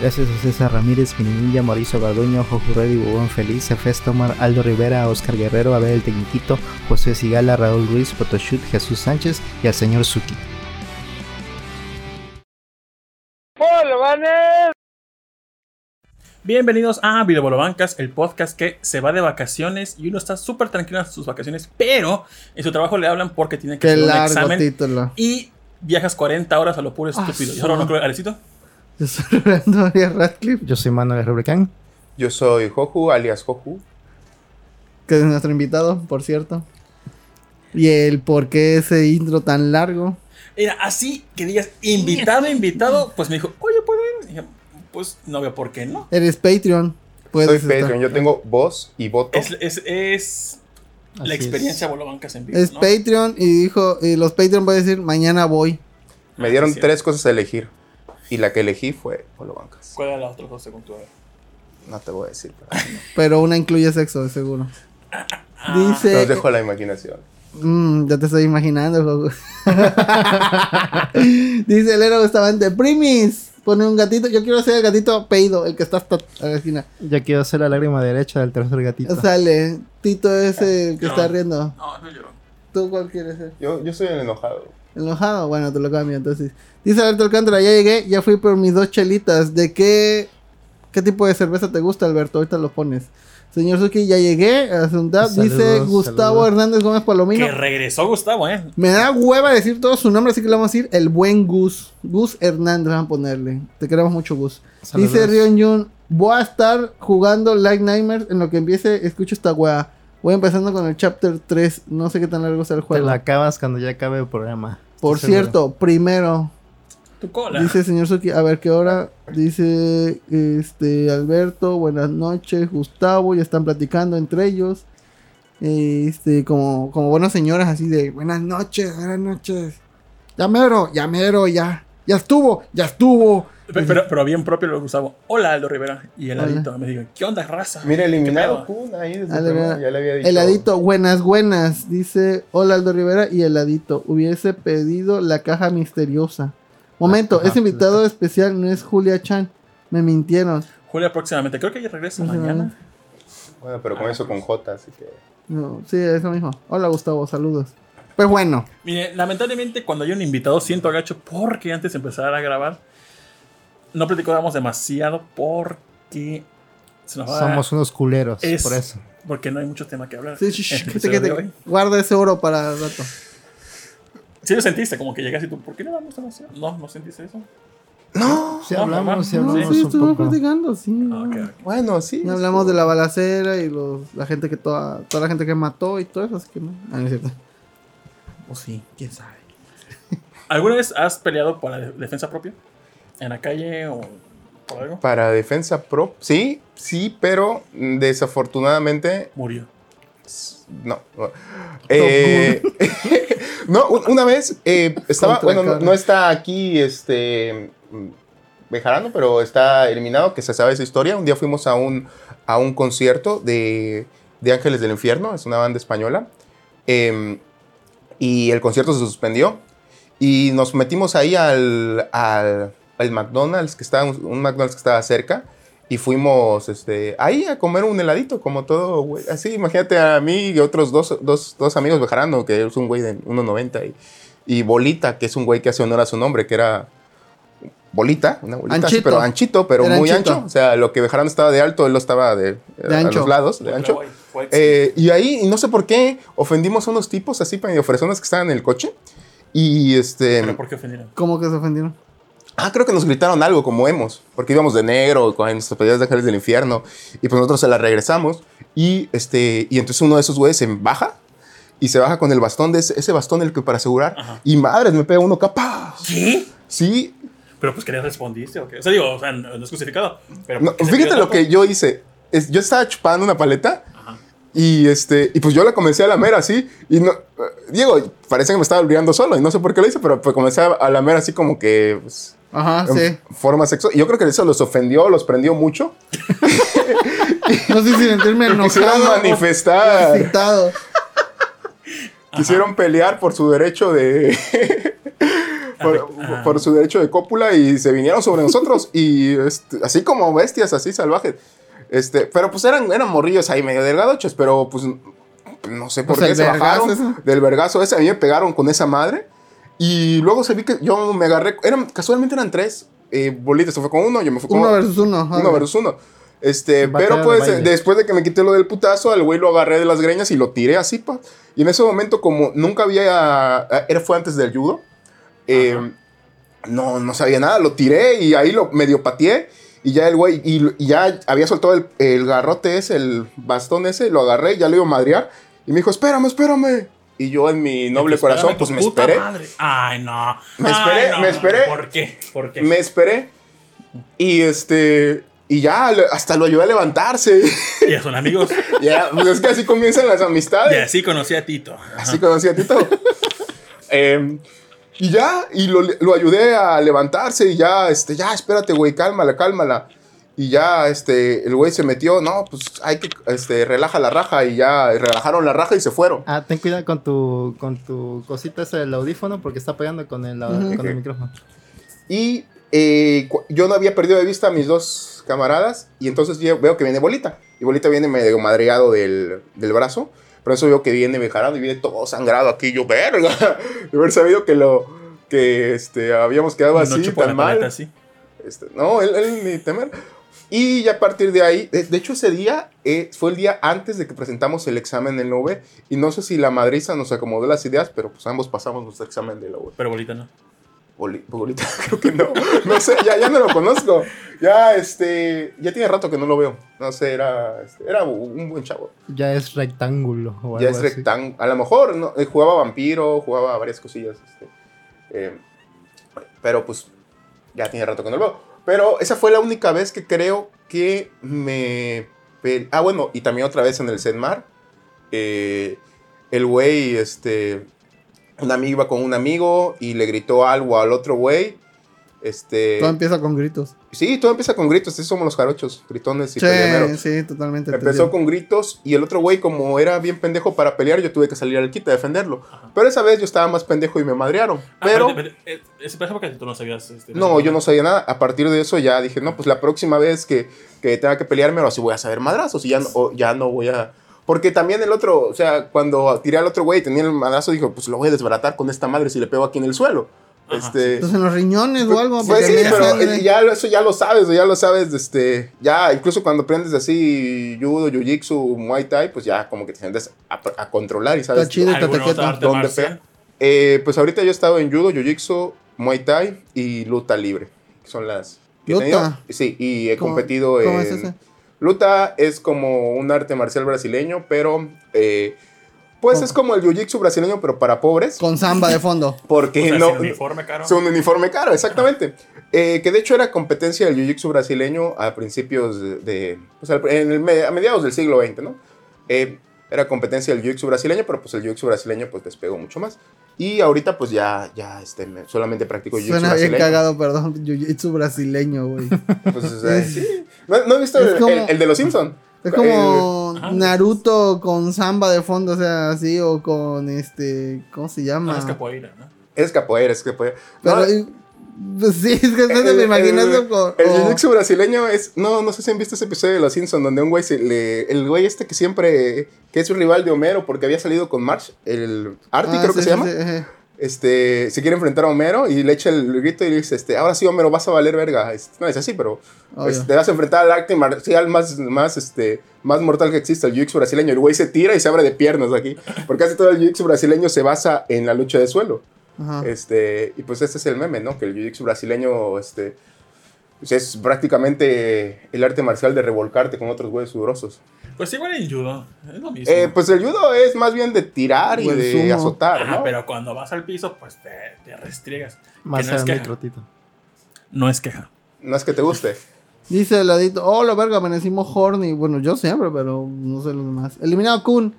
Gracias a César Ramírez, Minilla, Mauricio Garduño, Jojo Reddy, Bubón Feliz, Efes Tomar, Aldo Rivera, Oscar Guerrero, Abel el Tecniquito, José Sigala, Raúl Ruiz, Photoshoot, Jesús Sánchez y al señor Suki. Bienvenidos a Videobolobancas, el podcast que se va de vacaciones y uno está súper tranquilo en sus vacaciones, pero en su trabajo le hablan porque tiene que Qué hacer un largo examen título. y viajas 40 horas a lo puro estúpido. Ah, ¿Y ahora no creo, Alecito? Yo soy Rolando Arias Radcliffe, Yo soy Manuel Rubricán. Yo soy Joju, alias Joju. que es nuestro invitado, por cierto. Y el por qué ese intro tan largo. Era así que digas invitado, invitado, pues me dijo, oye, ¿pueden? Y dije, pues no veo por qué no. Eres Patreon. Soy estar. Patreon, yo tengo voz y voto. Es, es, es Así la experiencia Bolobancas en vivo. Es ¿no? Patreon y dijo, y los Patreon pueden decir, mañana voy. Me dieron Ah, tres cosas a elegir. Y la que elegí fue Bancas. ¿Cuál era la otra cosa según tú? A ver. No te voy a decir. pero Pero una incluye sexo, de seguro. Ah, Dice... Los dejo a la imaginación. Mm, ya te estoy imaginando. Dice el héroe Bustamante, Primis, pone un gatito. Yo quiero ser el gatito peido, el que está hasta a la esquina. Ya quiero ser la lágrima derecha del tercer gatito. Sale, Tito es el que No. está riendo. No, no lloró. ¿Tú cuál quieres ser? Yo, yo soy el enojado. ¿Enojado? Bueno, te lo cambio entonces. Dice Alberto Alcántara, ya llegué, ya fui por mis dos chelitas. ¿De qué, qué tipo de cerveza te gusta, Alberto? Ahorita lo pones. Señor Suki, ya llegué. Hace un dab. Dice Gustavo saludos. Hernández Gómez Palomino. Que regresó Gustavo, ¿eh? Me da hueva decir todo su nombre, así que le vamos a decir el buen Gus. Gus Hernández, vamos a ponerle. Te queremos mucho, Gus. Saludos. Dice Rion Jun, voy a estar jugando Light Nightmares en lo que empiece, escucho esta wea. Voy empezando con el chapter 3, no sé qué tan largo sea el Te juego. la acabas cuando ya acabe el programa. Por seguro. cierto, primero, Tu cola. dice el señor Suki, a ver qué hora. Dice este Alberto, buenas noches, Gustavo, ya están platicando entre ellos. Este, como, como buenas señoras, así de buenas noches, buenas noches. Ya mero, ya mero, ya. Ya estuvo, ya estuvo. Pe- Pero, pero bien propio lo de Gustavo. Hola, Aldo Rivera. Y el Hola. adito me dijo, ¿qué onda, raza? Mira, eliminado. Kun ahí desde mira. ya le había dicho. Heladito, buenas, buenas. Dice, hola Aldo Rivera y heladito. Hubiese pedido la caja misteriosa. Momento, Ajá, ese invitado especial no es Julia Chan. Me mintieron. Julia próximamente. Creo que ella regresa mañana. Bueno, pero con eso con J, así que. No, sí, eso mismo. Hola Gustavo, saludos. Pues bueno, Mire, lamentablemente cuando hay un invitado siento agacho porque antes de empezar a grabar no platicábamos demasiado porque se nos va Somos unos culeros, Es- por eso. porque no hay mucho tema que hablar. sí, que te- episodio que de te- hoy. guarda ese oro para el rato. Sí lo sentiste, como que llegaste y tú, ¿por qué no hablamos demasiado? No, no sentiste eso. No. Sí No, hablamos, sí no, No, hablamos sí, un estuvimos poco. platicando, sí. Ah. Bueno, sí. Y hablamos de la balacera y los, la gente que toda, toda la gente que mató y todo eso, así que no. Ah, no es cierto. O sí, quién sabe. ¿Alguna vez has peleado por la de- defensa propia? ¿En la calle o por algo? Para defensa pro. Sí, sí, pero desafortunadamente Murió. No. no. Eh, no, un- una vez eh, estaba, bueno, no, está aquí este Bejarano, pero está eliminado, que se sabe esa historia. Un día fuimos a un, a un concierto de, de Ángeles del Infierno, es una banda española, em, y el concierto se suspendió. Y nos metimos ahí al, al, al McDonald's, que estaba, un McDonald's que estaba cerca. Y fuimos este, ahí a comer un heladito, como todo, güey. Así, imagínate a mí y otros dos, dos, dos amigos bejarano, que es un güey de 1,90. Y, y Bolita, que es un güey que hace honor a su nombre, que era Bolita, una bolita, así, Anchito. pero anchito, pero Era muy anchito. ancho. O sea, lo que bejarano estaba de alto, él lo estaba de, a ancho. los lados, de ancho. Eh, y ahí, y no sé por qué, ofendimos a unos tipos así, medio fresones que estaban en el coche. Y este. ¿Pero por qué ofendieron? ¿Cómo que se ofendieron? Ah, creo que nos gritaron algo como hemos, porque íbamos de negro con nuestras pedidas de ángeles del infierno y pues nosotros se las regresamos y este y entonces uno de esos güeyes se baja y se baja con el bastón de ese, ese bastón el que para asegurar Ajá. y madres me pega uno capaz. ¿Qué? Sí, Pero pues que le respondiste o qué. O sea, digo, o sea, no, no es justificado. Pero no, ¿por qué se fíjate lo que yo hice. Es, yo estaba chupando una paleta Ajá. y este y pues yo la comencé a lamer así y no Diego, parece que me estaba olvidando solo y no sé por qué lo hice, pero pues comencé a lamer así como que pues, Ajá, sí. forma sexual. Y yo creo que eso los ofendió, los prendió mucho. No sé si sentirme quisieron enojado o manifestar, excitado. quisieron pelear por su derecho de, por, Ah. por su derecho de cópula y se vinieron sobre nosotros y este, así como bestias, así salvajes. Este, pero pues eran, eran morrillos ahí medio delgadochos, pero pues no sé por Pues qué se vergazo bajaron ese. del vergazo ese. A mí me pegaron con esa madre y luego se vi que yo me agarré, eran, casualmente eran tres eh, bolitas, se fue con uno, yo me fui con Uno otro. versus uno. ajá. Uno versus uno. Este, pero pues después de que me quité lo del putazo, al güey lo agarré de las greñas y lo tiré así, pa. Y en ese momento, como nunca había. Era, fue antes del judo. eh, no, no sabía nada. Lo tiré y ahí lo medio pateé. Y ya el güey. Y, y ya había soltado el, el garrote ese, el bastón ese. Lo agarré, ya lo iba a madrear. Y me dijo, espérame, espérame. Y yo en mi noble corazón, pues me esperé. madre. Ay, no. Me Ay, esperé, no, me no, esperé. ¿Por qué? ¿Por qué? Me esperé. Y este. Y ya, hasta lo ayudé a levantarse. Ya son amigos. Ya, pues es que así comienzan las Y amistades. así conocí a Tito. Ajá. Así conocí a Tito. Em, y ya, y lo, lo ayudé a levantarse y ya, este, ya, espérate, güey, cálmala, cálmala. Y ya, este, el güey se metió, no, pues hay que, este, relaja la raja y ya, relajaron la raja y se fueron. Ah, ten cuidado con tu, con tu cosita esa del audífono porque está pegando con el, con el micrófono. Y eh, yo no había perdido de vista a mis dos camaradas y entonces yo veo que viene Bolita. Y Bolita viene medio madreado del, del brazo. Pero eso veo que viene bejarado y viene todo sangrado aquí. Yo, verga. De haber sabido que lo que este, habíamos quedado No así chupó la tan mal. paleta. Este, no, él, él ni temer. Y ya a partir de ahí, de, de hecho ese día eh, fue el día antes de que presentamos el examen en la UV. Y no sé si la madriza nos acomodó las ideas, pero pues ambos pasamos nuestro examen de la UV. Pero bolita no. Boli- Bolita, creo que no. No sé, ya, ya no lo conozco. Ya, este, ya tiene rato que no lo veo. No sé, era, este, era un buen chavo. Ya es rectángulo o Ya algo es rectángulo. A lo mejor ¿no? Eh, jugaba vampiro, jugaba varias cosillas. este, eh, pero pues ya tiene rato que no lo veo. Pero esa fue la única vez que creo que me... Ah, bueno, y también otra vez en el Senmar. eh, el güey, este... Un amigo iba con un amigo y le gritó algo al otro güey. Este... Todo empieza con gritos. Sí, todo empieza con gritos. Así somos los jarochos, gritones y Sí, peleoneros. sí, totalmente. Empezó con gritos y el otro güey, como era bien pendejo para pelear, yo tuve que salir al quite a defenderlo. Pero esa vez yo estaba más pendejo y me madrearon. Ah, Pero pero, eh, ese pasa porque tú no sabías. Este, no, yo no sabía nada. A partir de eso ya dije, no, pues la próxima vez que, que tenga que pelearme, ahora sí voy a saber madrazos y ya no, o ya no voy a... Porque también el otro, o sea, cuando tiré al otro güey, tenía el madrazo, dijo, pues lo voy a desbaratar con esta madre si le pego aquí en el suelo. Este, Entonces en los riñones o algo. pues sí, pero eh, ya lo- eso ya lo sabes, ya lo sabes, este, ya incluso cuando aprendes así judo, jiu-jitsu, muay thai, pues ya como que te sientes a, a controlar y sabes. Está chido. ¿Alguna Tatequeto. otra arte ¿Dónde marcial? Eh, pues ahorita yo he estado en judo, jiu-jitsu, muay thai y luta libre, que son las que he ¿Luta? tenido. Sí, y he ¿Cómo- competido cómo en es ese? luta es como un arte marcial brasileño, pero eh, pues ¿Cómo? es como el jiu-jitsu brasileño, pero para pobres, Con samba de fondo. porque O sea, no sin uniforme, caro. es un uniforme caro, exactamente. Eh, que de hecho era competencia del jiu-jitsu brasileño a principios de. pues, al- en el me- a mediados del siglo XX, ¿no? Eh, era competencia del jiu-jitsu brasileño, pero pues el jiu-jitsu brasileño pues despegó mucho más. Y ahorita pues ya, ya este, me- solamente practico jiu-jitsu Suena bien brasileño. cagado, perdón. Jiu-jitsu brasileño, güey. Pues, o sea, sí. ¿No, no has visto Es el, como- el- el de los Simpsons? Es como Ah, Naruto con samba de fondo, o sea, así, o con este. ¿Cómo se llama? No, es capoeira, ¿no? Es capoeira, es capoeira. Pero, No, pues sí, es que no te me imaginas el-. El jiu-jitsu brasileño es. No, no sé si han visto ese episodio de Los Simpsons donde un güey se le. El güey este que siempre. que es un rival de Homero porque había salido con March, el Artie Ah, creo que sí, se sí, llama. sí. Este. Se quiere enfrentar a Homero y le echa el grito y le dice: este, Ahora sí, Homero, vas a valer verga. No es así, pero. Obvio. este, te vas a enfrentar al arte marcial más, más, este, más mortal que existe, el jiu-jitsu brasileño. El güey se tira y se abre de piernas aquí. Porque casi todo el jiu-jitsu brasileño se basa en la lucha de suelo. Ajá. Este, y pues este es el meme, ¿no? Que el jiu-jitsu brasileño este, pues es prácticamente el arte marcial de revolcarte con otros güeyes sudorosos. Pues igual en judo. Es lo mismo. Eh, pues el judo es más bien de tirar y el de sumo. azotar, Ajá, ¿no? pero cuando vas al piso, pues te, te restriegas. Más Que no es queja. micro, Tito. No es queja. No es que te guste. Dice el ladito, oh, la verga, amanecimos horny. Bueno, yo siempre, pero no sé los demás. Eliminado Kun.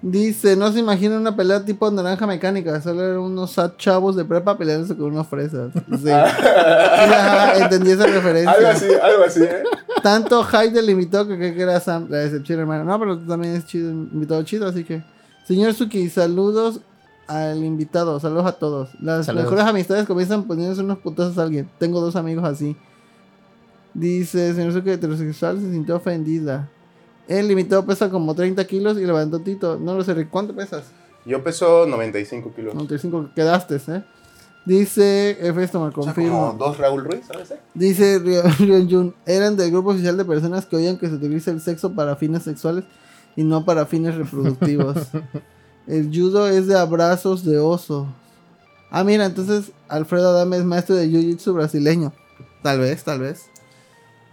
Dice, no se imagina una pelea tipo naranja mecánica. Solo eran unos sad chavos de prepa peleándose con unas fresas. Sí. Ajá, entendí esa referencia. algo así, algo así, ¿eh? Tanto Hyde limitó que que era Sam, la decepción, hermano. No, pero tú también es chido, invitado chido, así que. Señor Suki, saludos. al invitado. Saludos a todos. Las Saludos. mejores amistades comienzan poniéndose unos putazos a alguien. Tengo dos amigos así. Dice, señor Suki heterosexual se sintió ofendida. El invitado pesa como 30 kilos y levantó Tito. No lo sé, ¿cuánto pesas? Yo peso 95 kilos. 95 quedaste, ¿eh? Dice, F esto me O sea, confirma. como dos Raúl Ruiz, ¿sabes? Dice Ryo- Ryon Jun, eran del grupo oficial de personas que oían que se utiliza el sexo para fines sexuales y no para fines reproductivos. el judo es de abrazos de oso. Ah, mira, entonces Alfredo Adame es maestro de jiu-jitsu brasileño. Tal vez, tal vez.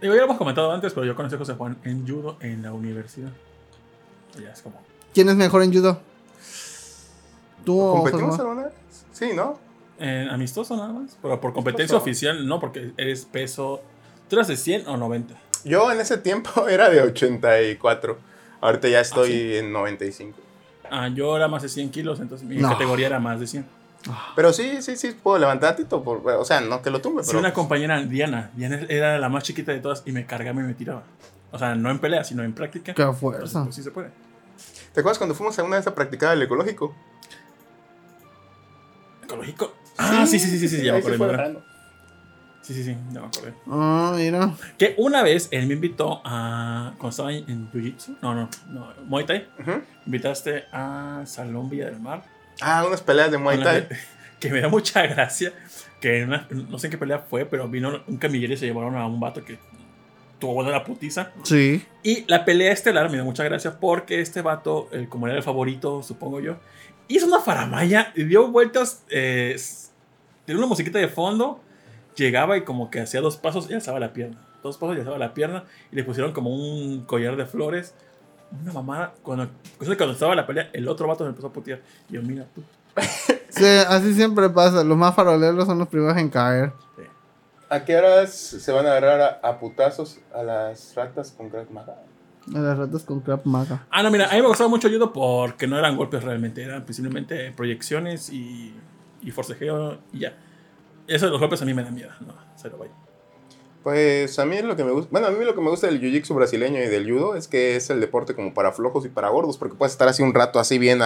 Digo, ya lo hemos comentado antes, pero yo conocí a José Juan en judo en la universidad. Ya es como. ¿Quién es mejor en judo? ¿Tú o ¿Competimos José? alguna vez? Sí, ¿no? eh, amistoso nada más. Pero por competencia Amistoso. oficial, no, porque eres peso. ¿Tú eras de 100 o 90? Yo en ese tiempo era de 84. Ahorita ya estoy ¿sí? en 95. Ah, yo era más de 100 kilos, entonces mi No. categoría era más de 100. Pero sí, sí, sí, puedo levantar a Tito. por- o sea, no que lo tumbe, Sí, pero. una compañera, Diana. Diana era la más chiquita de todas y me cargaba y me tiraba. O sea, no en pelea, sino en práctica. Qué Entonces, fuerza. pues sí se puede. ¿Te acuerdas cuando fuimos a una vez a practicar el ecológico? ¿Ecológico? Ah, sí, sí, sí, sí, sí, ya me acordé. Sí, sí, sí, ya me acordé. Ah, mira. Que una vez él me invitó a. Cuando estaba en, en Jiu-Jitsu, no, no, no, Muay Thai, invitaste a Salón Villa del Mar. Ah, unas peleas de Muay Thai. Que me da mucha gracia. Que en una- no sé en qué pelea fue, pero vino un camillero y se llevaron a un vato que tuvo buena la putiza. Sí. Y la pelea estelar me da mucha gracia porque este vato, el, como era el favorito, supongo yo, hizo una faramaya y dio vueltas. Eh, tenía una musiquita de fondo. Llegaba y como que hacía dos pasos y alzaba la pierna. Dos pasos y alzaba la pierna. Y le pusieron como un collar de flores. Una mamada. Cuando, cuando estaba la pelea, el otro vato me empezó a putear. Y yo, mira tú. Sí, así siempre pasa. Los más faroleros son los primeros en caer. ¿A qué horas se van a agarrar a, a putazos a las ratas con crack maga? A las ratas con crap maga. Ah, no, mira, a mí me gustaba mucho judo porque no eran golpes realmente, eran simplemente proyecciones y, y forcejeo y ya. Eso de los golpes a mí me da miedo, no, se lo vaya. Pues a mí lo que me gusta, bueno, a mí lo que me gusta del jiu-jitsu brasileño y del judo es que es el deporte como para flojos y para gordos, porque puedes estar así un rato así bien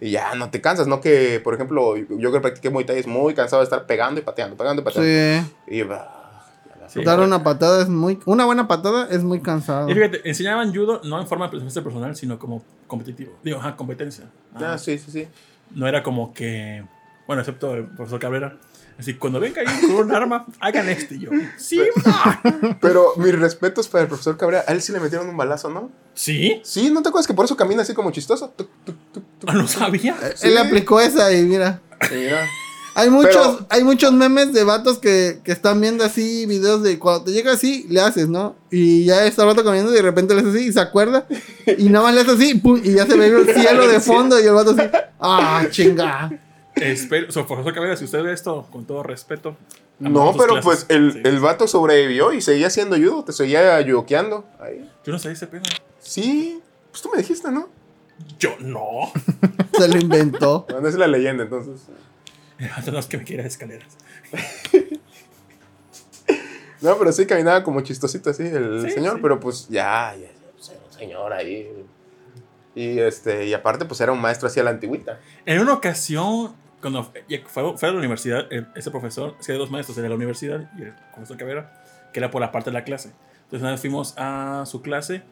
y ya no te cansas, no que, por ejemplo, yo que practiqué Muay Thai es muy cansado de estar pegando y pateando, pegando y pateando. Sí. Y bah, ya la Sí. Dar una patada es muy. Una buena patada es muy cansado. Y fíjate, enseñaban judo no en forma de presencia personal, sino como competitivo. Digo, ajá, competencia. Ah, Ah, sí, sí, sí. No era como que, bueno, excepto el profesor Cabrera. Así, cuando venga ahí con un arma, hagan este. Y yo, sí, ma". Pero mis respetos para el profesor Cabrera, a él sí le metieron un balazo, ¿no? ¿Sí? Sí, ¿no te acuerdas que por eso camina así como chistoso? Tuc, tuc, tuc, tuc. Ah, no sabía. Sí. Él aplicó esa y mira. Sí, mira. Hay muchos, Pero- hay muchos memes de vatos que, que están viendo así videos de cuando te llega así, le haces, ¿no? Y ya está el vato comiendo y de repente le haces así y se acuerda. Y nada más le haces así pum, y ya se ve el cielo de fondo y el vato así. ¡Ah, chinga! Espero, o sea, profesor Cabrera, si usted ve esto, con todo respeto. No, pero clases. pues el, Sí. el vato sobrevivió y seguía haciendo judo, te seguía yudoqueando. Ahí. Yo no sé ese pedo. Sí, pues tú me dijiste, ¿no? Yo no. Se lo inventó. Bueno, es la leyenda, entonces. No es que me quiera escaleras. No, pero sí caminaba como chistosito así el Sí, señor, sí. pero pues ya, ya, pues, era un señor ahí. Y este, y aparte, pues era un maestro así a la antigüita. En una ocasión, cuando fue, fue a la universidad, ese profesor, es que hay dos maestros, el de la universidad y el profesor Cabrera, que era por la parte de la clase. Entonces, una vez fuimos a su clase.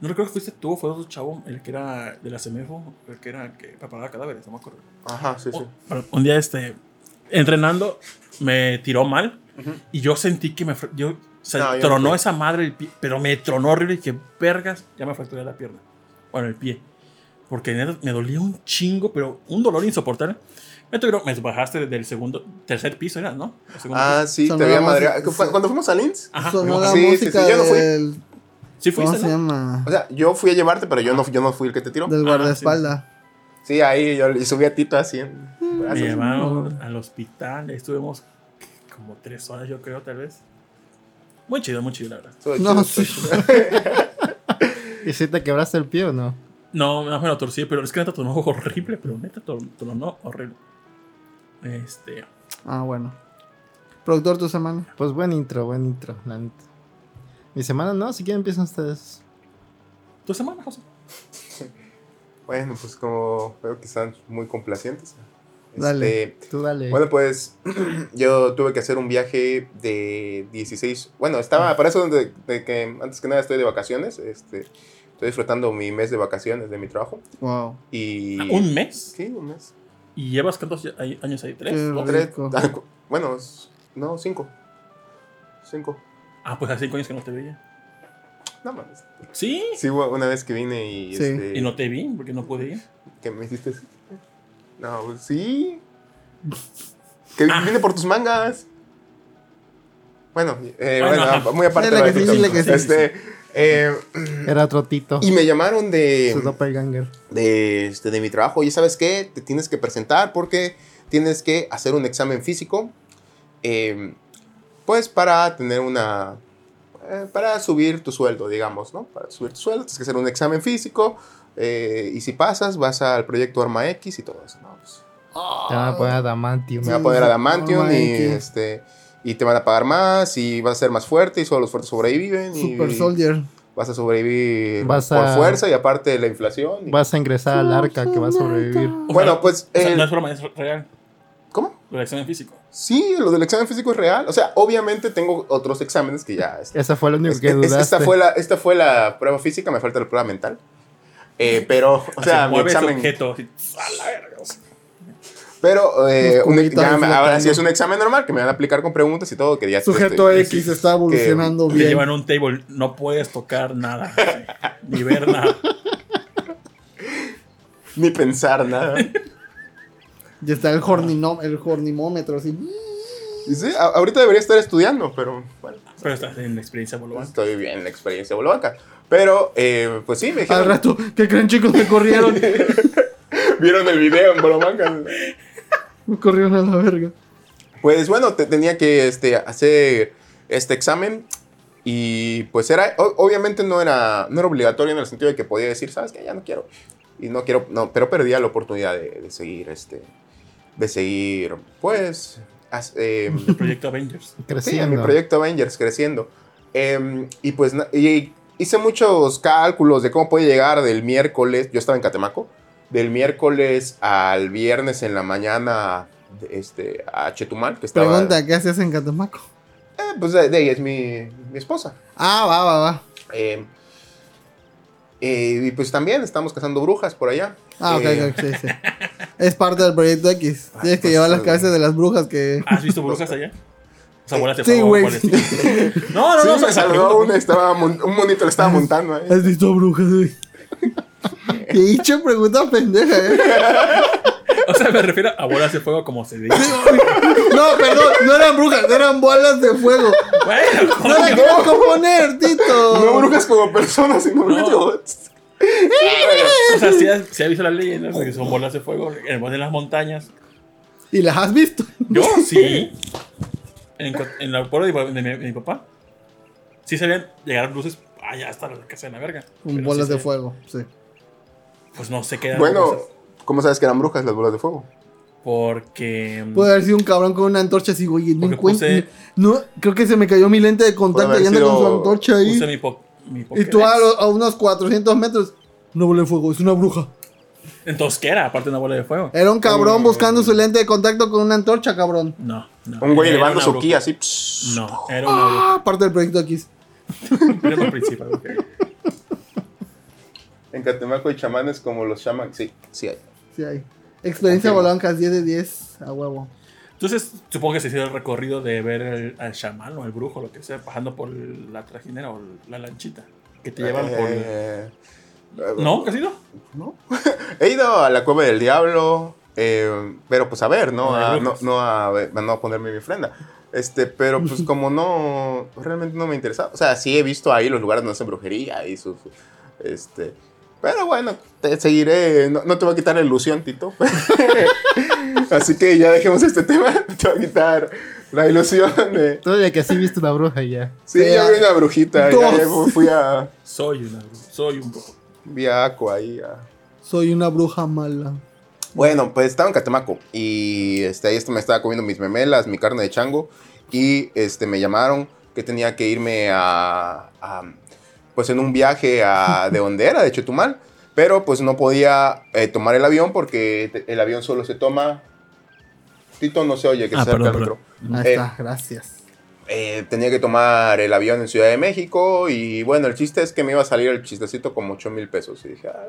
No recuerdo que fuiste tú o fue otro chavo, el que era de la CEMEFO, el que era el que preparaba cadáveres, no me acuerdo. Ajá, sí, sí. Oh, bueno, un día, este, entrenando, me tiró mal Ujú. y yo sentí que me. Yo, o sea, No, tronó esa madre el pie, pero me tronó horrible y que vergas, ya me fracturé la pierna. Bueno, el pie. Porque me dolía un chingo, pero un dolor insoportable. Me, tuvieron- me bajaste del segundo, tercer piso, ¿era, no? Ah, piso. sí, te había madreado. música, ¿Cu- sí. Cuando fuimos a Linz, Ajá, Sonó la. Sí, sí, sí, yo no fui. del. Sí ¿Cómo fuiste, se ¿no? llama? o sea, yo fui a llevarte, pero yo no, yo no fui el que te tiró. Del Ah, guardaespaldas. Sí, ahí yo y subí a Tito así en Me llevaron al hospital, estuvimos como tres horas, yo creo, tal vez. Muy chido, muy chido, la verdad. No, chido, sí. ¿Y si te quebraste el pie o no? No, no me lo torcí, pero es que neta tronó horrible, pero neta tor- tronó horrible. Este. Ah, bueno. Productor, tu semana. Pues buen intro, buen intro, la neta. Mi semana no, si quieren empiezan ustedes. ¿Tu semana, José? Bueno, pues como veo que están muy complacientes. Dale. Este, Tú dale. bueno, pues yo tuve que hacer un viaje de 16. Bueno, estaba para eso de, de que antes que nada estoy de vacaciones. Este, estoy disfrutando mi mes de vacaciones de mi trabajo. Wow. Y. ¿Un mes? Sí, un mes. ¿Y llevas cuántos años ahí? ¿Tres? Qué. Tres- ah, bueno, no, cinco. Cinco. Ah, pues hace cinco años que no te veía. No mames. ¿Sí? Sí, una vez que vine y. Sí. Este, Y no te vi porque no pude ir. ¿Qué me hiciste? así? No, pues, sí. Que Ah. vine por tus mangas. Bueno, eh, Bueno, muy aparte de que la sí, dile que sí. Este, eh, Era otro Tito. y me llamaron de, Su doppelganger. de, este, de mi trabajo. Y sabes qué, te tienes que presentar porque tienes que hacer un examen físico. eh, pues para tener una. eh, para subir tu sueldo, digamos, ¿no? Para subir tu sueldo, tienes que hacer un examen físico. eh, y si pasas, vas al proyecto Arma X y todo eso, ¿no? Pues, Te van a poner Adamantium. me va a poner Adamantium Arma y, X. este, y te van a pagar más y vas a ser más fuerte y solo los fuertes sobreviven. y Super Soldier. Vas a sobrevivir Vas por fuerza y aparte de la inflación. y- Vas a ingresar al arca que va a sobrevivir. Bueno, pues... O sea, el- no es broma, es real. ¿Cómo? Lo del examen físico. Sí, lo del examen físico es real. O sea, obviamente tengo otros exámenes que ya... Esa fue lo único es- que es- dudaste. esta, fue la, esta fue la prueba física, me falta la prueba mental. Eh, pero, o Así, sea, mi examen... objeto. a la verga. o sea. Pero eh, un- ya ahora sí es un examen normal que me van a aplicar con preguntas y todo. Que ya Sujeto X está evolucionando Te bien. llevan un table, no puedes tocar nada. Ni ver nada. Ni pensar nada. Ya está el, horninó- el hornimómetro así. Y sí, ahorita debería estar estudiando, pero bueno, Pero estás en la experiencia volván. estoy bien en la experiencia bolovaca. Pero, eh, pues sí, me Al dijeron, rato, ¿qué creen chicos? Me corrieron. vieron el video en Bolovaca. Me corrieron a la verga. Pues bueno, te- tenía que este, hacer este examen y pues era, o- obviamente no era, no era obligatorio en el sentido de que podía decir, sabes que ya no quiero. Y no quiero, no, pero perdía la oportunidad de, de seguir, este, de seguir, pues, as- em, El proyecto Avengers. Sí, en Creciendo. mi proyecto Avengers creciendo. Y pues y hice muchos cálculos de cómo puede llegar del miércoles, yo estaba en Catemaco, del miércoles al viernes en la mañana este, a Chetumal, que estaba... Pregunta, ¿qué haces en Catemaco? Eh, pues de, de ella es mi, mi esposa. Ah, va, va, va. Em, eh, y pues también estamos cazando brujas por allá. Ah, ok, Eh, ok, sí, sí. Es parte del proyecto X. Tienes que pues, llevar las eh. cabezas de las brujas que. ¿Has visto brujas allá? O sea, bolas de Sí, güey. No, no, Sí, no. o me sea, saludó pregunto, una, estaba un monito le estaba montando ahí. ¿Has visto brujas, güey? Qué dicho pregunta pendeja, eh. O sea, me refiero a bolas de fuego como se dice. No, perdón, no eran brujas, eran bolas de fuego. Bueno, No la quiero componer, Tito. No brujas como personas, sino No. robots. O sea, sí, has- sí ha visto las leyendas de que son bolas de fuego en el bosque de las montañas. ¿Y las has visto? Yo sí. En, el pueblo de, mi- de mi, de mi papá. Sí sabían llegar luces allá hasta la casa de la verga. Con bolas sí de fuego, sí. Pues no sé qué eran Bueno, cosas. ¿cómo sabes que eran brujas las bolas de fuego? Porque. mm, Puede haber sido un cabrón con una antorcha así, güey. No encuentro. puse- No, creo que se me cayó mi lente de contacto y anda con su antorcha ahí. Puse mi, po mi Y tú a, lo- a unos 400 metros. Una bola de fuego, es una bruja. Entonces, ¿qué era? Aparte de una bola de fuego. Era un cabrón buscando su lente de contacto con una antorcha, cabrón. No, no. Un güey elevando su ki así. pss. No, era una bruja. Ah, parte del proyecto X. Era una principal. ok. En Catemaco hay chamanes como los chamanes. Sí, sí hay. Sí, hay. Experiencia Confirmo. Bolancas, 10 de 10, a huevo. Entonces, supongo que se hizo el recorrido de ver el- al chamán o al brujo, lo que sea, bajando por la trajinera o la lanchita. Que te llevan por. Eh, No, casi no. ¿no? He ido a la cueva del diablo, eh, pero pues a ver, no, a, no, a, no a ponerme mi ofrenda. Este, pero pues como no, realmente no me interesa. O sea, sí he visto ahí los lugares donde hacen brujería y sus, este, pero bueno, te seguiré, no, no te voy a quitar la ilusión, Tito. Así que ya dejemos este tema, te voy a quitar la ilusión de... Todavía que sí viste una bruja y ya. Sí, ya vi una brujita, ya, fui a, Soy una bruja. Soy un brujo. vi a Aqua ahí a... Soy una bruja mala. Bueno, pues estaba en Catemaco y este, ahí este, me estaba comiendo mis memelas, mi carne de chango y este, me llamaron que tenía que irme a, a, pues en un viaje a, de donde era, de Chetumal, pero pues no podía eh, tomar el avión porque el avión solo se toma Tito no se oye que Ah, se acerca perdón, al micro. Ahí Eh, está, gracias. Eh, tenía que tomar el avión en Ciudad de México y bueno, el chiste es que me iba a salir el chistecito como 8 mil pesos. Y dije, ah,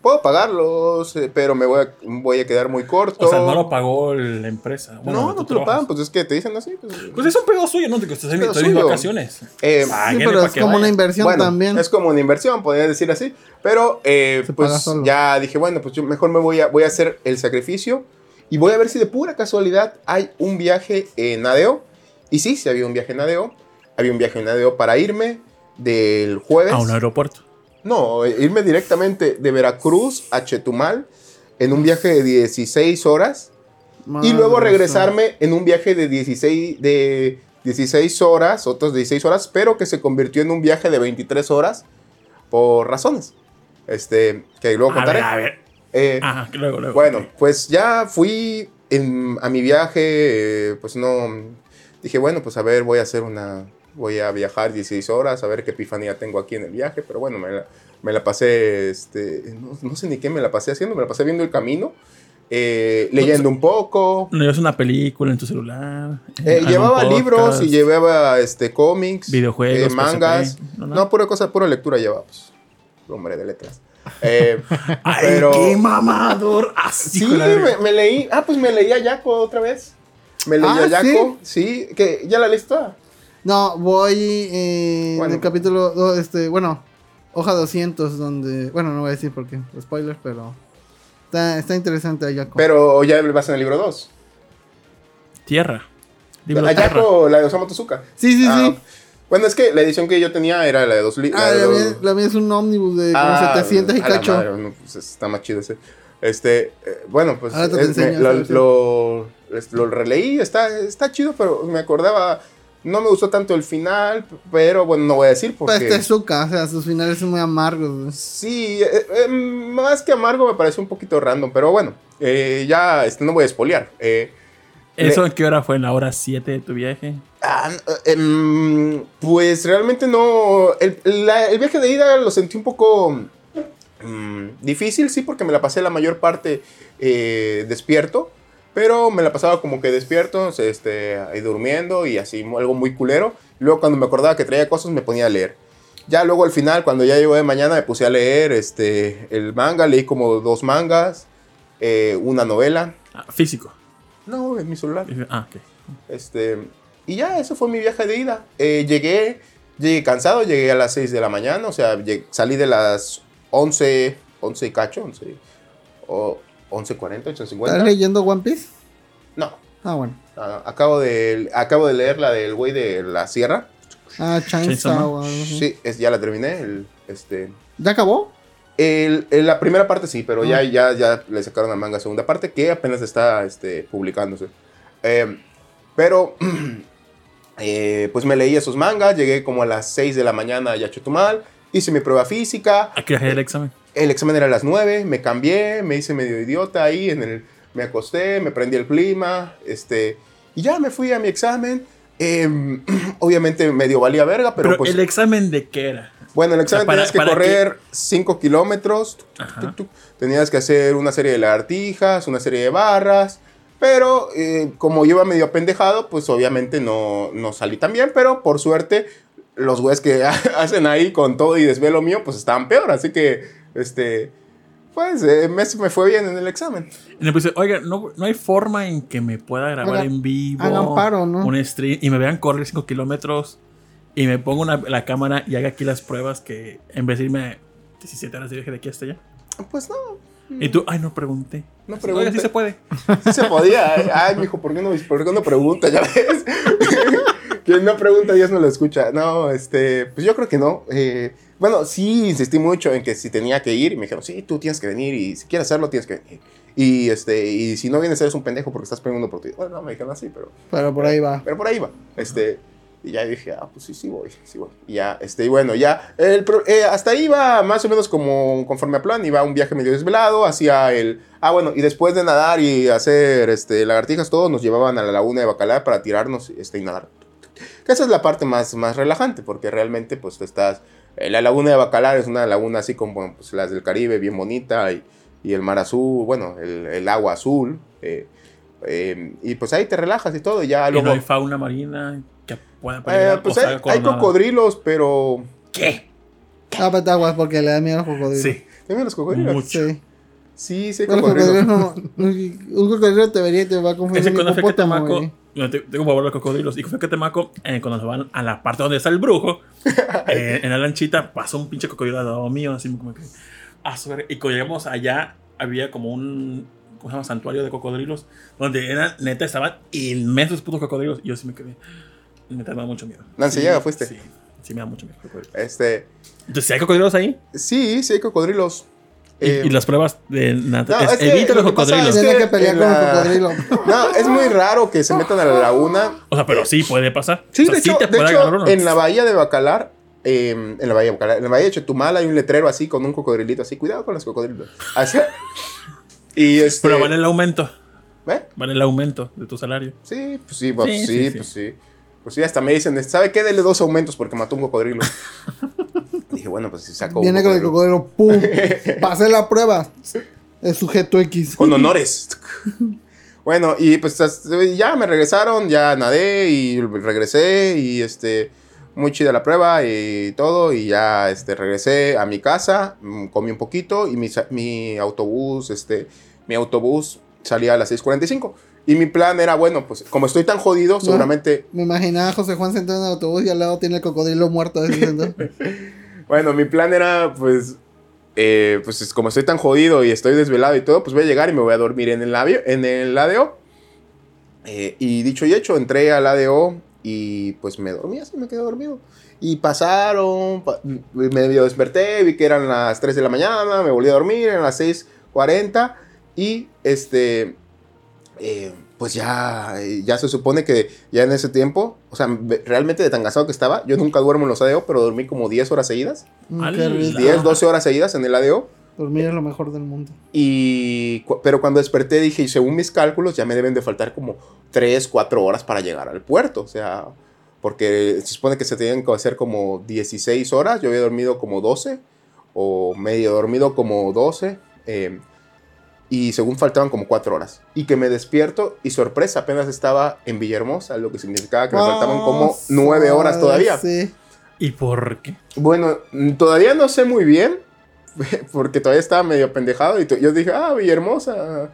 puedo pagarlos, eh, pero me voy a, voy a quedar muy corto. O sea, no lo pagó la empresa. Bueno, no, no te lo pagan, pues es que te dicen así. Pues, Pues es un pedo suyo, ¿no? Que estás en vacaciones. eh, Sí, Páguenle pero es como vaya. una inversión bueno, también. es como una inversión, podría decir así. Pero eh, pues ya dije, bueno, pues yo mejor me voy a, voy a hacer el sacrificio y voy a ver si de pura casualidad hay un viaje en Adeo. Y sí, sí había un viaje en Adeo. Había un viaje en Adeo para irme del jueves. A un aeropuerto. No, eh, irme directamente de Veracruz a Chetumal en un viaje de 16 horas y luego regresarme en un viaje de 16, de 16 horas, otros 16 horas, pero que se convirtió en un viaje de 23 horas por razones. Este, que luego A contaré. ver, a ver. Eh, Ajá, luego, luego. bueno, pues ya fui en- a mi viaje, eh, pues no, dije, bueno, pues a ver, voy a hacer una, voy a viajar 16 horas, a ver qué epifanía tengo aquí en el viaje, pero bueno, me la, me la pasé, este, no, no sé ni qué me la pasé haciendo, me la pasé viendo el camino, eh, leyendo un poco, No llevas una película en tu celular. eh, llevaba libros y llevaba, este, cómics, videojuegos, eh, mangas, PSP, no, no, no. pura cosa, pura lectura llevaba, pues, hombre de letras. Eh, Ay, pero- qué mamador. Así Sí, la me, me leí. Ah, pues me leí a Yaco otra vez. Me leí Ah, Yaco. ¿sí? que ya la toda. No, voy eh, en Bueno. el capítulo, este, bueno, hoja 200, donde, bueno, no voy a decir por qué, spoiler, pero está, está interesante Ayako. Pero ya vas en el libro 2. Tierra. Tierra. Ayako, la de Osamu Tezuka. Sí, sí, Ah, sí. Bueno, es que la edición que yo tenía era la de dos libros. Ah, la mía, la mía es un ómnibus de como 700 y cacho. pues está más chido ese. Este, eh, bueno, pues Ahora te es- enseño me- lo, lo releí, está, está chido, pero me acordaba, no me gustó tanto el final, pero bueno, no voy a decir porque... Pues Tezuka, o sea, sus finales son muy amargos. Sí, eh, eh, más que amargo me parece un poquito random, pero bueno, eh, ya este, no voy a espolear. Eh, ¿Eso en qué hora fue? ¿En la hora 7 de tu viaje? ah, em, pues realmente no. El, la- el viaje de ida lo sentí un poco mm, difícil, sí, porque me la pasé la mayor parte eh, despierto, pero me la pasaba como que despierto, este, ahí durmiendo y así, algo muy culero. Luego cuando me acordaba que traía cosas me ponía a leer. Ya luego al final, cuando ya llegó de mañana, me puse a leer este, el manga, leí como dos mangas, eh, una novela. Ah, físico. No, en mi celular. Ah, ok. Este, y ya, eso fue mi viaje de ida. Eh, llegué, llegué cansado, llegué a las 6 de la mañana, o sea, lleg- salí de las 11, 11 y cacho, 11, o 11.40, ¿Estás 8.50. leyendo One Piece? No, Ah, bueno. ah, acabo, de, acabo de leer la del güey de la sierra. Ah, Chainsaw. Sí, es, ya la terminé. El, este, ¿Ya acabó? el- el- la primera parte sí, pero ya, Ah. ya, ya le sacaron a manga segunda parte que apenas está este, publicándose. Eh, pero, eh, pues me leí esos mangas, llegué como a las 6 de la mañana a Chetumal, hice mi prueba física, ¿A qué hora el examen? El examen era a las 9, me cambié, me hice medio idiota ahí, en el, me acosté, me prendí el clima, este, y ya me fui a mi examen. Eh, obviamente medio valía verga, pero, Pero, pues... el examen de qué era. Bueno, el examen O sea, para- tenías que correr 5 kilómetros. tuc, tuc, Ajá. tuc, tuc. Tenías que hacer una serie de lagartijas, una serie de barras. Pero eh, como yo iba medio apendejado, pues obviamente no, no salí tan bien. Pero por suerte, los güeyes que hacen ahí con todo y desvelo mío, pues estaban peor. Así que, este, pues eh, me, me fue bien en el examen. Y le puse, oiga, no, no hay forma en que me pueda grabar Hagan- en vivo. hagan paro, ¿no? Un stream y me vean correr 5 kilómetros y me pongo una- la cámara y haga aquí las pruebas que en vez de irme 17 horas de viaje de aquí hasta allá. Pues no, Y tú, ay, no pregunté. No Oiga, pregunté. sí se puede. sí se podía. Ay, mijo, ¿por qué no, por qué no pregunta? Ya ves. Quien no pregunta, Dios no lo escucha. No, este, pues yo creo que no. Eh, bueno, sí insistí mucho en que si tenía que ir, y me dijeron, sí, tú tienes que venir, y si quieres hacerlo, tienes que venir. Y, este, y si no vienes, eres un pendejo porque estás preguntando por ti. Bueno, no, me dijeron así, pero, Pero por ahí va. pero por ahí va. Este, y ya dije, ah, pues sí, sí voy, sí voy. Y ya, este, y bueno, ya, el, eh, hasta ahí va más o menos como conforme a plan, iba un viaje medio desvelado, hacía el, ah, bueno, y después de nadar y hacer, este, lagartijas, todos nos llevaban a la laguna de Bacalar para tirarnos, este, y nadar. Que esa es la parte más, más relajante, porque realmente, pues, tú estás, la laguna de Bacalar es una laguna así como, pues, las del Caribe, bien bonita, y, y el mar azul, bueno, el, el agua azul, eh, Eh, y pues ahí te relajas y todo. Y ya Y luego. no hay fauna marina que pueda Eh, pues hay, hay cocodrilos, pero. ¿Qué? Ah, pero aguas porque le da miedo a los cocodrilos. Sí, ¿Tienen los cocodrilos? mucho. Sí. Sí, sí, cocodrilos. no- Un cocodrilo te vería y te va a confundir Ese un cuando fui a tengo favor a los cocodrilos. Y fui a Catemaco, eh, cuando se van a la parte donde está el brujo, eh, en la lanchita, pasó un pinche cocodrilo al lado mío, así como que. Verga. y cuando llegamos allá, había como un. ¿Cómo se llama? Santuario de cocodrilos, donde eran, neta, estaban inmensos putos cocodrilos. Y yo sí me quedé. Neta, me da mucho miedo. Nancy, Sí, ¿llega? ¿Fuiste? Sí, sí, me da mucho miedo. cocodrilos. Este. Entonces, si hay cocodrilos ahí, Sí, sí hay cocodrilos. Y, Eh, y las pruebas de no, es- es que evita lo los cocodrilos. es Tiene que que pelear en con la- un cocodrilo. No, es muy raro que se metan a la laguna. O sea, pero sí puede pasar. Sí, O sea, de hecho, te de puede hecho, agarrar uno. en la bahía de Bacalar, eh, en la bahía de Bacalar, en la bahía de Chetumal hay un letrero así con un cocodrilito así. Cuidado con los cocodrilos. Así. Y este. Pero vale el aumento. ¿eh? Vale el aumento de tu salario. Sí, pues sí, pues Sí, sí, sí, sí. pues sí. Pues sí, hasta me dicen, ¿sabe qué? Dele dos aumentos porque mató un cocodrilo. Dije, bueno, pues si saco. un Viene con el cocodrilo. ¡pum! Pasé la prueba. Es sujeto X. Con honores. bueno, y pues ya me regresaron, ya nadé y regresé y este muy chida la prueba y todo y ya este regresé a mi casa, mm, comí un poquito y mi, mi autobús este mi autobús salía a las 6:45 y mi plan era bueno, pues como estoy tan jodido, seguramente Me imaginaba a José Juan sentado en el autobús y al lado tiene el cocodrilo muerto. Bueno, mi plan era, pues, eh, pues es- como estoy tan jodido y estoy desvelado y todo, pues voy a llegar y me voy a dormir en el, avio- en el ADO. Eh, y dicho y hecho, entré al ADO y pues me dormí así, me quedé dormido. Y pasaron, pa- me medio desperté, vi que eran las 3 de la mañana, me volví a dormir, eran las 6.40 y este, eh, pues ya, eh, ya se supone que ya en ese tiempo, o sea, realmente de tan cansado que estaba, yo nunca duermo en los ADO, pero dormí como 10 horas seguidas. Mm, qué rico. 10, 12 horas seguidas en el ADO. Dormir es lo mejor del mundo. Y, pero cuando desperté dije, y según mis cálculos, ya me deben de faltar como 3, 4 horas para llegar al puerto. O sea, porque se supone que se tenían que hacer como 16 horas. Yo había dormido como 12, o medio dormido como 12. eh, y según faltaban como 4 horas. Y que me despierto y sorpresa, apenas estaba en Villahermosa, lo que significaba que me faltaban como 9 horas todavía. Sí. ¿Y por qué? Bueno, todavía no sé muy bien, porque todavía estaba medio pendejado y yo dije, ah, Villahermosa.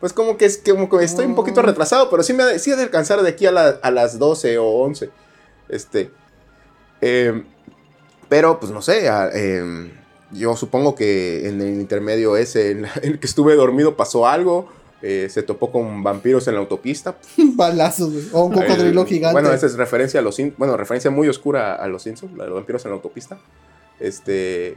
Pues como que, es, como que estoy un poquito Mm. retrasado, pero sí me ha de, sí de alcanzar de aquí a, la- a las 12 o 11. Este. em, pero, pues no sé, a- em, yo supongo que en el intermedio ese en, el que estuve dormido pasó algo. eh, se topó con vampiros en la autopista. Balazos. O un cocodrilo Eh, gigante. Bueno, esa es referencia a los bueno, referencia muy oscura a los Simpsons, la de los vampiros en la autopista. Este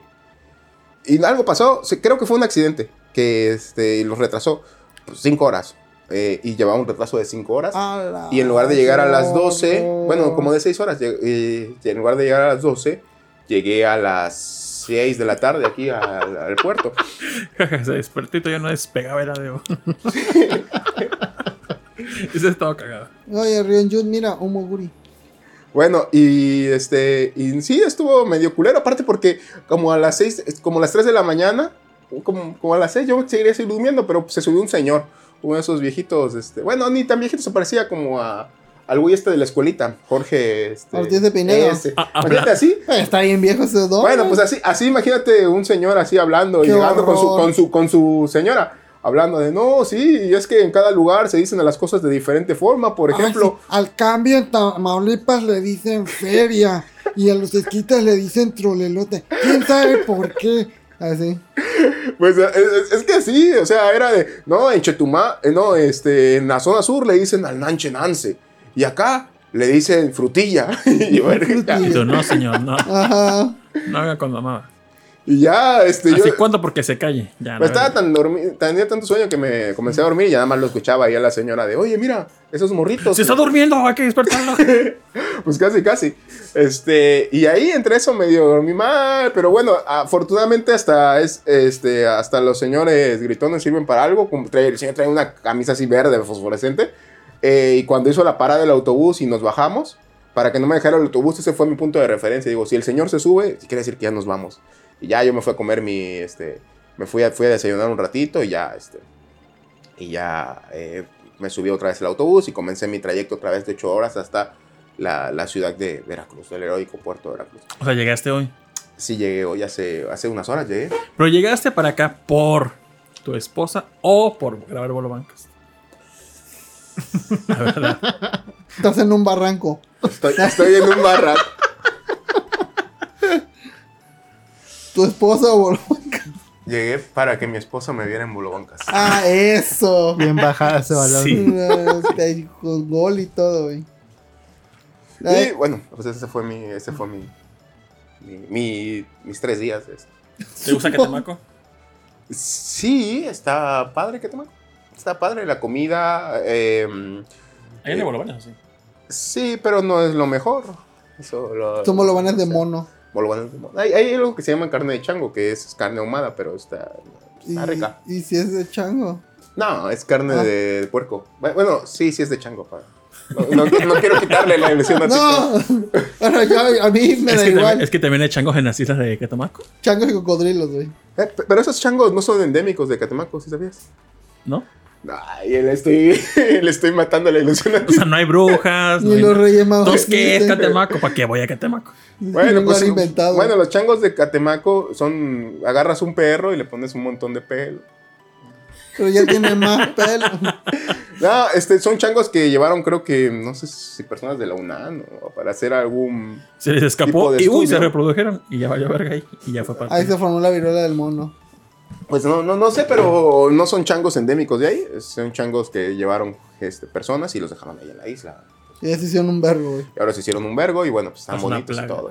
y algo pasó, creo que fue un accidente que este los retrasó pues, cinco horas eh, y llevaba un retraso de cinco horas. La Y en lugar de llegar a las 12, no. bueno, como de 6 horas, eh, en lugar de llegar a las 12, llegué a las 6 de la tarde aquí al, al puerto. Se despertó y todavía no despegaba el ADO. Ese estaba cagado. Oye, Ryonjun, mira, un moguri. Bueno, y este, y sí, estuvo medio culero, aparte porque como a las 6, como a las 3 de la mañana, como, como a las 6 yo seguiría así durmiendo, pero se subió un señor, uno de esos viejitos, este, bueno, ni tan viejito, se parecía como a, al güey este de la escuelita, Jorge, este, Ortiz de Pinedo. ese. Ah, Imagínate así, Eh, Está bien viejo ese don. Bueno, pues así, así imagínate un señor así hablando y llegando con su, con, su, con su señora. Hablando de, no, sí, y es que en cada lugar se dicen las cosas de diferente forma. Por Ay, ejemplo, sí, Al cambio en Tamaulipas le dicen feria y a los esquitas le dicen trolelote. ¿Quién sabe por qué? Así. pues es, es- es que sí, o sea, era de, no, en Chetumá, eh, no, este, en la zona sur le dicen al nanche nance. Y acá le dicen frutilla. y, yo, verga, Y tú, no, señor, no. Ajá. No haga con mamá. y ya, este, yo... ¿Así cuándo? Porque se calle. Ya, Pues estaba tan dormido, tenía tanto sueño que me comencé a dormir y ya nada más lo escuchaba ahí a la señora de, oye, mira, esos morritos. Se está durmiendo, hay que despertarlo. Pues casi, casi. Este, y ahí entre eso medio dormí mal, pero bueno, afortunadamente hasta es, este, hasta los señores gritones sirven para algo. Como trae- el señor trae una camisa así verde fosforescente. Eh, y cuando hizo la parada del autobús y nos bajamos, para que no me dejara el autobús, ese fue mi punto de referencia. Digo, si el señor se sube, quiere decir que ya nos vamos. Y ya yo me fui a comer mi, este, me fui a, fui a desayunar un ratito y ya, este, y ya, eh, me subí otra vez al autobús y comencé mi trayecto otra vez de 8 horas hasta la, la ciudad de Veracruz, del heroico puerto de Veracruz. O sea, llegaste hoy. Sí llegué hoy hace, hace unas horas, llegué. Pero llegaste para acá por tu esposa o por grabar Bolo Bancas. La verdad. Estás en un barranco. Estoy, estoy en un barra. Tu esposa o Llegué para que mi esposa me viera en Bulobancas. Ah, eso. Bien bajada ese balón. Sí. Este, Con gol y todo, güey. Y bueno, pues ese fue mi, ese fue mi, mi, mi- mis tres días. este. ¿Te gusta Catemaco? Sí, está padre, ¿qué tema? Está padre la comida. eh, Ahí en el Bolo Bancas, sí. sí, pero no es lo mejor. Eso lo, Somos los vanes de mono. bolobanes de mono. Hay, hay algo que se llama carne de chango, que es carne ahumada, pero está, Y, rica. y si es de chango. No, es carne Ah. de puerco. Bueno, sí, sí es de chango. pa. No, no- no quiero quitarle la ilusión a. No. Bueno, yo- a mí me Es da igual. también, es que también hay changos en las islas de Catemaco, Changos y cocodrilos, güey. Eh, pe- pero esos changos no son endémicos de Catemaco, ¿sí sabías? ¿no? Ay, le estoy, le estoy matando la ilusión O sea, no hay brujas. no Ni hay- los reyes magos. Entonces, ¿qué es. Catemaco? ¿Para qué voy a Catemaco? Bueno, pues, inventado. bueno, los changos de Catemaco son, agarras un perro y le pones un montón de pelo. Pero ya tiene más pelo. No, este, son changos que llevaron, creo que, no sé si personas de la UNAM o para hacer algún... Se les escapó Tipo de y uy, se reprodujeron y ya valió verga ahí. Y ya fue parte. Ahí se formó la viruela del mono. Pues no, no, no sé, pero no son changos endémicos de ahí. Son changos que llevaron este, personas y los dejaron ahí en la isla. Y ya se hicieron un vergo, güey. Y ahora se hicieron un vergo y bueno, pues están Es bonitos y todo.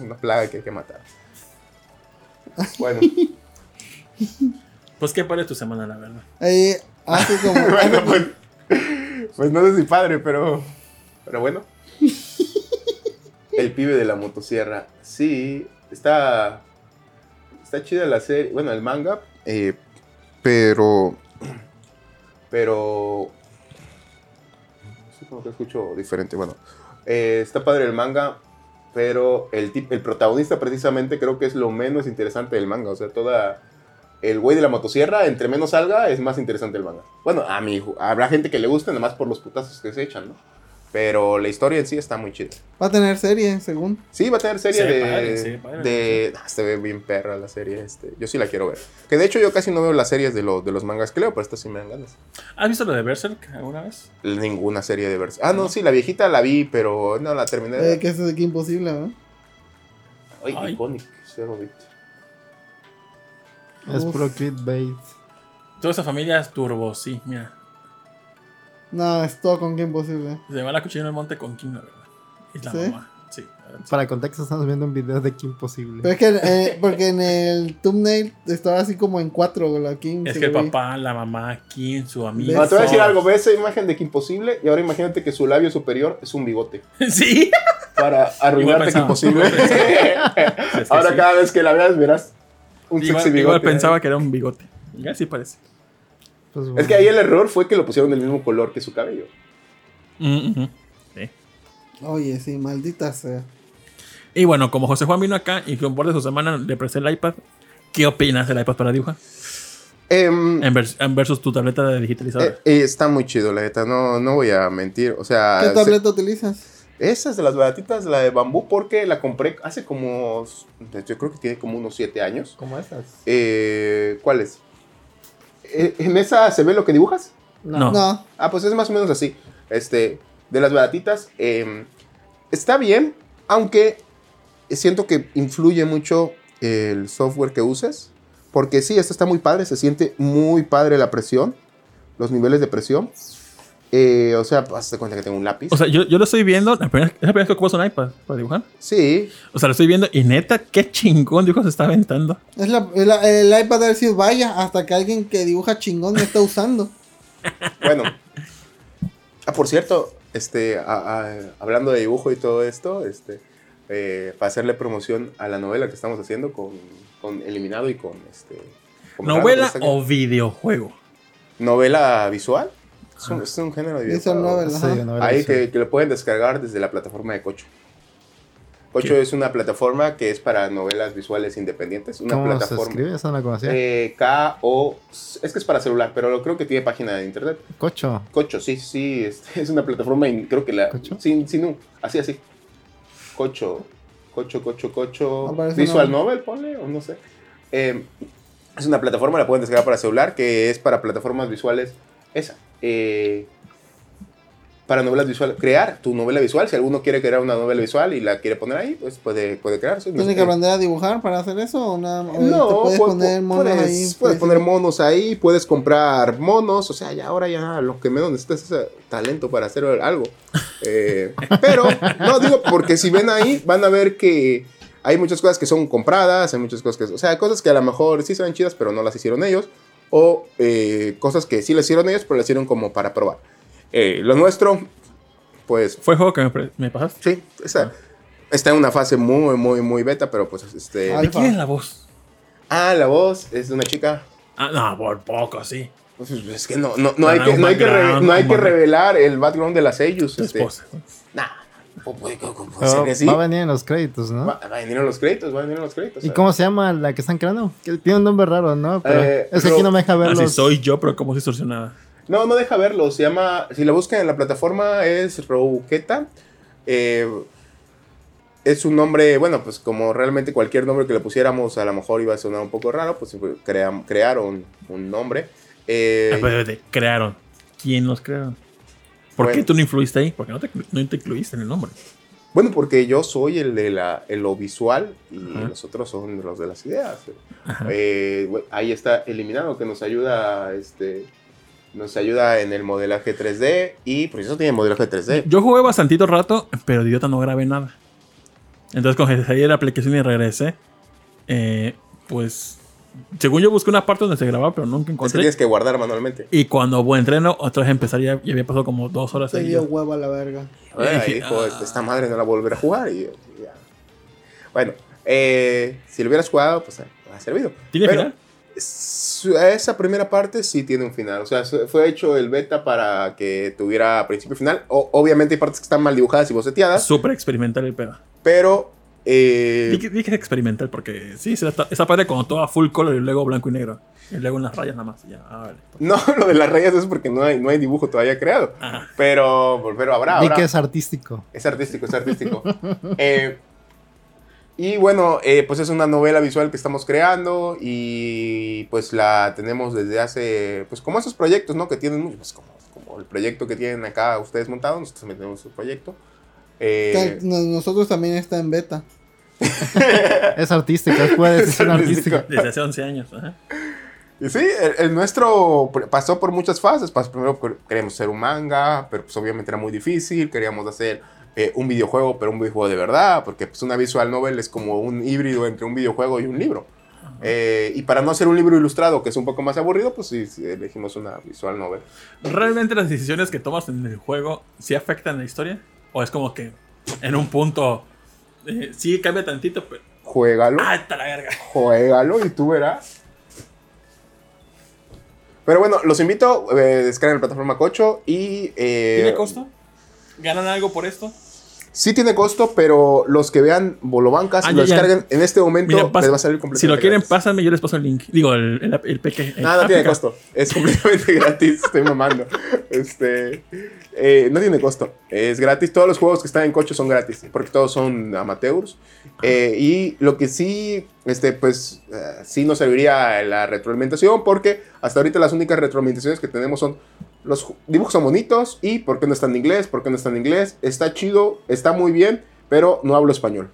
Una plaga que hay que matar. Bueno, Pues qué padre tu semana, la verdad. Ahí hace como. bueno pues, pues no sé si padre, pero, pero bueno. El pibe de la motosierra. Sí, está, está chida la serie. Bueno, el manga. eh, pero, pero, no sé cómo que escucho diferente. Bueno, eh, está padre el manga, pero el, el protagonista precisamente creo que es lo menos interesante del manga. O sea, toda el güey de la motosierra, entre menos salga, es más interesante el manga. Bueno, a mi hijo, habrá gente que le guste nada más por los putazos que se echan, ¿no? Pero la historia en sí está muy chida. Va a tener serie, según. Sí, va a tener serie de. padre, padre. de ah, se ve bien perra la serie. Este. Yo sí la quiero ver. Que de hecho yo casi no veo las series de, lo- de los mangas que leo, pero esta sí me dan ganas. ¿Has visto lo de Berserk alguna vez? Ninguna serie de Berserk. Ah, no, sí, la viejita la vi, pero no la terminé de Eh, que eso es aquí imposible, ¿no? Ay, Ay. iconic, cero bit. Es Uf. puro clickbait. Toda esa familia es turbo, sí, mira. No, es todo con que imposible. Se va la cuchilla en el monte con Kim, la verdad. Es la ¿Sí? mamá. Sí. Para contexto, estamos viendo un video de que imposible. Pero es que, eh, porque en el thumbnail estaba así como en cuatro, güey, aquí. Es que el papá, la mamá, Kim, su amigo. No, te voy a decir algo, ve esa imagen de que imposible y ahora imagínate que su labio superior es un bigote. sí. Para arruinarte Es que ahora sí. cada vez que la veas verás un Igual, sexy bigote. igual pensaba que era un bigote. Ya sí parece. Pues, Es que ahí el error fue que lo pusieron del mismo color que su cabello. Mm. Sí. Oye, sí, maldita sea. Y bueno, como José Juan vino acá y con borde de su semana le presté el iPad, ¿qué opinas del iPad para dibujar? Em, En, vers- en versus tu tableta de digitalizadora. eh, eh, está muy chido, la neta. No, no voy a mentir. O sea, ¿Qué se- tableta utilizas? Esa es de las baratitas, la de bambú, porque la compré hace como. Yo creo que tiene como unos 7 años. ¿Cómo estas? Eh, ¿Cuál es? Eh, ¿En esa se ve lo que dibujas? No. No. Ah, pues es más o menos así. Este, de las baratitas. eh, está bien, aunque siento que influye mucho el software que uses. Porque sí, esta está muy padre, se siente muy padre la presión, los niveles de presión. Eh, o sea, hazte cuenta que tengo un lápiz. O sea, yo, yo lo estoy viendo, la primera, es la primera vez que ocupas un iPad para dibujar. sí, O sea, lo estoy viendo y neta, qué chingón dibujo se está aventando. Es la, el, el iPad ha decir vaya hasta que alguien que dibuja chingón lo está usando. bueno. Ah, por cierto, este, a- a- hablando de dibujo y todo esto, este, eh, para hacerle promoción a la novela que estamos haciendo con, con Eliminado y con este. con ¿Novela o videojuego? novela visual? Es un, es un género de Visual novel, Sí, ajá. novela Ahí que, que lo pueden descargar desde la plataforma de Cocho. Cocho ¿Qué? es una plataforma que es para novelas visuales independientes. Una ¿Cómo se plataforma. escribe? Eso no la conocía. Eh, K-O. Es que es para celular, pero lo creo que tiene página de internet. Cocho. Cocho, sí, sí, es, es una plataforma, y creo que la... ¿Cocho? Sin, sin un, así, así. Cocho, Cocho, Cocho, Cocho... Aparece Visual Novel, ponle, o no sé. Eh, es una plataforma, la pueden descargar para celular, que es para plataformas visuales, esa. Eh, para novelas visuales, crear tu novela visual, si alguno quiere crear una novela visual y la quiere poner ahí, pues puede, puede crearse. ¿Tienes que aprender a dibujar para hacer eso o nada? o No, te puedes pu- poner monos puedes, ahí. puedes pues, poner monos ahí, puedes comprar monos, o sea, ya ahora ya lo que menos necesitas es eh, talento para hacer algo. Eh, pero, no digo, porque si ven ahí, van a ver que hay muchas cosas que son compradas, hay muchas cosas que, o sea, cosas que a lo mejor sí se ven chidas, pero no las hicieron ellos, o eh, cosas que sí las hicieron ellos, pero las hicieron como para probar. Eh, lo nuestro, pues Fue el juego que me, me pasaste. sí, está, está en una fase muy, muy, muy beta, pero pues este... ¿De quién es la voz? Ah, la voz es de una chica. Ah, no, por poco, sí. Pues, es que no, no, no hay, que, no hay que, no hay que revelar el background de las ellos. Este. esposa. Nah, puede- puede- puede Pero ser que sí. Va a venir en los créditos, ¿no? Va, va a venir en los créditos, va a venir en los créditos. ¿Y cómo se llama la que están creando? Que tiene un nombre raro, ¿no? Pero Eh, es que aquí no me deja ver Así soy yo, pero como distorsionada. No, no deja verlo. Se llama. Si la buscan en la plataforma es Rouqueta. Eh, es un nombre, bueno, pues como realmente cualquier nombre que le pusiéramos a lo mejor iba a sonar un poco raro, pues crearon un nombre. Eh, Ah, pero, crearon. ¿Quién los crearon? ¿Por qué tú no influiste ahí? Porque no te, no te incluiste en el nombre. Bueno, porque yo soy el de la, el lo visual y Ajá. los otros son los de las ideas. Eh, ahí está eliminado que nos ayuda, este, nos ayuda en el modelaje 3D y por eso tiene modelaje 3D. Yo jugué bastantito rato, pero de idiota no grabé nada. Entonces, cuando salí de la aplicación y regresé, eh, pues, según yo busqué una parte donde se grababa, pero nunca Es que encontré. tienes que guardar manualmente. Y cuando bueno, entreno, otra vez empezar ya, ya había pasado como dos horas ahí. dio huevo a la verga. Y Ahí dije, dijo, "Ah". esta madre no la volverá a jugar y, y ya. Bueno, eh, si lo hubieras jugado, pues eh, ha servido. ¿Tiene Pero final? su- Esa primera parte sí tiene un final. O sea, se- fue hecho el beta para que tuviera principio y final. O- obviamente hay partes que están mal dibujadas y boceteadas, Súper experimental el pedo. pero... eh, Dije, dije experimental porque sí, está- esa parte como toda full color y luego blanco y negro. Y luego unas rayas nada más. Ya, ah, vale. no, lo de las rayas es porque no hay, no hay dibujo todavía creado. Pero, pero habrá, habrá. que es artístico. Es artístico, es artístico. Eh, y bueno, eh, pues es una novela visual que estamos creando y pues la tenemos desde hace, pues como esos proyectos, ¿no? Que tienen pues como, como el proyecto que tienen acá ustedes montado, nosotros también tenemos su proyecto. Eh, Nosotros también está en beta. Es artístico, es ser artístico. artístico. Desde hace 11 años. Ajá. y sí, el, el nuestro pasó por muchas fases. Primero quer- queríamos hacer un manga, pero pues obviamente era muy difícil. Queríamos hacer eh, un videojuego, pero un videojuego de verdad, porque pues una visual novel es como un híbrido entre un videojuego y un libro. Eh, y para no hacer un libro ilustrado, que es un poco más aburrido, pues sí, sí, elegimos una visual novel. ¿Realmente las decisiones que tomas en el juego sí afectan la historia? ¿O es como que en un punto eh, sí cambia tantito, pero. Juégalo, ¡Ah, está la verga! juégalo y tú verás. Pero bueno, los invito, eh, descarguen la plataforma Cocho y... eh, ¿Tiene costo? ¿Ganan algo por esto? Sí tiene costo, pero los que vean Bolobancas Ah, y lo ya. descarguen en este momento Mira, les va a salir completamente Si lo quieren, gratis. pásenme, yo les paso el link. Digo, el, el, el peque. el- Nada, ah, tiene costo. Es completamente gratis. Estoy mamando. Este, eh, no tiene costo. Es gratis. Todos los juegos que están en coche son gratis. Porque todos son amateurs. Eh, y lo que sí, este, pues, eh, sí nos serviría la retroalimentación. Porque hasta ahorita las únicas retroalimentaciones que tenemos son los dibujos son bonitos. Y por qué no están en inglés, por qué no están en inglés. Está chido, está muy bien. Pero no hablo español.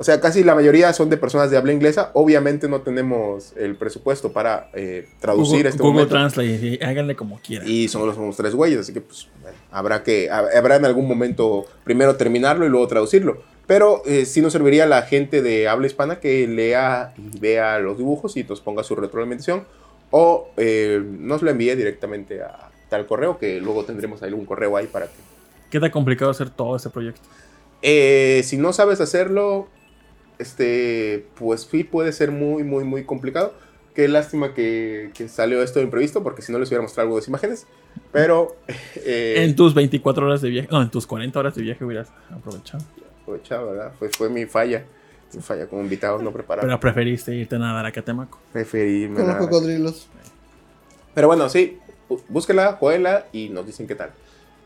O sea, casi la mayoría son de personas de habla inglesa. Obviamente no tenemos el presupuesto para eh, traducir Google, este Google momento. Translate, háganle como quieran. Y somos los somos tres güeyes, así que pues bueno, habrá que hab- habrá en algún momento primero terminarlo y luego traducirlo. Pero eh, sí nos serviría a la gente de habla hispana que lea y vea los dibujos y nos ponga su retroalimentación o eh, nos lo envíe directamente a tal correo que luego tendremos ahí un correo ahí para que ¿Qué tan complicado hacer todo ese proyecto? eh, si no sabes hacerlo, este, pues sí puede ser muy, muy, muy complicado. Qué lástima que, que salió esto de imprevisto, porque si no les hubiera mostrado algo de las imágenes. Pero, eh, En tus 24 horas de viaje, no, en tus 40 horas de viaje hubieras aprovechado. aprovechado, ¿verdad? Fue, fue mi falla. Mi falla como invitado no preparado. Pero preferiste irte a nadar a Catemaco. Preferirme. Con los cocodrilos. Pero bueno, sí, búsquela, jueguela y nos dicen qué tal.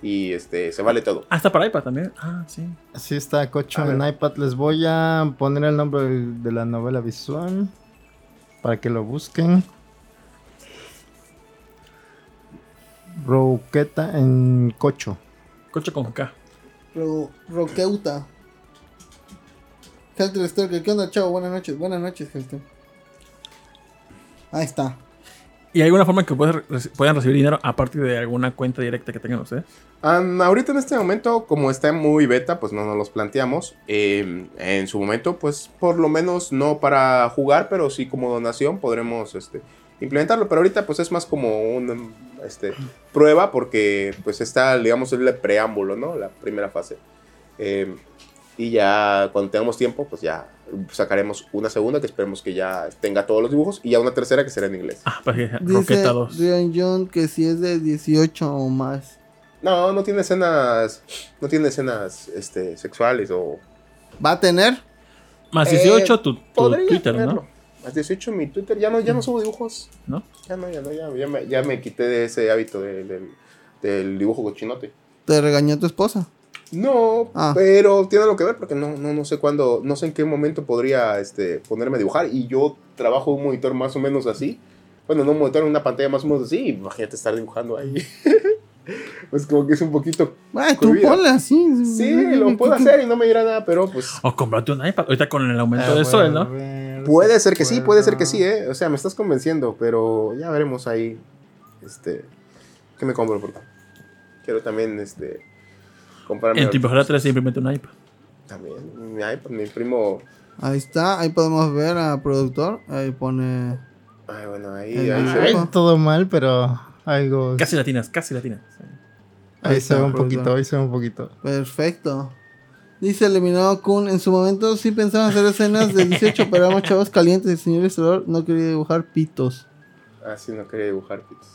Y este, se vale todo. Ah, está para iPad también. Ah, sí. Así está, Cocho A en ver. iPad. Les voy a poner el nombre de la novela visual para que lo busquen. Roqueta en Cocho. Coche con K. Ro Roqueuta. Helter Stalker. ¿Qué onda, chavo? Buenas noches. Buenas noches, Helter. Ahí está. ¿Y hay alguna forma en que puedan recibir dinero a partir de alguna cuenta directa que tengan ustedes? Am, ahorita en este momento, como está muy beta, pues no nos los planteamos. Eh, en su momento, pues por lo menos no para jugar, pero sí como donación podremos este, implementarlo. Pero ahorita pues es más como una este, prueba porque pues está, digamos, el preámbulo, ¿no? La primera fase. Eh, y ya cuando tengamos tiempo, pues ya sacaremos una segunda que esperemos que ya tenga todos los dibujos y ya una tercera que será en inglés. Ah, pues Dice Roqueta 2. Ryan John que si es de 18 o más. No, no tiene escenas, no tiene escenas este, sexuales o ¿Va a tener? Más Eh, 18 tu, tu Podría Twitter, tenerlo. ¿no? Más 18 mi Twitter. Ya no, ya no subo dibujos. ¿No? Ya no, ya no, ya, ya me, ya me quité de ese hábito de- del- del dibujo cochinote. ¿Te regañó tu esposa? No, Ah. pero tiene algo que ver porque no, no, no sé cuándo, no sé en qué momento podría este, ponerme a dibujar. Y yo trabajo un monitor más o menos así. Bueno, no un monitor, una pantalla más o menos así. Imagínate estar dibujando ahí. pues como que es un poquito. Ay, tú Cohibida. ponla así. Sí, lo puedo hacer y no me dirá nada, pero pues. O comprate un iPad. Ahorita con el aumento Ah, de bueno, sol, ¿no? ver Puede ser que sí, puede ser que sí, ¿eh? O sea, me estás convenciendo, pero ya veremos ahí. Este. ¿Qué me compro? Porque quiero también, este. Comprarme. En tu impresora 3 simplemente un iPad. También. Mi iPad, mi primo. Ahí está, ahí podemos ver a productor. Ahí pone. Ay, bueno, ahí, El ahí se Ay, ve. Todo mal, pero algo. Casi latinas, casi latinas. Sí. Ahí se ve un productor. poquito, ahí se ve un poquito. Perfecto. Dice eliminado Kun. En su momento sí pensaba hacer escenas de 18, pero éramos chavos calientes. El señor ilustrador no quería dibujar pitos. Ah, sí, no quería dibujar pitos.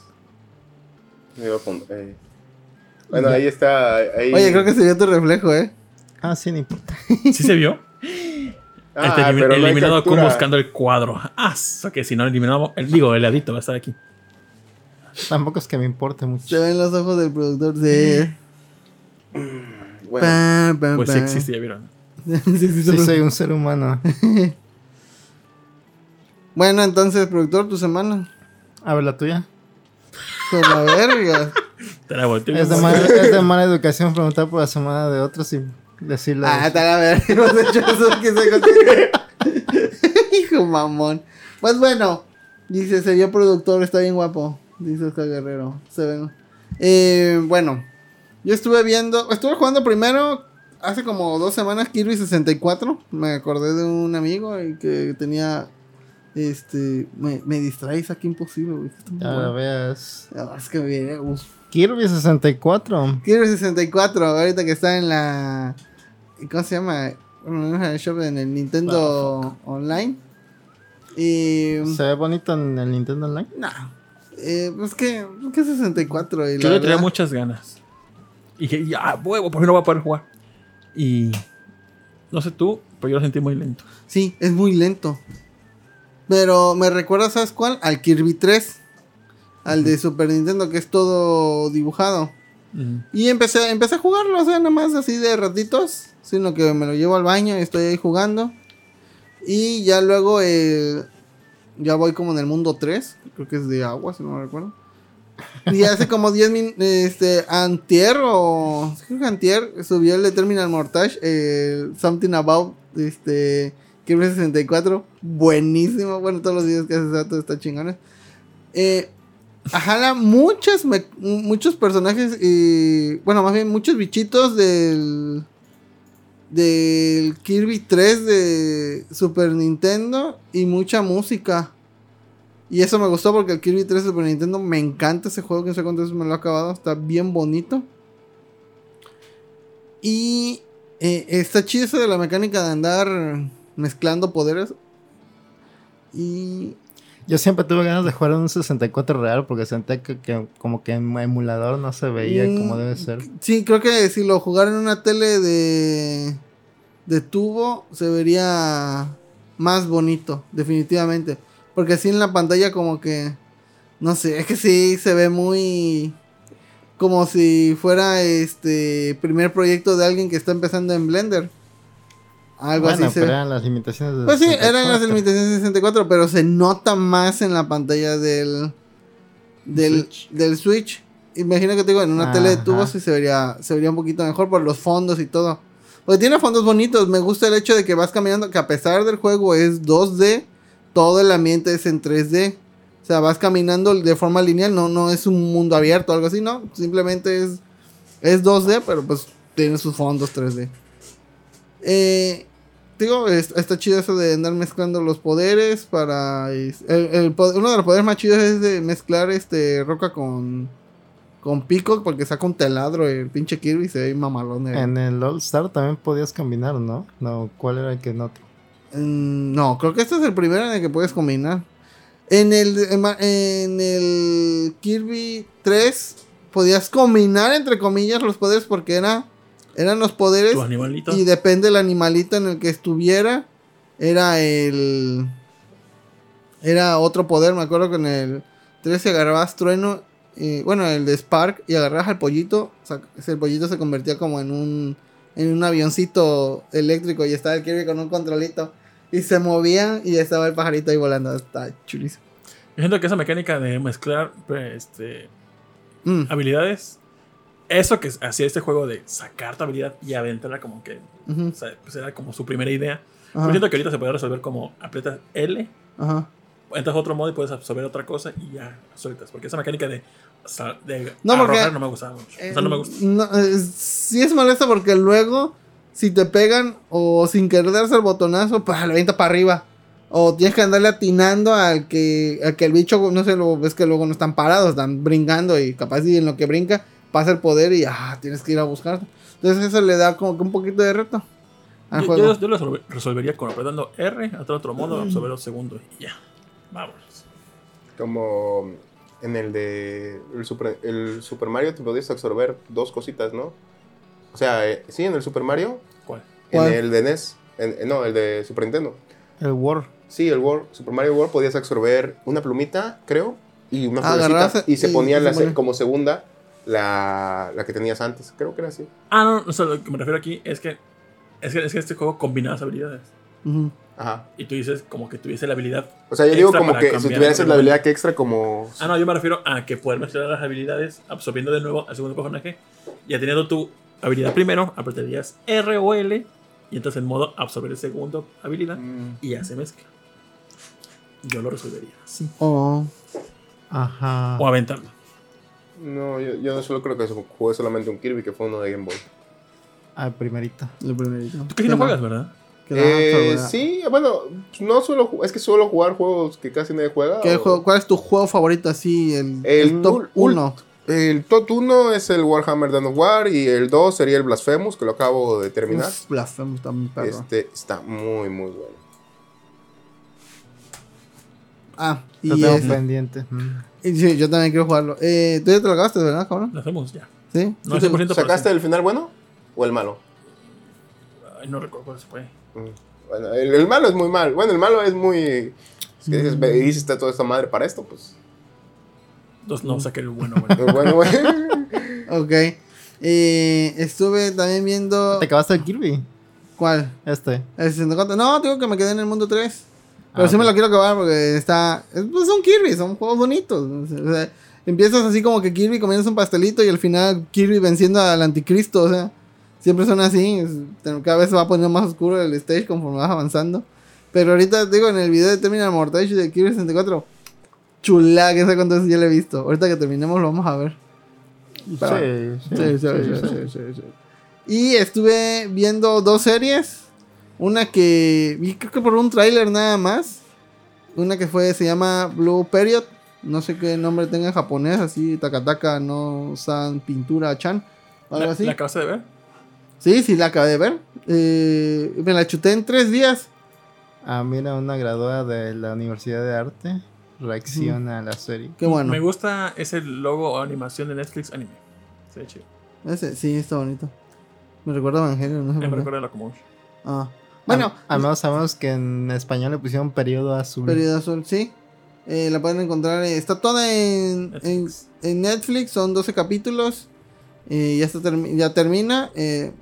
Me iba a poner, eh. Bueno, ahí está. Ahí. Oye, creo que se vio tu reflejo, ¿eh? Ah, sí, ni importa. ¿Sí se vio? Ah, Este, pero no eliminado captura. buscando el cuadro. Ah, so que si no eliminamos, el, digo, el ladito va a estar aquí. Tampoco es que me importe mucho. Se ven los ojos del productor de. Bueno, Pam, pam, Pues sí existe, ya vieron. Sí, sí, sí, Sí, sí. soy un ser humano. Bueno, entonces, productor, tu semana. A ver, la tuya. Con la verga. Te la volteo. Es de, mala, es de mala educación preguntar por la semana de otros y decirle. Ah, está la verga. Hemos hecho eso que se. Hijo mamón. Pues bueno, dice, se vio productor, está bien guapo. Dice Oscar Guerrero. Se ven. Eh, bueno, yo estuve viendo, estuve jugando primero hace como dos semanas Kirby 64. Me acordé de un amigo y que tenía. Este. Me, me distraes aquí imposible, güey. Bueno. veas. Es que me viene. uf. Kirby 64. Kirby 64, ahorita que está en la. ¿Cómo se llama? Bueno, en el shop, en el Nintendo Online. Y. Se ve bonito en el Nintendo Online. No. Eh, pues que. ¿Qué 64? Y la Yo le tenía muchas ganas. Y dije, ya, huevo, por fin no voy a poder jugar. Y. No sé tú, pero yo lo sentí muy lento. Sí, es muy lento. Pero me recuerda, ¿sabes cuál? Al Kirby 3. Al de Super Nintendo, que es todo dibujado. Y empecé, empecé a jugarlo, o sea, nada más así de ratitos. Sino que me lo llevo al baño y estoy ahí jugando. Y ya luego eh, ya voy como en el mundo 3. Creo que es de agua, si no me recuerdo. Y hace como 10 minutos, este, Antier o... Creo que Antier subió el de Terminal Mortage, Something About, este, Kirby 64. Buenísimo, bueno, todos los videos que hace Sato está chingones. Eh, jala muchas, muchos personajes y, bueno, más bien muchos bichitos del, del Kirby 3 de Super Nintendo y mucha música. Y eso me gustó porque el Kirby 3 de Super Nintendo me encanta ese juego que no sé cuántas veces me lo he acabado. Está bien bonito. Y eh, está chido eso de la mecánica de andar mezclando poderes. Y Yo siempre tuve ganas de jugar en un 64 real porque sentía que, que como que en emulador no se veía Mm, como debe ser. Sí, creo que si lo jugara en una tele de. de tubo se vería más bonito, definitivamente. Porque así en la pantalla como que, no sé, es que sí se ve muy... Como si fuera este primer proyecto de alguien que está empezando en Blender. Algo bueno, así pero eran las limitaciones de Pues sí, eran las 64. limitaciones de 64, pero se nota más en la pantalla del del Switch. del Switch. Imagina que te digo, en una tele de tubos sí se vería, se vería un poquito mejor por los fondos y todo. Porque tiene fondos bonitos. Me gusta el hecho de que vas caminando, que a pesar del juego es 2D, todo el ambiente es en 3D. O sea, vas caminando de forma lineal, no, no es un mundo abierto o algo así, no. Simplemente es, es 2D, pero pues tiene sus fondos 3D. Eh, digo, es- está chido eso de andar mezclando los poderes para... el- uno de los poderes más chidos es de mezclar este roca con, con pico, porque saca un taladro el pinche Kirby y se ve mamalón. el- En el All Star también podías combinar, ¿no? No, ¿cuál era el que otro? Mm, no, creo que este es el primero en el que puedes combinar. En el, en en el Kirby 3 podías combinar entre comillas los poderes porque era, eran los poderes Tu animalito. y depende del animalito en el que estuviera. Era el... Era otro poder, me acuerdo que en el 3 si agarrabas trueno, eh, bueno, el de Spark y agarrabas al pollito, o sea, el pollito se convertía como en un en un avioncito eléctrico y estaba el Kirby con un controlito y se movía y estaba el pajarito ahí volando, está chulísimo. Yo siento que esa mecánica de mezclar pues, este, Mm, habilidades, eso que hacía este juego de sacar tu habilidad y aventarla como que, ujú, o sea, pues era como su primera idea. Yo siento que ahorita se puede resolver como aprietas L, ajá. entras a otro modo y puedes absorber otra cosa y ya sueltas. Porque esa mecánica de, de No, porque- no me gustaba mucho. o sea, no me gusta. Eh, no, eh, sí es molesto porque luego, si te pegan o sin querer darse el botonazo, pues lo avienta para arriba. O tienes que andarle atinando al que, al que el bicho, no sé, lo ves que luego no están parados, están brincando y capaz y en lo que brinca pasa el poder y ah, tienes que ir a buscar. Entonces eso le da como que un poquito de reto al Yo, juego. yo- yo lo resolve- resolvería con apretando R, a otro modo, absorber los segundos y ya. Vámonos. Como en el de el Super, el Super Mario te podías absorber dos cositas, ¿no? O sea, eh, sí, en el Super Mario, ¿Cuál? ¿Cuál? en el de NES, en- en- no, el de Super Nintendo. El War. Sí, el World, Super Mario World podías absorber una plumita, creo, y una Ah, florecita, y se y- ponía y se la se- ponía. como segunda la, la que tenías antes. Creo que era así. Ah, no, o sea, lo que me refiero aquí es que es que, es que este juego combinaba las habilidades. Ujú. Ajá. Y tú dices como que tuviese la habilidad. O sea, yo digo como que si tuvieras la habilidad que extra como... Ah, no, yo me refiero a que poder mezclar las habilidades absorbiendo de nuevo al segundo personaje. Ya teniendo tu habilidad primero, apretarías R o L y entras en modo absorber el segundo habilidad Mm, y ya se mezcla. Yo lo resolvería así. Oh. Ajá. O aventarlo. No, yo, yo solo creo que jugué solamente un Kirby que fue uno de Game Boy. Ah, primerita. Lo primerito. Tú casi no ¿Qué juegas? ¿verdad? Eh, sí, bueno, no suelo es que suelo jugar juegos que casi nadie juega. ¿Qué o- juego- ¿Cuál es tu juego favorito así? El, El el top ul- 1. El top 1 es el Warhammer Dawn of War y el 2 sería el Blasphemous, que lo acabo de terminar. Blasphemous también, perro. Este está muy, muy bueno. Ah, Lo y, tengo es- pendiente. Mm. y sí, yo también quiero jugarlo. Eh, tú ya te lo acabaste, ¿verdad, cabrón? Lo hacemos ya. Sí. No, ¿Sí te- 100%. pero ¿Sacaste el final bueno o el malo? Ay, no recuerdo cuál se fue. Mm. Bueno, el, el malo es muy mal. Bueno, el malo es muy. Es que dices, Mm. "Ve, hiciste toda esta madre para esto, pues. Dos, Mm. no, saqué el bueno, bueno. Pues bueno, güey. Ok. Eh, estuve también viendo. ¿Te acabaste el Kirby? ¿Cuál? Este. ¿El 64? No, digo que me quedé en el mundo 3. Pero Ah, sí me lo quiero acabar porque está. Es, pues son Kirby, son juegos bonitos. O sea, empiezas así como que Kirby comienza un pastelito y al final Kirby venciendo al anticristo. O sea, siempre son así. es- cada vez se va poniendo más oscuro el stage conforme vas avanzando. Pero ahorita digo, en el video de Terminal Mortage de Kirby 64, chula, que sé cuántas veces ya lo he visto. Ahorita que terminemos lo vamos a ver. Sí, sí, sí, sí. Y estuve viendo dos series. Una que vi creo que por un tráiler nada más. Una que fue, se llama Blue Period. No sé qué nombre tenga en japonés, así Takataka no San Pintura Chan. o Algo ¿La, así. ¿La acabaste de ver? Sí, sí, la acabé de ver. Eh, me la chuté en tres días. Ah, mira, una graduada de la Universidad de Arte reacciona a la serie. Qué bueno. Me gusta ese logo o animación de Netflix anime. Se ve chido. Ese, sí, está bonito. Me recuerda a Evangelio, no sé Me por qué. recuerda a la Locomotion. Ah. Bueno, menos sabemos que en español le pusieron periodo azul. Periodo Azul, sí. Eh, la pueden encontrar. eh, está toda en Netflix. En, Netflix. en Netflix. Son 12 capítulos. eh, ya, está termi- ya termina. eh,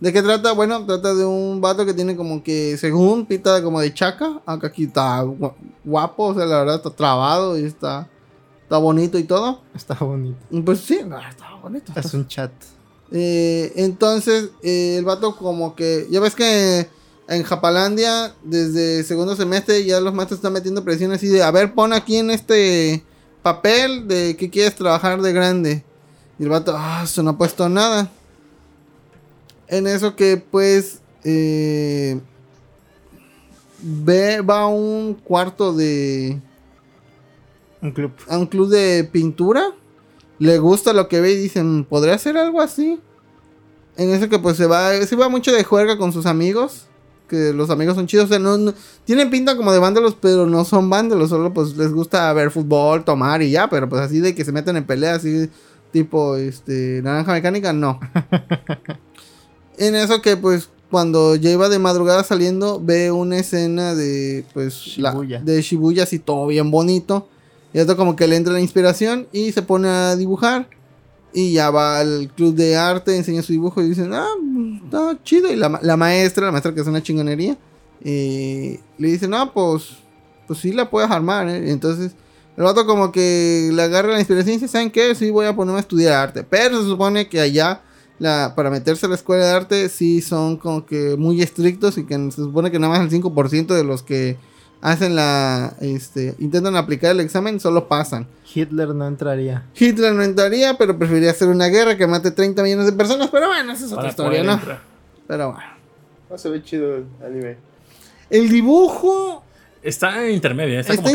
¿De qué trata? Bueno, trata de un vato que tiene como que, según pinta como de chaca. Aunque aquí está gu- guapo. O sea, la verdad está trabado y está, está bonito y todo. Está bonito. Pues sí, no, está bonito. Es un chat. Eh, entonces, eh, el vato como que... Ya ves que en Japalandia, desde segundo semestre, ya los maestros están metiendo presión así de... A ver, pon aquí en este papel de que quieres trabajar de grande. Y el vato, ah, eso no ha puesto nada. En eso que pues... eh, ve, va a un cuarto de... Un club. A un club de pintura. Le gusta lo que ve y dicen, ¿podría hacer algo así? En eso que pues se va, se va mucho de juerga con sus amigos. Que los amigos son chidos. O sea, no, no- tienen pinta como de vándalos, pero no son vándalos. Solo pues les gusta ver fútbol, tomar y ya. Pero pues así de que se meten en peleas, así tipo este naranja mecánica, no. en eso que pues cuando ya iba de madrugada saliendo, ve una escena de pues la- Shibuya. de Shibuya así todo bien bonito. Y esto como que le entra la inspiración y se pone a dibujar. Y ya va al club de arte, enseña su dibujo y dicen, ah, está chido. Y la, la maestra, la maestra que es una chingonería, eh, le dice, no, pues, pues sí la puedes armar. ¿eh?". Entonces, el vato como que le agarra la inspiración y dice, ¿saben qué? Sí voy a ponerme a estudiar arte. Pero se supone que allá, la, para meterse a la escuela de arte, sí son como que muy estrictos y que se supone que nada más el 5% de los que hacen la, este, intentan aplicar el examen solo pasan. Hitler no entraría. Hitler no entraría, pero preferiría hacer una guerra que mate 30 millones de personas. Pero bueno, esa es otra Para historia, ¿no? entrar. Pero bueno. No se ve chido el anime. El dibujo Está en intermedia. Está, está y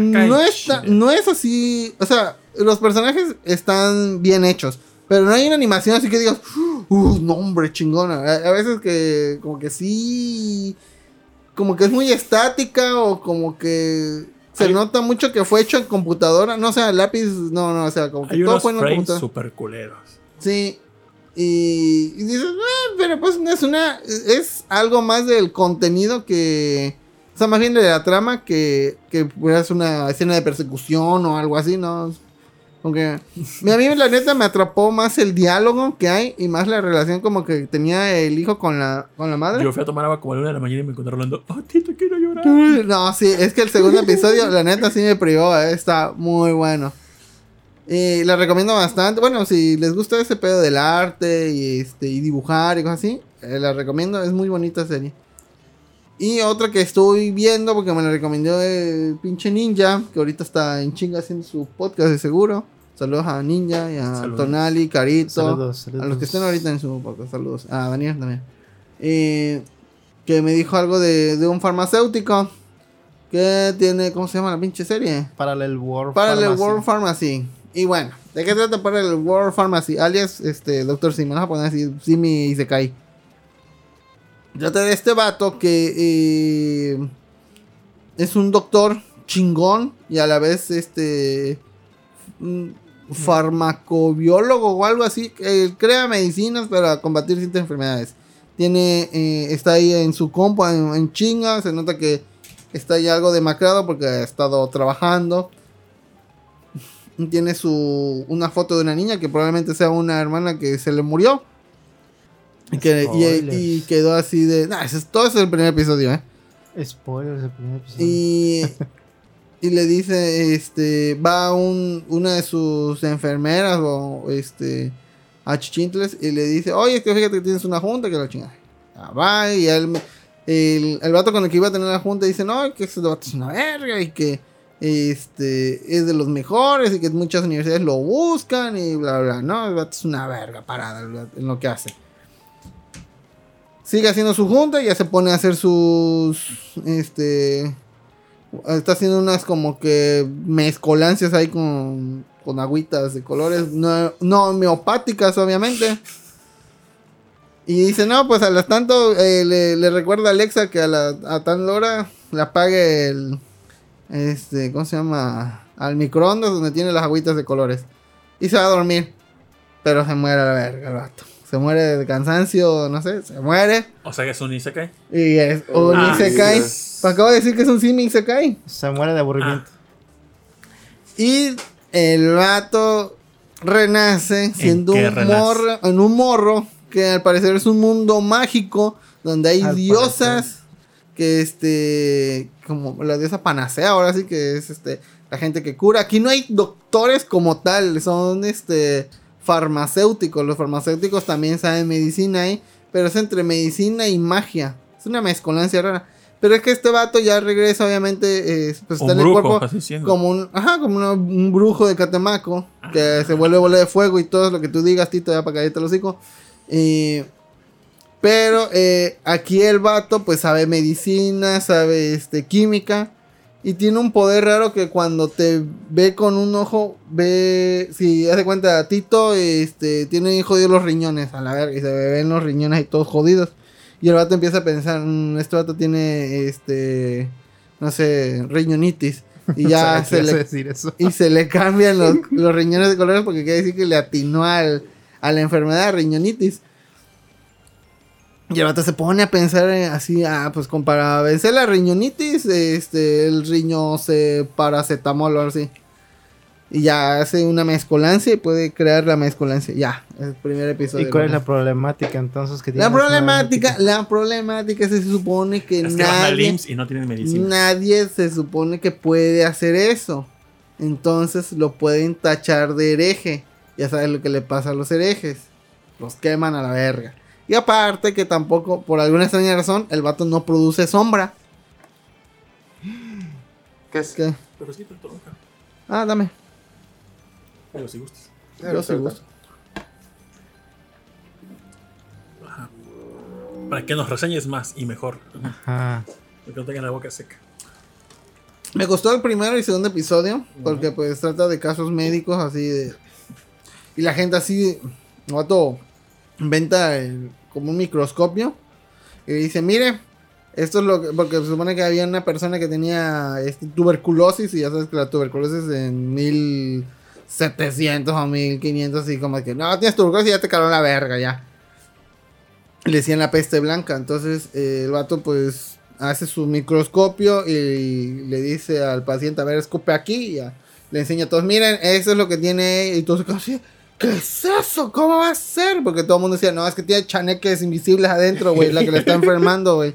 No, está, chile. no es así. O sea, los personajes están bien hechos. Pero no hay una animación así que digas, uh, no, hombre, chingona. A, a veces que, como que sí. Como que es muy estática o como que. Se Hay- nota mucho que fue hecho en computadora. No, o sea, lápiz, no, no, o sea, como que Hay todo unos fue en frames computadora. super culeros. Sí. Y, y dices, "Ah, pero pues es una. Es algo más del contenido que. O sea, más bien de la trama que. Que fueras una escena de persecución o algo así, ¿no? Aunque. A mí, la neta, me atrapó más el diálogo que hay y más la relación como que tenía el hijo con la, con la madre. Yo fui a tomar agua como a la una de la mañana y me encontré hablando. Oh, tito, quiero llorar. No, sí, es que el segundo episodio, la neta, sí me privó, eh, está muy bueno. Y la recomiendo bastante. Bueno, si les gusta ese pedo del arte y, este, y dibujar y cosas así, eh, la recomiendo, es muy bonita serie. Y otra que estoy viendo, porque me la recomendó el pinche Ninja, que ahorita está en chinga haciendo su podcast de seguro. Saludos a Ninja y a Saludos. Tonali, Carito. Saludos, saludos. A los que estén ahorita en su podcast, saludos. A Daniel también. Eh, que me dijo algo de, de un farmacéutico que tiene, ¿cómo se llama la pinche serie? Parallel World Parallel Pharmacy. World Pharmacy. Y bueno, ¿de qué trata Parallel World Pharmacy? Alias, este, Doctor Simi, vamos a poner así, Simi y se cae. Trata de este vato que eh, es un doctor chingón y a la vez este mm, farmacobiólogo o algo así. él crea medicinas para combatir ciertas enfermedades. Tiene, eh, está ahí en su compa, en, en chinga. Se nota que está ya algo demacrado porque ha estado trabajando. Tiene su una foto de una niña que probablemente sea una hermana que se le murió. Y, que, y- Spoilers. y quedó así de. Nah, ese es, todo eso es el primer episodio, ¿eh? Spoilers del primer episodio. Y, y le dice, este, va un, una de sus enfermeras o este, a Chichintles y le dice, oye, es que fíjate que tienes una junta, que la chingada. Ah, va, y él, el, el vato con el que iba a tener la junta dice, no, que ese vato es una verga y que este, es de los mejores y que muchas universidades lo buscan y bla, bla, no, el vato es una verga parada en lo que hace. Sigue haciendo su junta y ya se pone a hacer sus, este, está haciendo unas como que mezcolancias ahí con, con agüitas de colores, no, no homeopáticas obviamente. Y dice, no, pues a las tanto eh, le, le recuerda a Alexa que a, la, tan hora le apague el, este, ¿cómo se llama? Al microondas donde tiene las agüitas de colores. Y se va a dormir. Pero se muere a la verga el vato. Se muere de cansancio, no sé, se muere. O sea que es un Isekai. Y es un Ah, Isekai. Dios. Acabo de decir que es un Simi Isekai. Se muere de aburrimiento. Y el vato renace siendo un renace? morro, en un morro que al parecer es un mundo mágico donde hay Al diosas que este como la diosa panacea ahora sí que es este la gente que cura. Aquí no hay doctores como tal, son este farmacéuticos. Los farmacéuticos también saben medicina ahí, pero es entre medicina y magia. Es una mezcolancia rara. Pero es que este vato ya regresa, obviamente, eh, pues está Un en el cuerpo como un, ajá, como una- un brujo de Catemaco que se vuelve bola de fuego y todo lo que tú digas, Tito, ya para callarte el hocico. Eh, pero eh, aquí el vato pues sabe medicina, sabe este, química y tiene un poder raro que cuando te ve con un ojo, ve, si hace cuenta, Tito este, tiene jodidos los riñones a la verga y se ven los riñones ahí todos jodidos. Y el vato empieza a pensar, "Mm, este vato tiene, este, no sé, riñonitis. Y ya se le, decir eso. y se le cambian los, los riñones de colores porque quiere decir que le atinó al, a la enfermedad de riñonitis. Y el vato se pone a pensar en así, ah, pues para vencer la riñonitis, este, el riño se paracetamol o algo así. Y ya hace una mezcolancia y puede crear la mezcolancia. Ya, el primer episodio. ¿Y cuál es la problemática entonces que La tiene problemática, la problemática es que se supone que Es que nadie, y no tienen medicina. nadie se supone que puede hacer eso. Entonces lo pueden tachar de hereje. Ya sabes lo que le pasa a los herejes. Los queman a la verga. Y aparte que tampoco, por alguna extraña razón, el vato no produce sombra. ¿Qué es? ¿Qué? Pero sí, pero nunca. Ah, dame. Pero si gustas. Yo sí gusto. Para que nos reseñes más y mejor. Ajá. Porque no tengan la boca seca. Me gustó el primero y segundo episodio. Porque pues trata de casos médicos así de. Y la gente así. Vato inventa el- como un microscopio. Y dice, mire. Esto es lo que. Porque se supone que había una persona que tenía este, tuberculosis. Y ya sabes que la tuberculosis en 1700 o 1500. Así como que no, tienes tuberculosis y ya te caló la verga ya. Le decían la peste blanca. Entonces eh, el vato pues hace su microscopio y le dice al paciente, a ver, escupe aquí. Y ya le enseña a todos, miren, eso es lo que tiene. Y todos ¿qué es eso? ¿Cómo va a ser? Porque todo el mundo decía, no, es que tiene chaneques invisibles adentro, güey, la que le está enfermando, güey.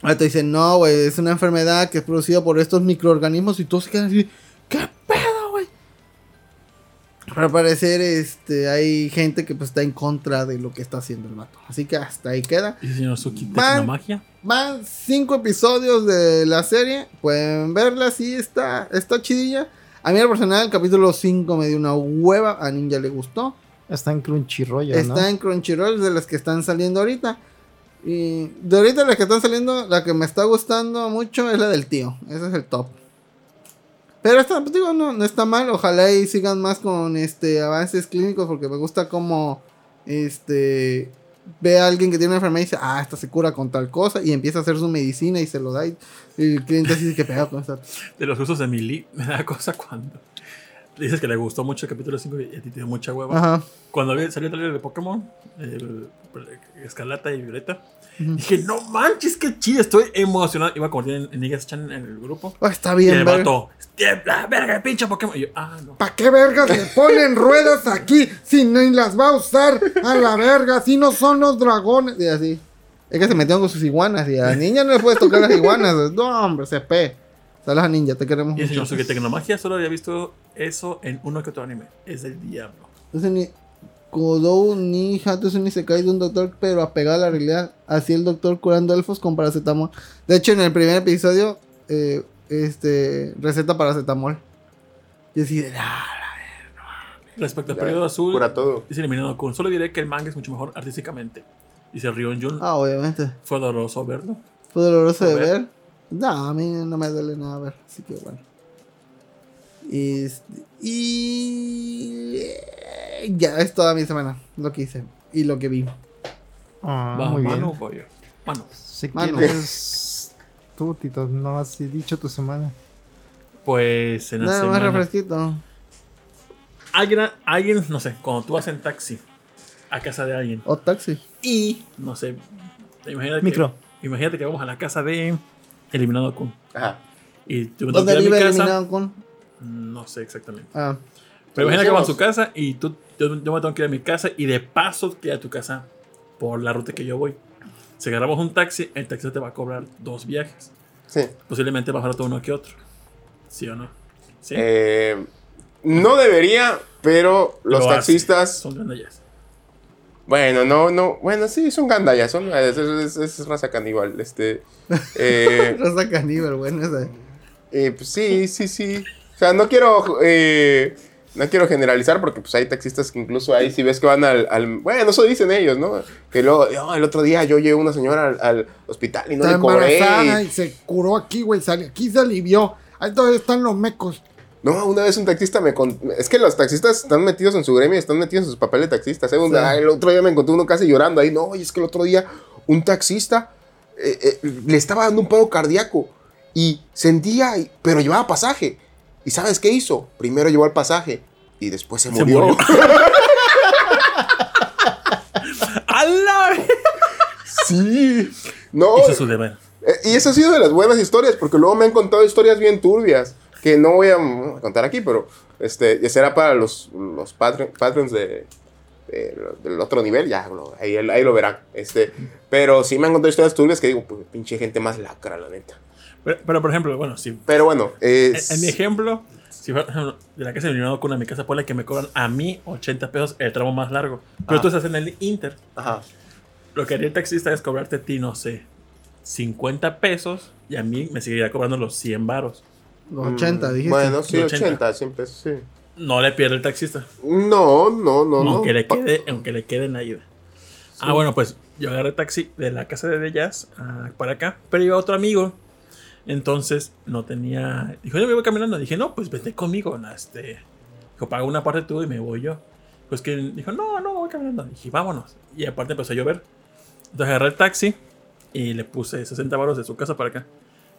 Ahora te dicen, no, güey, es una enfermedad que es producida por estos microorganismos y todos se quedan así, ¿qué pedo, güey? Para parecer, este, hay gente que pues está en contra de lo que está haciendo el vato. Así que hasta ahí queda. Dice señor Suki, Man. tecnomagia. Van cinco episodios de la serie. Pueden verla, sí, está, está chidilla. A mí, al personal, el capítulo 5 me dio una hueva. A Ninja le gustó. Está en Crunchyroll, está ¿no? en Crunchyroll, de las que están saliendo ahorita. Y de ahorita las que están saliendo, la que me está gustando mucho es la del tío. Ese es el top. Pero está, pues, digo, no, no está mal. Ojalá y sigan más con este avances clínicos. Porque me gusta como este ve a alguien que tiene una enfermedad y dice, ah, esta se cura con tal cosa. Y empieza a hacer su medicina y se lo da. Y, el cliente así que pega con esa. De los usos de Mili, me da cosa cuando dices que le gustó mucho el capítulo 5 y a ti te dio mucha hueva. Ajá. Cuando salió el trailer de Pokémon, el- el Escarlata y Violeta, dije, no manches, qué chido, estoy emocionado. Iba como tienen en Nigas Chan en el grupo. Ah, está Y bien, el verga. vato, "Tiembla, verga, pinche Pokémon. Y yo, ah, no. ¿Para qué vergas le ponen ruedas aquí si ni las va a usar a la verga? Si no son los dragones. Y así. Es que se metieron con sus iguanas y a la niña no le puedes tocar las iguanas. No, hombre, CP. Saludos a Ninja, te queremos Y el mucho. Suki Tecnomagia solo había visto eso en uno que otro anime. Es del diablo. Ese ni... Kodou ni Hato ni se cae de un doctor, pero apegado a la realidad. Así el doctor curando elfos con paracetamol. De hecho, en el primer episodio, eh, este, receta paracetamol. Y así de, ah, Respecto al periodo azul, Cura todo. dice eliminado Kun. Solo diré que el manga es mucho mejor artísticamente. Dice Rion Jun. ah, obviamente. Fue doloroso verlo. Fue doloroso de ver. No, a mí no me duele nada ver. Así que bueno. Este, y eh, ya es toda mi semana lo que hice y lo que vi. Ah, Va, muy bien. mano, pollo. Mano. Si Mano. quieres, tú, Tito, no has dicho tu semana. Pues en la Nada más refresquito. Alguien, alguien, no sé, cuando tú vas en taxi a casa de alguien. O taxi. Y, no sé, imagínate Micro. Que, imagínate que vamos a la casa de Eliminado Kun. Ajá. Y ¿Dónde a mi casa. eliminado con? No sé exactamente. Ah, Pero imagina que vamos a su casa y tú, yo, yo me tengo que ir a mi casa y de paso que ir a tu casa por la ruta que yo voy. Si agarramos un taxi, el taxi te va a cobrar dos viajes. Sí. Posiblemente más barato uno que otro. ¿Sí o no? Sí. Eh, no debería, pero los Lo hace. taxistas. Son gandallas. Bueno, no, no. Bueno, sí, son gandallas. Son, es, es- es raza caníbal. Este. eh, raza caníbal, bueno, esa. eh, pues sí, sí, sí. O sea, no quiero. eh, no quiero generalizar porque pues hay taxistas que incluso ahí si ves que van al, al- bueno, eso dicen ellos, ¿no? Que luego, "Oh, el otro día yo llevé a una señora al, al hospital y no Está le cobré. embarazada y se curó aquí, güey. Aquí se alivió. Ahí todavía están los mecos. No, una vez un taxista me con- Es que los taxistas están metidos en su gremio, y están metidos en sus papeles de. ¿eh? Sí. ah, El otro día me encontré uno casi llorando ahí. No, y es que el otro día un taxista eh, eh, le estaba dando un paro cardíaco y sentía, pero llevaba pasaje. ¿Y sabes qué hizo? Primero llevó el pasaje y después se Se murió. murió. Sí. No, Hizo su deber. Eh, Y eso ha sido de las buenas historias, porque luego me han contado historias bien turbias, que no voy a contar aquí, pero este, ya será para los, los patron- patrons de, de- del otro nivel, ya, lo- ahí, ahí lo verán. Este, pero sí me han contado historias turbias que digo, pues pinche gente más lacra, la neta. Pero, pero, por ejemplo, bueno, si Pero bueno, En, es- en mi ejemplo, si fuera, por ejemplo, de la casa de eliminado con mi casa, ponle que me cobran a mí 80 pesos el tramo más largo. Pero tú estás en el Inter. Ajá. Lo que haría el taxista es cobrarte a ti, no sé, 50 pesos y a mí me seguiría cobrando los 100 varos. Los 80, dijiste. Mm, Bueno, sí, 80. 80, siempre, sí. No le pierde el taxista. No, no, no, no. aunque, le Pa- quede, aunque le quede en la ida. Ah, bueno, pues yo agarré taxi de la casa de Jazz a- para acá, pero iba otro amigo. Entonces no tenía. Dijo, yo me voy caminando. Dije, no, pues vete conmigo. no, Este, dijo, paga una parte tú y me voy yo. Pues que dijo, no, no, voy caminando. Dije, vámonos. Y aparte empezó a llover. Entonces agarré el taxi y le puse 60 baros de su casa para acá.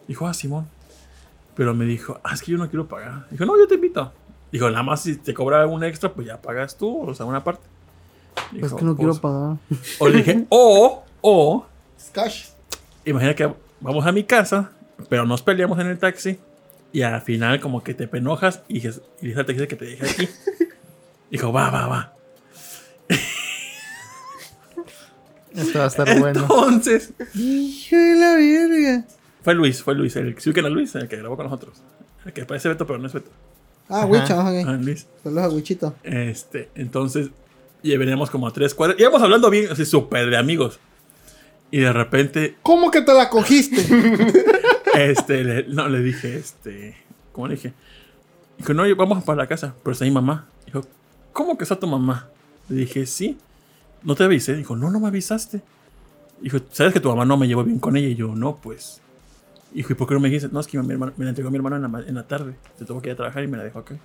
Dijo, ah, Simón. Pero me dijo, ah, es que yo no quiero pagar. Dijo, no, yo te invito. Dijo, nada más si te cobra un extra, pues ya pagas tú, o sea, una parte. Dijo, Es que no quiero pues, pagar. O le dije, o, o, Cash. imagina que vamos a mi casa, pero nos peleamos en el taxi y al final como que te penojas y dices, y dice al taxi que te deje aquí. Dijo, va, va, va. Esto va a estar bueno. Entonces, Hijo de la verga. Fue Luis, fue Luis, el sí que era Luis, el que grabó con nosotros. El que parece Beto, pero no es Beto. Ah, Wicho, Ah, ok. Luis. Saludos a Wichito. Este, entonces, y veníamos como a tres cuadras. Íbamos hablando bien, así súper de amigos. Y de repente, ¿Cómo que te la cogiste? este, le- no, le dije, este, ¿cómo le dije? Dijo, no, vamos para la casa, pero está mi mamá. Dijo, ¿cómo que está tu mamá? Le dije, sí. ¿No te avisé? Dijo, no, no me avisaste. Dijo, ¿sabes que tu mamá no me llevó bien con ella? Y yo, no, pues. Dijo, ¿y por qué no me dijiste? No, es que mi hermano- me la entregó mi hermano en la, en la tarde. Se tuvo que ir a trabajar y me la dejó acá.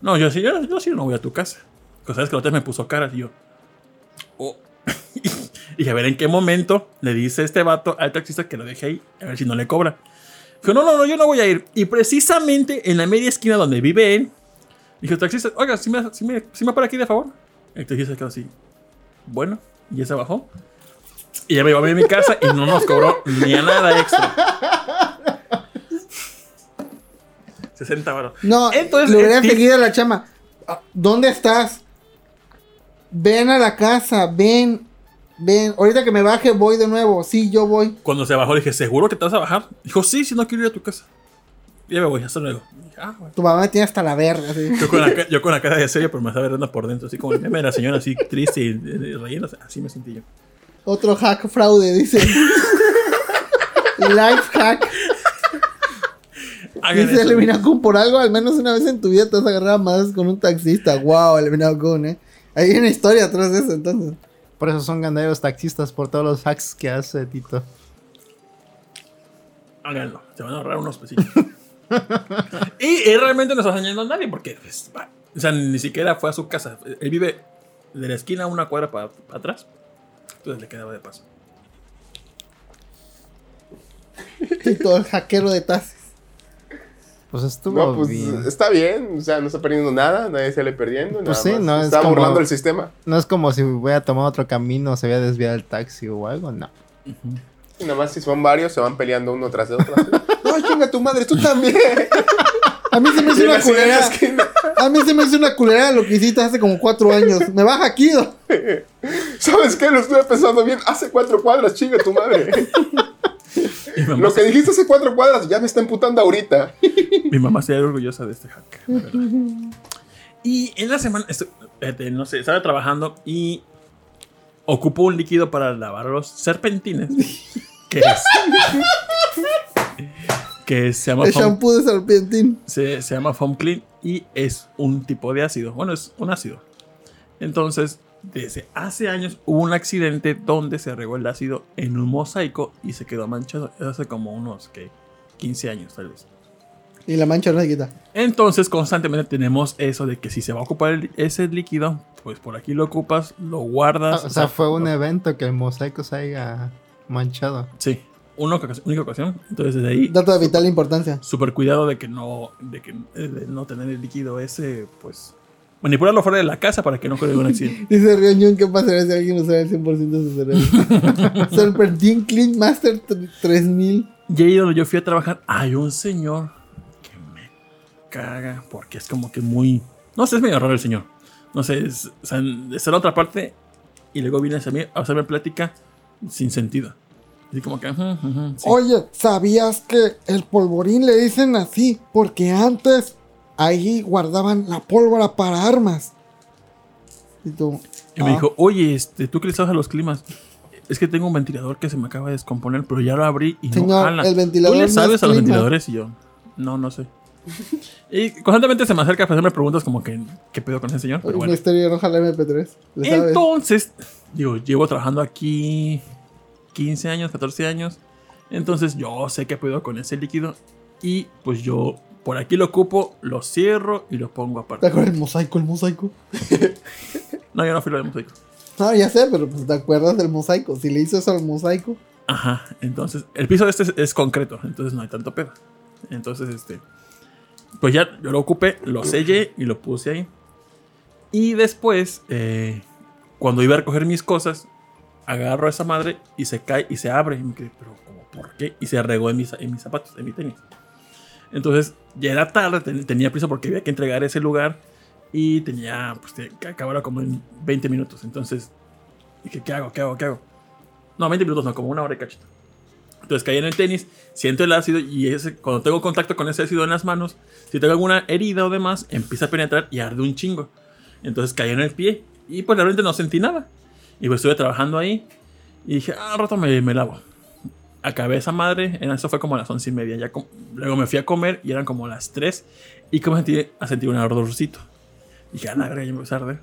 No, yo sí, yo, yo sí no voy a tu casa. Dijo, ¿sabes que la otra vez me puso caras? Y yo, oh. y a ver en qué momento le dice este vato al taxista que lo deje ahí, a ver si no le cobra. Dijo, no, no, no, yo no voy a ir. Y precisamente en la media esquina donde vive él, dijo el taxista, oiga, si me, si me, me para aquí de favor. El taxista quedó así, bueno, y ya se bajó. Y ya me llevó a mi casa y no nos cobró ni a nada extra. 60 baros. No, Entonces, le hubiera el tip- seguido a la chama. Ah, ¿Dónde estás? Ven a la casa, ven, ven. Ahorita que me baje voy de nuevo. Sí, yo voy. Cuando se bajó, le dije, ¿seguro que te vas a bajar? Dijo, sí, si no quiero ir a tu casa. Y ya me voy, hasta luego. Y ah, bueno. Tu mamá me tiene hasta la verga. así. Yo con, la, yo con la cara de serio, pero me estaba riendo por dentro, así como el meme de la señora así triste y, y riéndose. Así me sentí yo. Otro hack fraude, dice. Life hack. Hagan Dice eso. Eliminado Kun, por algo, al menos una vez en tu vida te has agarrado más con un taxista. Wow, Eliminado Kun, eh. Hay una historia atrás de eso, entonces. Por eso son gandallos taxistas, por todos los hacks que hace Tito. Háganlo, se van a ahorrar unos pesitos. y él realmente no está dañando a nadie porque, pues, va, o sea, ni siquiera fue a su casa. Él vive de la esquina una cuadra para atrás. Entonces le quedaba de paso. Y todo el hackero de taxis. Pues estuvo No, pues bien. está bien, o sea, no está perdiendo nada, nadie sale perdiendo. Pues nada sí, más no, es Está como- burlando el sistema. No es como si hubiera tomado otro camino, se había desviado el taxi o algo, no. Y nada más si son varios, se van peleando uno tras de otro. no, chinga tu madre, tú también. A mí se me hizo una culera. A mí se me hizo una culera lo que hiciste hace como cuatro años. Me baja aquí. ¿no? ¿Sabes qué? Lo estuve pensando bien. Hace cuatro cuadras, chinga tu madre. Lo que dijiste hace cuatro cuadras ya me está emputando ahorita. mi mamá sería orgullosa de este hack. la verdad. Y en la semana, no sé, estaba trabajando y ocupo un líquido para lavar los serpentines. que es. Que se llama El foam, shampoo de serpentín. se, se llama foam clean y es un tipo de ácido. Bueno, es un ácido. Entonces, desde hace años hubo un accidente donde se regó el ácido en un mosaico y se quedó manchado. Hace como unos ¿qué? 15 años, tal vez. Y la mancha no se quita. Entonces constantemente tenemos eso de que si se va a ocupar el- ese líquido, pues por aquí lo ocupas, lo guardas. o sea, fue un no- evento que el mosaico se haya manchado. Sí, una ocasión- única ocasión. Entonces desde ahí, Dato de vital importancia. súper cuidado de que no, de que eh, de no tener el líquido ese, pues manipularlo fuera de la casa para que no ocurra un accidente. Dice Rioñón, ¿qué pasaría si alguien usara el 100% de su cerebro? Serpentín Clean Master tr- 3000. Y ahí donde yo fui a trabajar, hay un señor que me caga porque es como que muy, no sé, es medio raro el señor. No sé, es, o sea, está en la otra parte y luego viene mí a hacerme plática sin sentido. Así como que, sí. Oye, ¿sabías que el polvorín le dicen así? Porque antes ahí guardaban la pólvora para armas. Y tú, Y me ah, dijo, oye, este, ¿tú qué le sabes a los climas? Es que tengo un ventilador que se me acaba de descomponer, pero ya lo abrí y no Señor, jala. el ventilador ¿Tú no le es sabes a los clima. ventiladores? Y yo, no, no sé. y constantemente se me acerca para hacerme preguntas como que, ¿qué pedo con ese señor? Pero bueno. misterio roja la MP3. ¿Le sabes? Entonces, digo, llevo trabajando aquí 15 años, 14 años. Entonces yo sé qué pedo con ese líquido. Y pues yo por aquí lo ocupo, lo cierro y lo pongo ¿Te aparte. acuerdas el mosaico, el mosaico? No, yo no fui lo de mosaico. No, ya sé, pero pues, ¿te acuerdas del mosaico? Si le hizo eso al mosaico. Ajá, entonces el piso este es, es concreto, entonces no hay tanto pedo. Entonces, este, pues ya yo lo ocupé, lo sellé y lo puse ahí. Y después, eh, cuando iba a recoger mis cosas, agarro a esa madre y se cae y se abre. Y me quedé, pero como, ¿por qué? Y se regó en mis, en mis zapatos, en mi tenis. Entonces, ya era tarde, ten- tenía prisa porque había que entregar ese lugar y tenía, pues, que acabar como en 20 minutos. Entonces, dije, ¿qué hago? ¿Qué hago? ¿Qué hago? No, 20 minutos, no, como una hora y cachito. Entonces caí en el tenis, siento el ácido y ese, cuando tengo contacto con ese ácido en las manos, si tengo alguna herida o demás, empieza a penetrar y arde un chingo. Entonces caí en el pie y pues realmente no sentí nada. Y pues estuve trabajando ahí y dije, ah, al rato me, me lavo. Acabé esa madre, en eso fue como a las once y media. Ya com- luego me fui a comer y eran como las 3 y comencé a sentir un ardorcito. Dije, a la verga, ya me empezó a arder.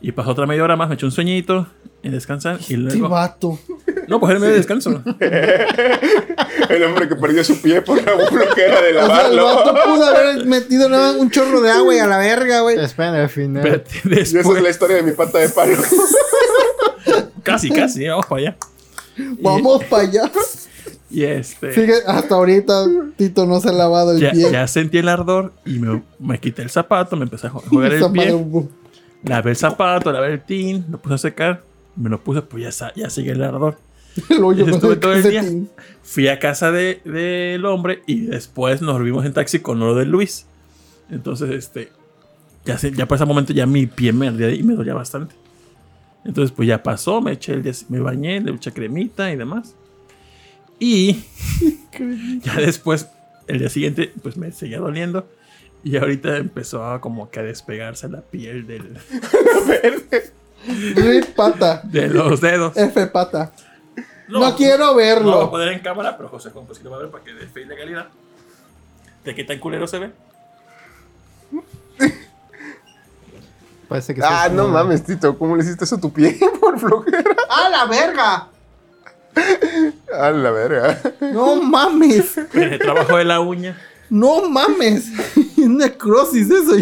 Y pasó otra media hora más, me eché un sueñito en descansar y Sí, luego... vato. No, pues era medio descanso. El hombre que perdió su pie por la flojera de O sea, el lavarlo. vato pudo haber metido nada un chorro de agua y a la verga, güey. Esperen al final. Espérate, Y esa después, es la historia de mi pata de palo. casi, casi, vamos para allá. Vamos para allá. Y este. Sigue, hasta ahorita Tito no se ha lavado el ya, pie. ya sentí el ardor y me, me quité el zapato, me empecé a ju- jugar el pie. Lavé el zapato, lavé el tin, lo puse a secar. Me lo puse, pues ya, ya sigue el ardor. el hoyo estuve todo el día. Fui a casa de- del hombre y después nos vimos en taxi con lo de Luis. Entonces, este. Ya, ya para ese momento ya mi pie me ardía y me dolía bastante. Entonces, pues ya pasó, me eché el día, me bañé, le eché cremita y demás. Y ya después, el día siguiente, pues me seguía doliendo. Y ahorita empezó a como que a despegarse la piel del, Rip pata. de los dedos. F pata. No, No, quiero No lo voy a verlo. poner en cámara, pero José Juan, pues sí lo va a ver para que dé fe y legalidad. ¿De qué tan culero se ve? Parece que Ah, no mames, Tito. ¿Cómo le hiciste eso a tu pie por flojera? ¡A la verga! A la verga. No mames. El trabajo de la uña. No mames. Necrosis eso.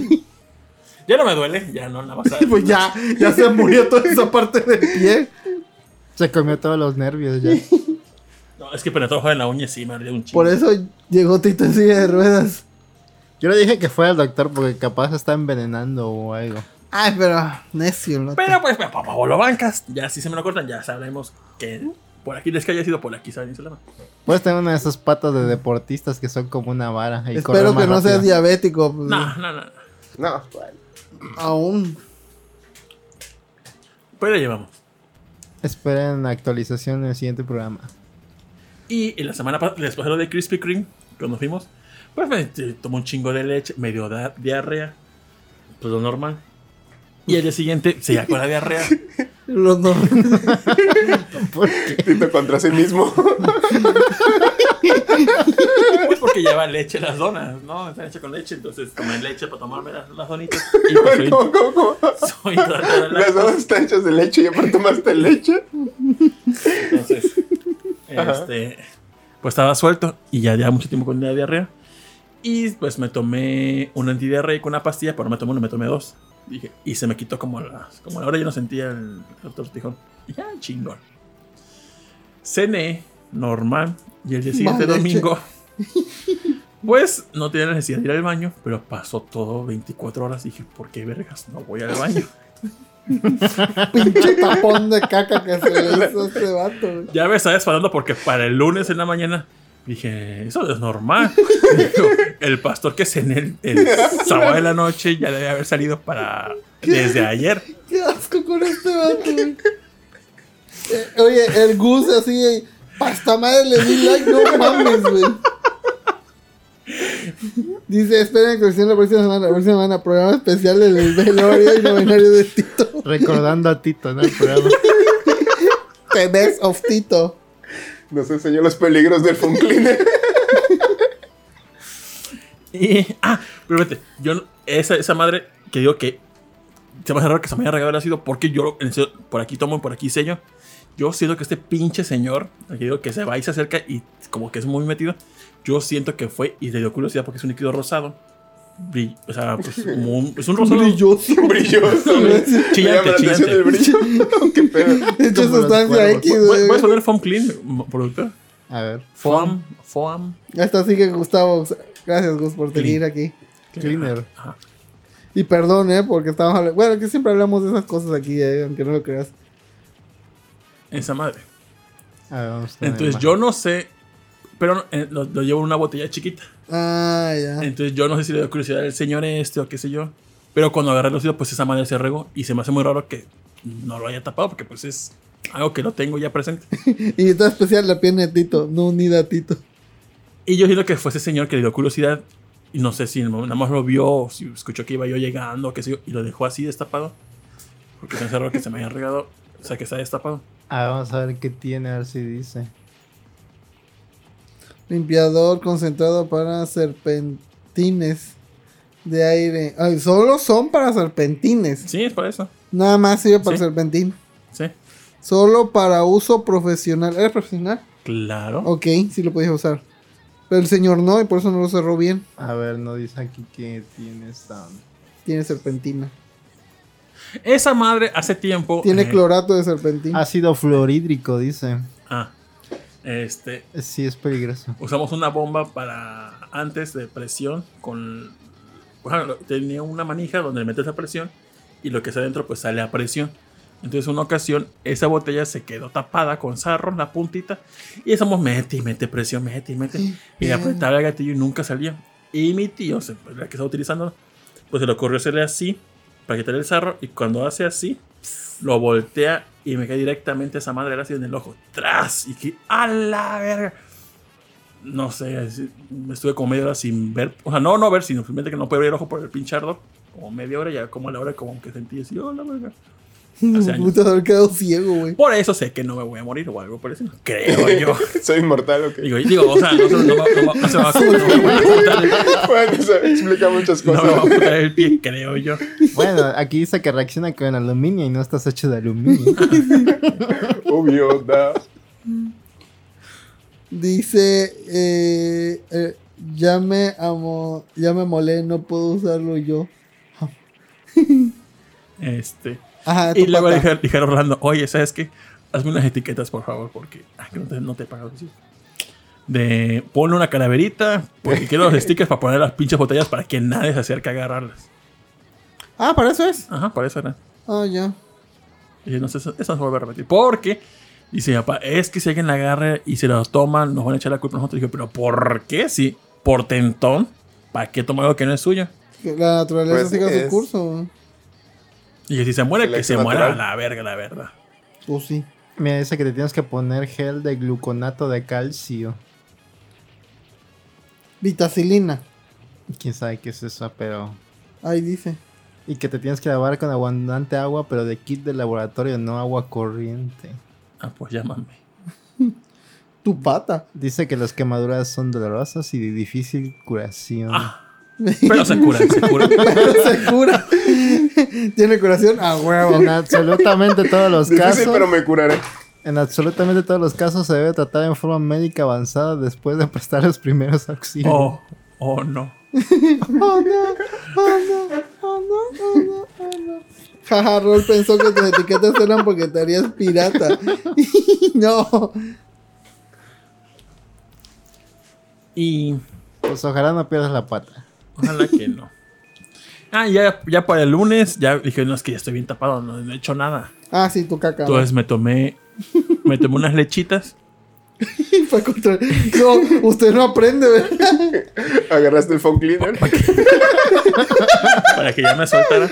Ya no me duele, ya no, nada más. Pues ya, ya se murió toda esa parte del pie. Se comió todos los nervios ya. No, es que trabajo de la uña sí me ardía un chingo. Por eso llegó Tito en silla de ruedas. Yo le dije que fue al doctor porque capaz se está envenenando o algo. Ay, pero necio, ¿no? Pero pues, papá, papá, lo bancas. Ya si se me lo cortan, ya sabremos que por aquí les que haya sido por aquí, ¿saben? Puedes tener una de esas patas de deportistas que son como una vara. Y Espero que no seas diabético. pues, No, no, no. No, bueno. Aún. Pues la llevamos. Esperen la actualización en el siguiente programa. Y en la semana pasada, después de lo de Krispy Kreme, cuando fuimos, pues me tomó un chingo de leche, medio da- diarrea, pues lo normal. Y al día siguiente se con la diarrea. Los no. Tito contra sí mismo. Pues porque lleva leche las donas, ¿no? Están hechas con leche, entonces tomé leche para tomarme las, las donitas. Y pues soy, ¿Cómo, cómo, cómo? soy intolerante a la Las dos están hechas de leche y aparte tomaste leche. Entonces, este, pues estaba suelto y ya llevaba mucho tiempo con la diarrea. Y pues me tomé un antidiarreico, una pastilla, pero no me tomé una, me tomé dos. Dije, y se me quitó como la, como la hora ya no sentía el, el tortijón. Y ya, chingón. Cené, normal, y el día siguiente domingo, pues no tenía necesidad de ir al baño, pero pasó todo 24 horas. Dije, ¿por qué vergas no voy al baño? Pinche tapón de caca que se le hizo este vato. Ya me estaba esperando porque para el lunes en la mañana dije, eso es normal. Dijo, el pastor que cené el, el sábado de la noche ya debe haber salido para desde ayer. Qué asco con este vato, güey. Eh, oye, el Gus así, pasta madre le di like, no mames, güey. Dice, esperen que la próxima semana, la próxima semana, programa especial del velorio y novenario de Tito. Recordando a Tito, ¿no? El programa. The best of Tito. Nos enseñó los peligros del phone. Y, ah, pero vete, yo, esa, esa madre que digo que se me hace raro que se me haya regado el ácido porque yo por aquí tomo y por aquí sello. Yo siento que este pinche señor, que digo que se va y se acerca y como que es muy metido, yo siento que fue y le dio curiosidad porque es un líquido rosado. Brill- o sea, pues como un, es un rosado. Brilloso. Brilloso. Chillante, llama la atención chillante. el brillo. Qué pedo. Hecho sustancia. X, ¿Puedes poner foam clean, productor? A ver. Foam, foam. Ya está, sigue Gustavo. Gracias, Gus, por seguir aquí. Cleaner. Ajá. Y perdón, ¿eh? Porque estamos hablando... Bueno, que siempre hablamos de esas cosas aquí, eh, aunque no lo creas. Esa madre. A ver, vamos a Entonces yo no sé, pero eh, lo, lo llevo en una botella chiquita. Ah, ya. Entonces yo no sé si le dio curiosidad al señor este o qué sé yo. Pero cuando agarré el óxido, pues esa madre se regó. Y se me hace muy raro que no lo haya tapado porque pues es algo que lo tengo ya presente. Y está especial la pierna de Tito, no unida a Tito. Y yo siento que fue ese señor que le dio curiosidad. Y no sé si nada más lo vio o si escuchó que iba yo llegando o qué sé yo. Y lo dejó así destapado. Porque pensé raro que se me haya regado. O sea, que está destapado. Ah, vamos a ver qué tiene, a ver si dice. Limpiador concentrado para serpentines de aire. Ay, solo son para serpentines. Sí, es para eso. Nada más sirve para Sí. serpentín. Sí. Solo para uso profesional. ¿Eres profesional? Claro. Ok, sí lo podías usar. Pero el señor no, y por eso no lo cerró bien. A ver, no dice aquí que tiene esta. Tiene serpentina. Esa madre hace tiempo. Tiene eh, clorato de serpentina. Ácido fluorhídrico, dice. Ah. Este. Sí, es peligroso. Usamos una bomba para antes de presión con ejemplo, tenía una manija donde metes la presión y lo que está adentro pues sale a presión. Entonces una ocasión esa botella se quedó tapada con sarro en la puntita y estamos mete y mete presión, mete y mete y bien. apretaba el gatillo y nunca salía. Y mi tío, se- pues, la que estaba utilizando, pues se le ocurrió hacerle así para quitar el sarro y cuando hace así lo voltea y me cae directamente esa madre así en el ojo. ¡Tras! Y que ¡a la verga! No sé, estuve como media hora sin ver. O sea, no, no ver, sino simplemente que no puedo abrir el ojo por el pinchardo. Como media hora, ya como a la hora como que sentí así, ¡oh, la verga! hace años. Puta, haber quedado ciego, güey. Por eso sé que no me voy a morir o algo por eso. Creo yo. Soy inmortal, ok. Digo, digo o sea, no, se- no, va- no va- no se va a Bueno, eso explica muchas no me va a cosas. cortar el pie, creo yo. Bueno, aquí dice que reacciona con aluminio y no estás hecho de aluminio. Obvio, da. Dice, eh, eh, ya me amo, ya me molé, no puedo usarlo yo. Este. Ajá, Y tu luego pata. dije, dije a Orlando, oye, ¿sabes qué? Hazme unas etiquetas, por favor, porque ay, que no te, no te he pagado. Sí. de ponle una calaverita, porque quiero los stickers para poner las pinches botellas para que nadie se acerque a agarrarlas. Ah, para eso es. Ajá, para eso era. Ah, ya. Y no sé, eso, eso no se vuelve a repetir. Porque, dice mi papá, es que si alguien la agarra y se los toman, nos van a echar la culpa a nosotros. Dije, pero ¿por qué? Si por tentón, ¿para qué tomar algo que no es suyo? Que la naturaleza Pues siga su curso. Y que si se muere, que se Selección muera a natural. la verga, la verdad. Pues sí. Mira, dice que te tienes que poner gel de gluconato de calcio. Vitacilina. Quién sabe qué es eso, pero. Ahí dice. Y que te tienes que lavar con abundante agua, pero de kit de laboratorio, no agua corriente. Ah, pues llámame. Tu pata. Dice que las quemaduras son dolorosas y de difícil curación. Ah. Pero se cura, se cura. Se cura. Tiene curación a huevo. En absolutamente todos los Difícil, casos. pero me curaré. En absolutamente todos los casos se debe tratar en forma médica avanzada después de prestar los primeros auxilios. Oh, oh no. Oh no, oh no, oh no, oh no, oh no. Jaja, Rol pensó que tus etiquetas eran porque te harías pirata. no. Y Pues ojalá no pierdas la pata. Ojalá que no. Ah, ya, ya para el lunes, ya dije, no, es que ya estoy bien tapado, no, no he hecho nada. Ah, sí, tu caca. Entonces me tomé, me tomé unas lechitas. Fue contra... No, usted no aprende, ¿verdad? Agarraste el phone cleaner. para que ya me soltara.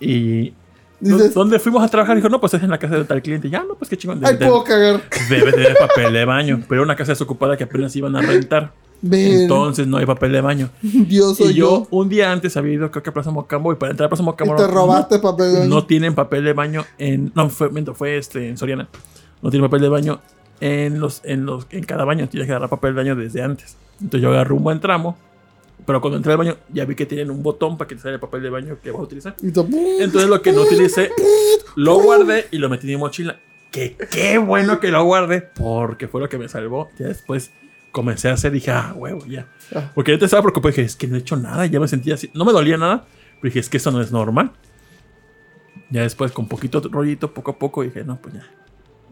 Y. Dices- ¿Dónde fuimos a trabajar? Dijo, no, pues es en la casa de tal cliente. Ya, no, pues qué chingón. Ay, Debe, puedo cagar. debe tener papel de baño. Pero era una casa desocupada que apenas iban a rentar. Ven, Entonces no hay papel de baño. Dios soy Y yo, yo. un día antes había ido, creo que a Plaza Mocambo. Y para entrar a Plaza Mocambo. Te no- robaste papel de baño. No tienen papel de baño en. No, fue, miento, fue este, en Soriana. No tienen papel de baño en los, en los, en cada baño. Tienes que agarrar papel de baño desde antes. Entonces yo agarré un buen tramo. Pero cuando entré al baño, ya vi que tienen un botón para que te salga el papel de baño que vas a utilizar. Entonces lo que no utilicé, lo guardé y lo metí en mi mochila. Que qué bueno que lo guardé, porque fue lo que me salvó. Ya después comencé a hacer, dije, ah, huevo, ya. Ah. Porque yo te estaba preocupado, dije, es que no he hecho nada, ya me sentía así. No me dolía nada, pero dije, es que eso no es normal. Ya después, con poquito rollito, poco a poco, dije, no, pues ya.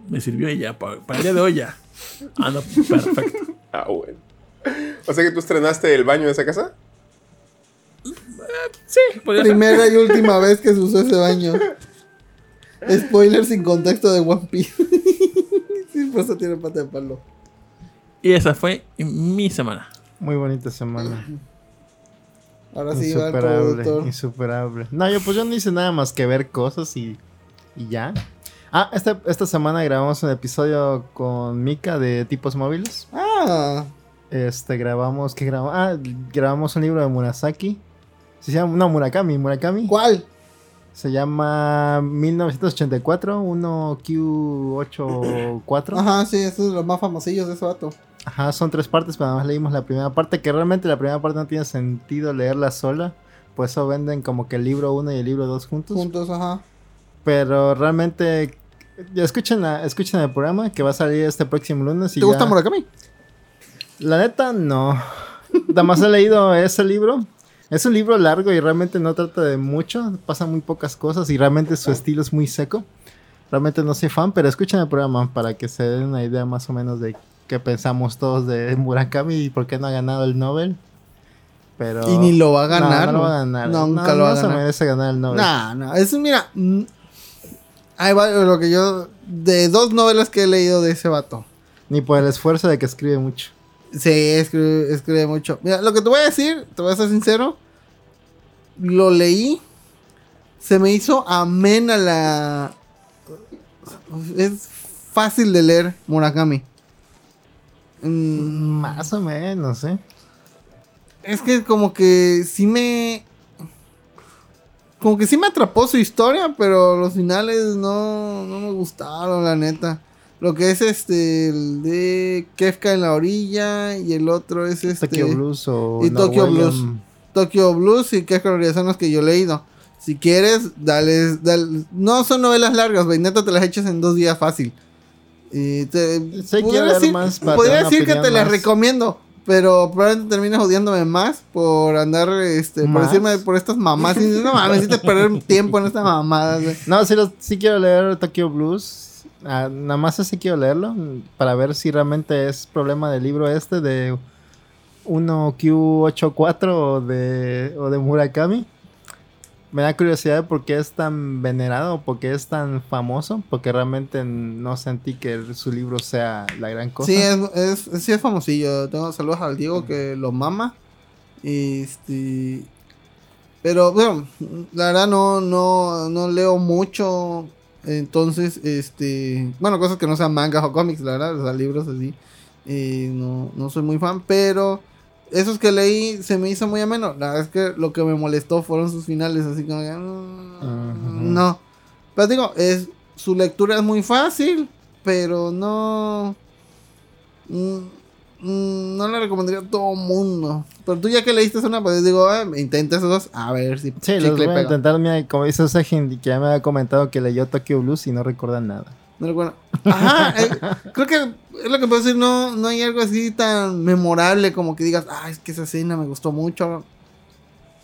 Me sirvió y ya, para, para el día de hoy ya. Ando perfecto. Ah, bueno. O sea que tú estrenaste el baño de esa casa. Sí, podría ser. primera y última vez que se usó ese baño. Spoiler sin contexto de One Piece. sí, por eso tiene pata de palo. Y esa fue mi semana. Muy bonita semana. Ahora sí va el insuperable, productor. insuperable. No, yo pues yo no hice nada más que ver cosas y, y ya. Ah, esta, esta semana grabamos un episodio con Mika de tipos móviles. Ah, Este, grabamos, ¿qué grabamos? Ah, grabamos un libro de Murasaki. Se llama, no, Murakami, Murakami. ¿cuál? Se llama 1984, 1Q84. Ajá, sí, esos son los más famosillos de ese vato. Ajá, son tres partes, pero nada más leímos la primera parte, que realmente la primera parte no tiene sentido leerla sola. Por eso venden como que el libro 1 y el libro 2 juntos. Juntos, ajá. Pero realmente, ya escuchen, la- escuchen el programa que va a salir este próximo lunes. Y ¿Te gusta Murakami? La neta, no. Nada más he leído ese libro. Es un libro largo y realmente no trata de mucho. Pasan muy pocas cosas y realmente su estilo es muy seco. Realmente no soy fan, pero escuchen el programa para que se den una idea más o menos de qué pensamos todos de Murakami y por qué no ha ganado el Nobel. Pero... Y ni lo va a ganar. No, no lo va a ganar. Nunca No, lo va a no se ganar. merece ganar el Nobel. No, no, es mira. va lo que yo. De dos novelas que he leído de ese vato. Ni por el esfuerzo de que escribe mucho. Sí, escribe, escribe mucho. Mira, lo que te voy a decir, te voy a ser sincero. Lo leí. Se me hizo amena la. Es fácil de leer Murakami. Mm, Más o menos, ¿eh? Es que como que sí me... Como que sí me atrapó su historia, pero los finales no, no me gustaron, la neta. Lo que es este, el de Kefka en la orilla y el otro es este... Tokyo Blues o y Tokyo Blues. Tokyo Blues y Kefka en la orilla son los que yo he leído. Si quieres, dale, dale- No son novelas largas, güey, neta te las echas en dos días fácil. Y te, podría decir, más para podría decir que te las recomiendo, pero probablemente termines odiándome más por andar, este, por decirme por estas mamás. Y no mames, necesitas perder tiempo en estas mamadas, güey. No, sí, sí quiero leer Tokyo Blues. Ah, nada más así quiero leerlo mm, para ver si realmente es problema del libro este de 1Q84 o de, o de Murakami. Me da curiosidad por qué es tan venerado, por qué es tan famoso, porque realmente no sentí que su libro sea la gran cosa. Sí, es, es, sí es famosillo. Tengo saludos al Diego que lo mama. Este, pero bueno, la verdad no, no, no leo mucho. Entonces, este, bueno, cosas que no sean mangas o cómics, la verdad, o sea, libros así. Eh, no, no soy muy fan, pero esos que leí se me hizo muy ameno. La verdad es que lo que me molestó fueron sus finales, así como que, mm, no. Pero digo, es, su lectura es muy fácil, pero no... Mm, mm, no la recomendaría a todo mundo. Pero tú ya que leíste una, pues digo, eh, intenta esos dos, a ver si... Sí, los voy a intentar, como dice Sejin, que ya me había comentado que leyó Tokyo Blues y no recuerda nada. No recuerdo. Ajá, eh, creo que es lo que puedo decir, no, no hay algo así tan memorable como que digas, ah, es que esa escena me gustó mucho.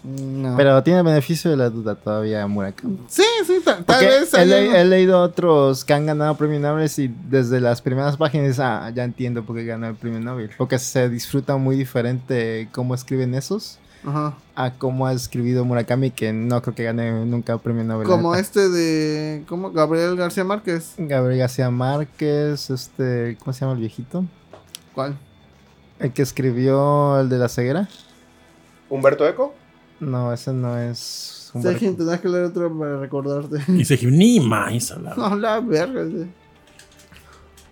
No. Pero tiene beneficio de la duda todavía Murakami. Sí, sí, tal, vez. He, he, leído otros que han ganado premios Nobel y desde las primeras páginas, ah, ya entiendo por qué ganó el premio Nobel. Porque se disfruta muy diferente cómo escriben esos a cómo ha escribido Murakami, que no creo que gane nunca el premio Nobel. Como este de. ¿Cómo? Gabriel García Márquez. Gabriel García Márquez, este. ¿Cómo se llama el viejito? ¿Cuál? El que escribió el de la ceguera. ¿Humberto Eco? No, ese no es. Humberto. Sejin, tendrás que leer otro para recordarte. Y Sejin, ni más No, la verga.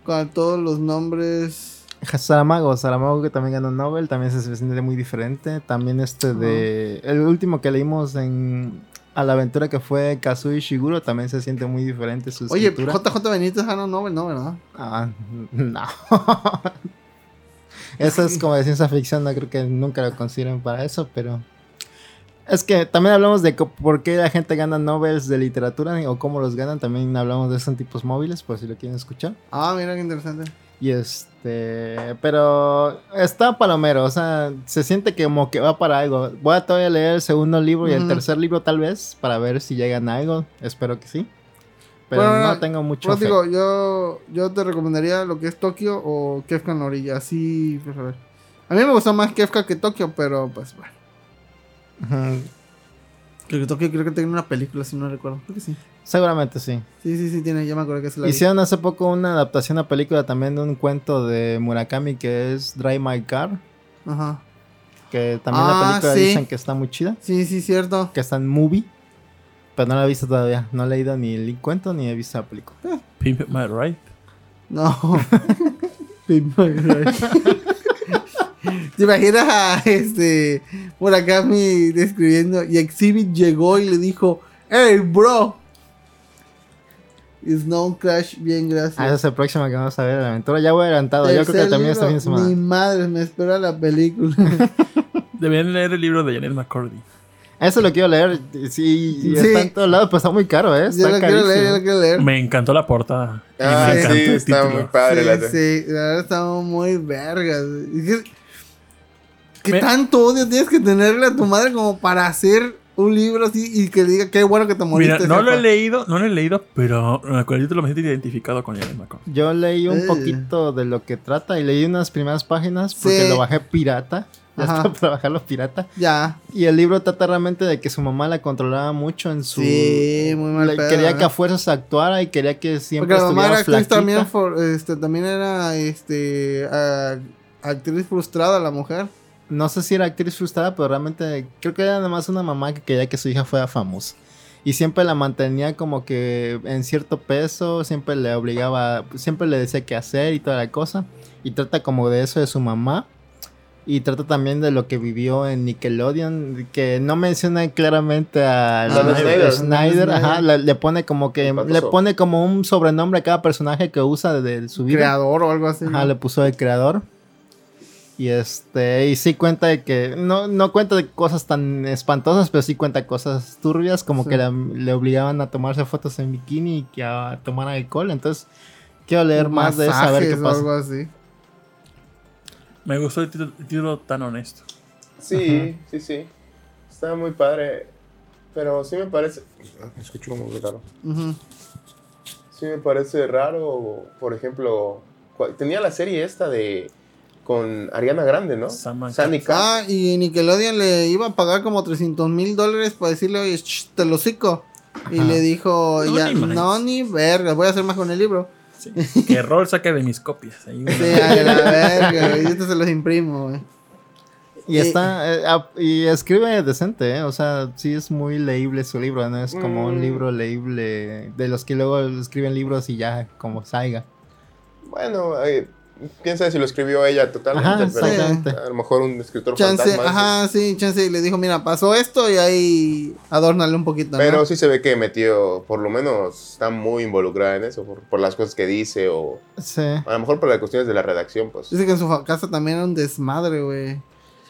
Con todos los nombres. Saramago, Saramago que también ganó Nobel, también se siente muy diferente. También este de. El último que leímos en. A la aventura que fue Kazui Shiguro también se siente muy diferente su Oye, JJ Benítez ganó Nobel, ¿no? ¿Verdad? Ah, no. eso es como de ciencia ficción, no creo que nunca lo consideren para eso, pero. Es que también hablamos de por qué la gente gana Nobels de literatura o cómo los ganan. También hablamos de esos tipos móviles, por si lo quieren escuchar. Ah, mira qué interesante. Y este, pero está palomero, o sea, se siente como que va para algo. Voy a todavía leer el segundo libro y el tercer libro tal vez para ver si llegan a algo. Espero que sí. Pero no tengo mucho pues digo, yo, yo te recomendaría lo que es Tokio o Kefka en la orilla. Así, pues a ver. A mí me gusta más Kefka que Tokio, pero pues bueno. Creo que creo que tiene una película, si no recuerdo. Creo que sí. Seguramente sí. Sí, sí, sí, tiene, ya me acuerdo que se la Hicieron hace poco una adaptación a película también de un cuento de Murakami que es Drive My Car. Ajá. Que también la ah, película dicen que está muy chida. Sí, sí, cierto. Que está en movie. Pero no la he visto todavía. No he leído ni el cuento ni he visto la película. Pimp My Right. No. Pimp My Right. ¿Te imaginas a este Murakami describiendo y Exhibit llegó y le dijo, hey bro, Snow Crash, bien, gracias. Ah, esa es el próximo que vamos a ver, la aventura. Ya voy adelantado, yo creo que también está bien semana. Mi madre, me espera la película. Debían leer el libro de Janet McCordy. Eso lo quiero leer. Sí, sí. está en todos lados, pero está muy caro, ¿eh? Está yo lo quiero leer, yo lo quiero leer. Me encantó la portada. Ah, me sí, está muy padre. Sí, la sí, la verdad estamos muy vergas. ¿Qué tanto odio tienes que tenerle a tu madre como para hacer un libro así y que diga qué bueno que te moriste? Mira, no lo he leído, no lo he leído, pero con el título me siento identificado con McCordy. Yo leí un poquito de lo que trata y leí unas primeras páginas porque lo bajé pirata. Ya está para bajarlo pirata. Ya. Y el libro trata realmente de que su mamá la controlaba mucho en su. Sí, muy mal. quería que a fuerzas actuara y quería que siempre Porque la mamá era también, este, también era este, actriz frustrada la mujer no sé si era actriz frustrada, pero realmente creo que era nada más una mamá que quería que su hija fuera famosa. Y siempre la mantenía como que en cierto peso, siempre le obligaba, siempre le decía qué hacer y toda la cosa. Y trata como de eso de su mamá. Y trata también de lo que vivió en Nickelodeon, que no menciona claramente a ah, Snyder, ajá, le, pone como que le pone como un sobrenombre a cada personaje que usa de, su vida. Creador o algo así. Ajá, le puso el creador. Y este, y sí cuenta de que, no, no cuenta de cosas tan espantosas, pero sí cuenta cosas turbias, como que le obligaban a tomarse fotos en bikini y que a tomar alcohol. Entonces, quiero leer más de eso, a ver qué pasa. Algo así. Me gustó el título, tan honesto. Sí, sí, sí. Está muy padre. Pero sí me parece. Me escucho como muy raro. Sí, me parece raro. Por ejemplo, tenía la serie esta de. Con Ariana Grande, ¿no? Sam Sunny Cat. Ah, y Nickelodeon le iba a pagar como 300 mil dólares para decirle, oye, sh, te lo cico. Y le dijo, No, ya, ni no, ni verga, voy a hacer más con el libro. Sí. Que rol saque de mis copias. Ahí Sí, a la verga, y esto se los imprimo, güey. Y está, eh, y escribe decente, ¿eh? O sea, sí es muy leíble su libro, ¿no? Es como un Mm. libro leíble de los que luego escriben libros y ya, como salga. Bueno, eh, quién sabe si lo escribió ella totalmente, Ajá, pero a lo mejor un escritor Chance, fantasma. ajá, sí, chance, y le dijo, mira, pasó esto y ahí adórnale un poquito, ¿no? Pero sí se ve que metió, por lo menos está muy involucrada en eso, por, por las cosas que dice o Sí. a lo mejor por las cuestiones de la redacción, pues. Dice que en su casa también era un desmadre, güey.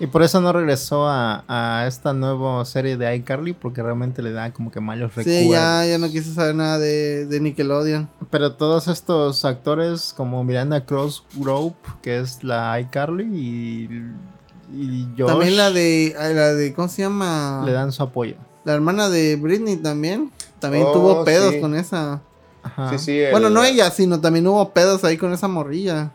Y por eso no regresó a, a esta nueva serie de iCarly, porque realmente le da como que malos recuerdos. Sí, ya, ya no quiso saber nada de, de Nickelodeon. Pero todos estos actores, como Miranda Crossgrove, que es la iCarly, y, y Josh, También la de, la de, ¿cómo se llama? le dan su apoyo. La hermana de Britney también. También Oh, tuvo pedos sí. con esa. Ajá. Sí, sí. el- Bueno, no ella, sino también hubo pedos ahí con esa morrilla.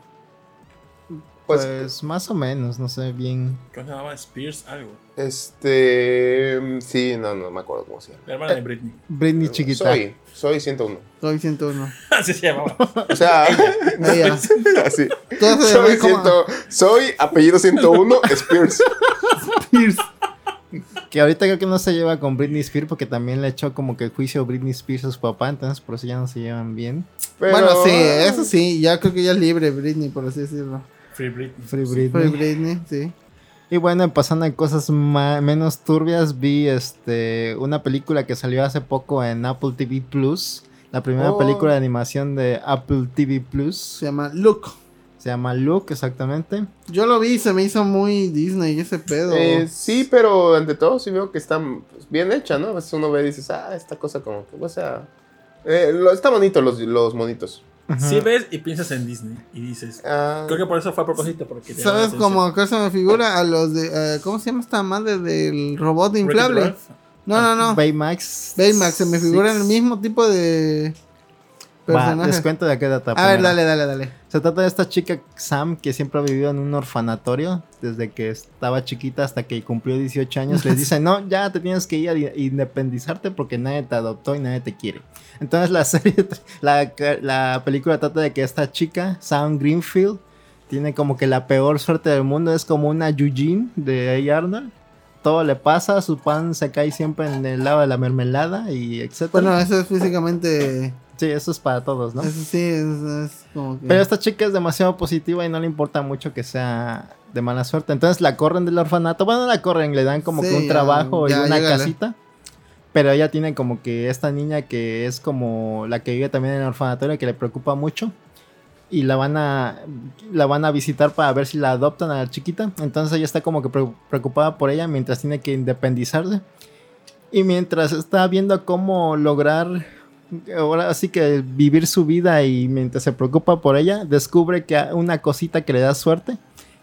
Pues, Pues, más o menos, no sé bien. ¿Cómo se llamaba? Spears, algo. este. Sí, no, no me acuerdo cómo se llama. La hermana de Britney. Britney chiquita. Soy, soy 101. Soy 101. Así se llamaba. O sea, Ella. así. Soy, como- 100 soy apellido 101 Spears. Que ahorita creo que no se lleva con Britney Spears porque también le echó como que juicio Britney Spears a su papá, entonces por eso ya no se llevan bien. Pero- Bueno, sí, eso sí, ya creo que ya es libre Britney, por así decirlo. Free Britney. Free Britney. Britney, sí. Y bueno, pasando a cosas menos turbias, vi este una película que salió hace poco en Apple TV Plus. La primera Oh. película de animación de Apple TV Plus. Se llama Look. Se llama Look, exactamente. Yo lo vi y se me hizo muy Disney ese pedo. Eh, sí, pero ante todo sí veo que está pues, bien hecha, ¿no? A veces uno ve y dices, ah, esta cosa como que, o sea, eh, lo, está bonito los, los monitos. Sí ves y piensas en Disney y dices. Ah, Creo que por eso fue a propósito. Porque te ¿Sabes cómo acá se me figura a los de. eh, ¿Cómo se llama esta madre del robot inflable? No, no, no. Baymax. Baymax, se me figura Six. el mismo tipo de Va, personaje. les cuento de qué data. a ver, dale, dale, dale. Se trata de esta chica Sam que siempre ha vivido en un orfanatorio desde que estaba chiquita hasta que cumplió 18 años. Les dice, no, ya te tienes que ir a di- independizarte porque nadie te adoptó y nadie te quiere. Entonces la serie, la, la película trata de que esta chica, Sam Greenfield, tiene como que la peor suerte del mundo. Es como una Eugene de A. Arnold. Todo le pasa, su pan se cae siempre en el lado de la mermelada y etcétera. Bueno, eso es físicamente. Sí, eso es para todos, ¿no? Eso sí, es, es como que. Pero esta chica es demasiado positiva y no le importa mucho que sea de mala suerte. Entonces la corren del orfanato. Bueno, no la corren, le dan como Sí, que un trabajo ya, y una casita. Pero ella tiene como que esta niña que es como la que vive también en el orfanatorio que le preocupa mucho. Y la van a la van a visitar para ver si la adoptan a la chiquita. Entonces ella está como que pre- preocupada por ella mientras tiene que independizarse. Y mientras está viendo cómo lograr ahora sí que vivir su vida y mientras se preocupa por ella, descubre que una cosita que le da suerte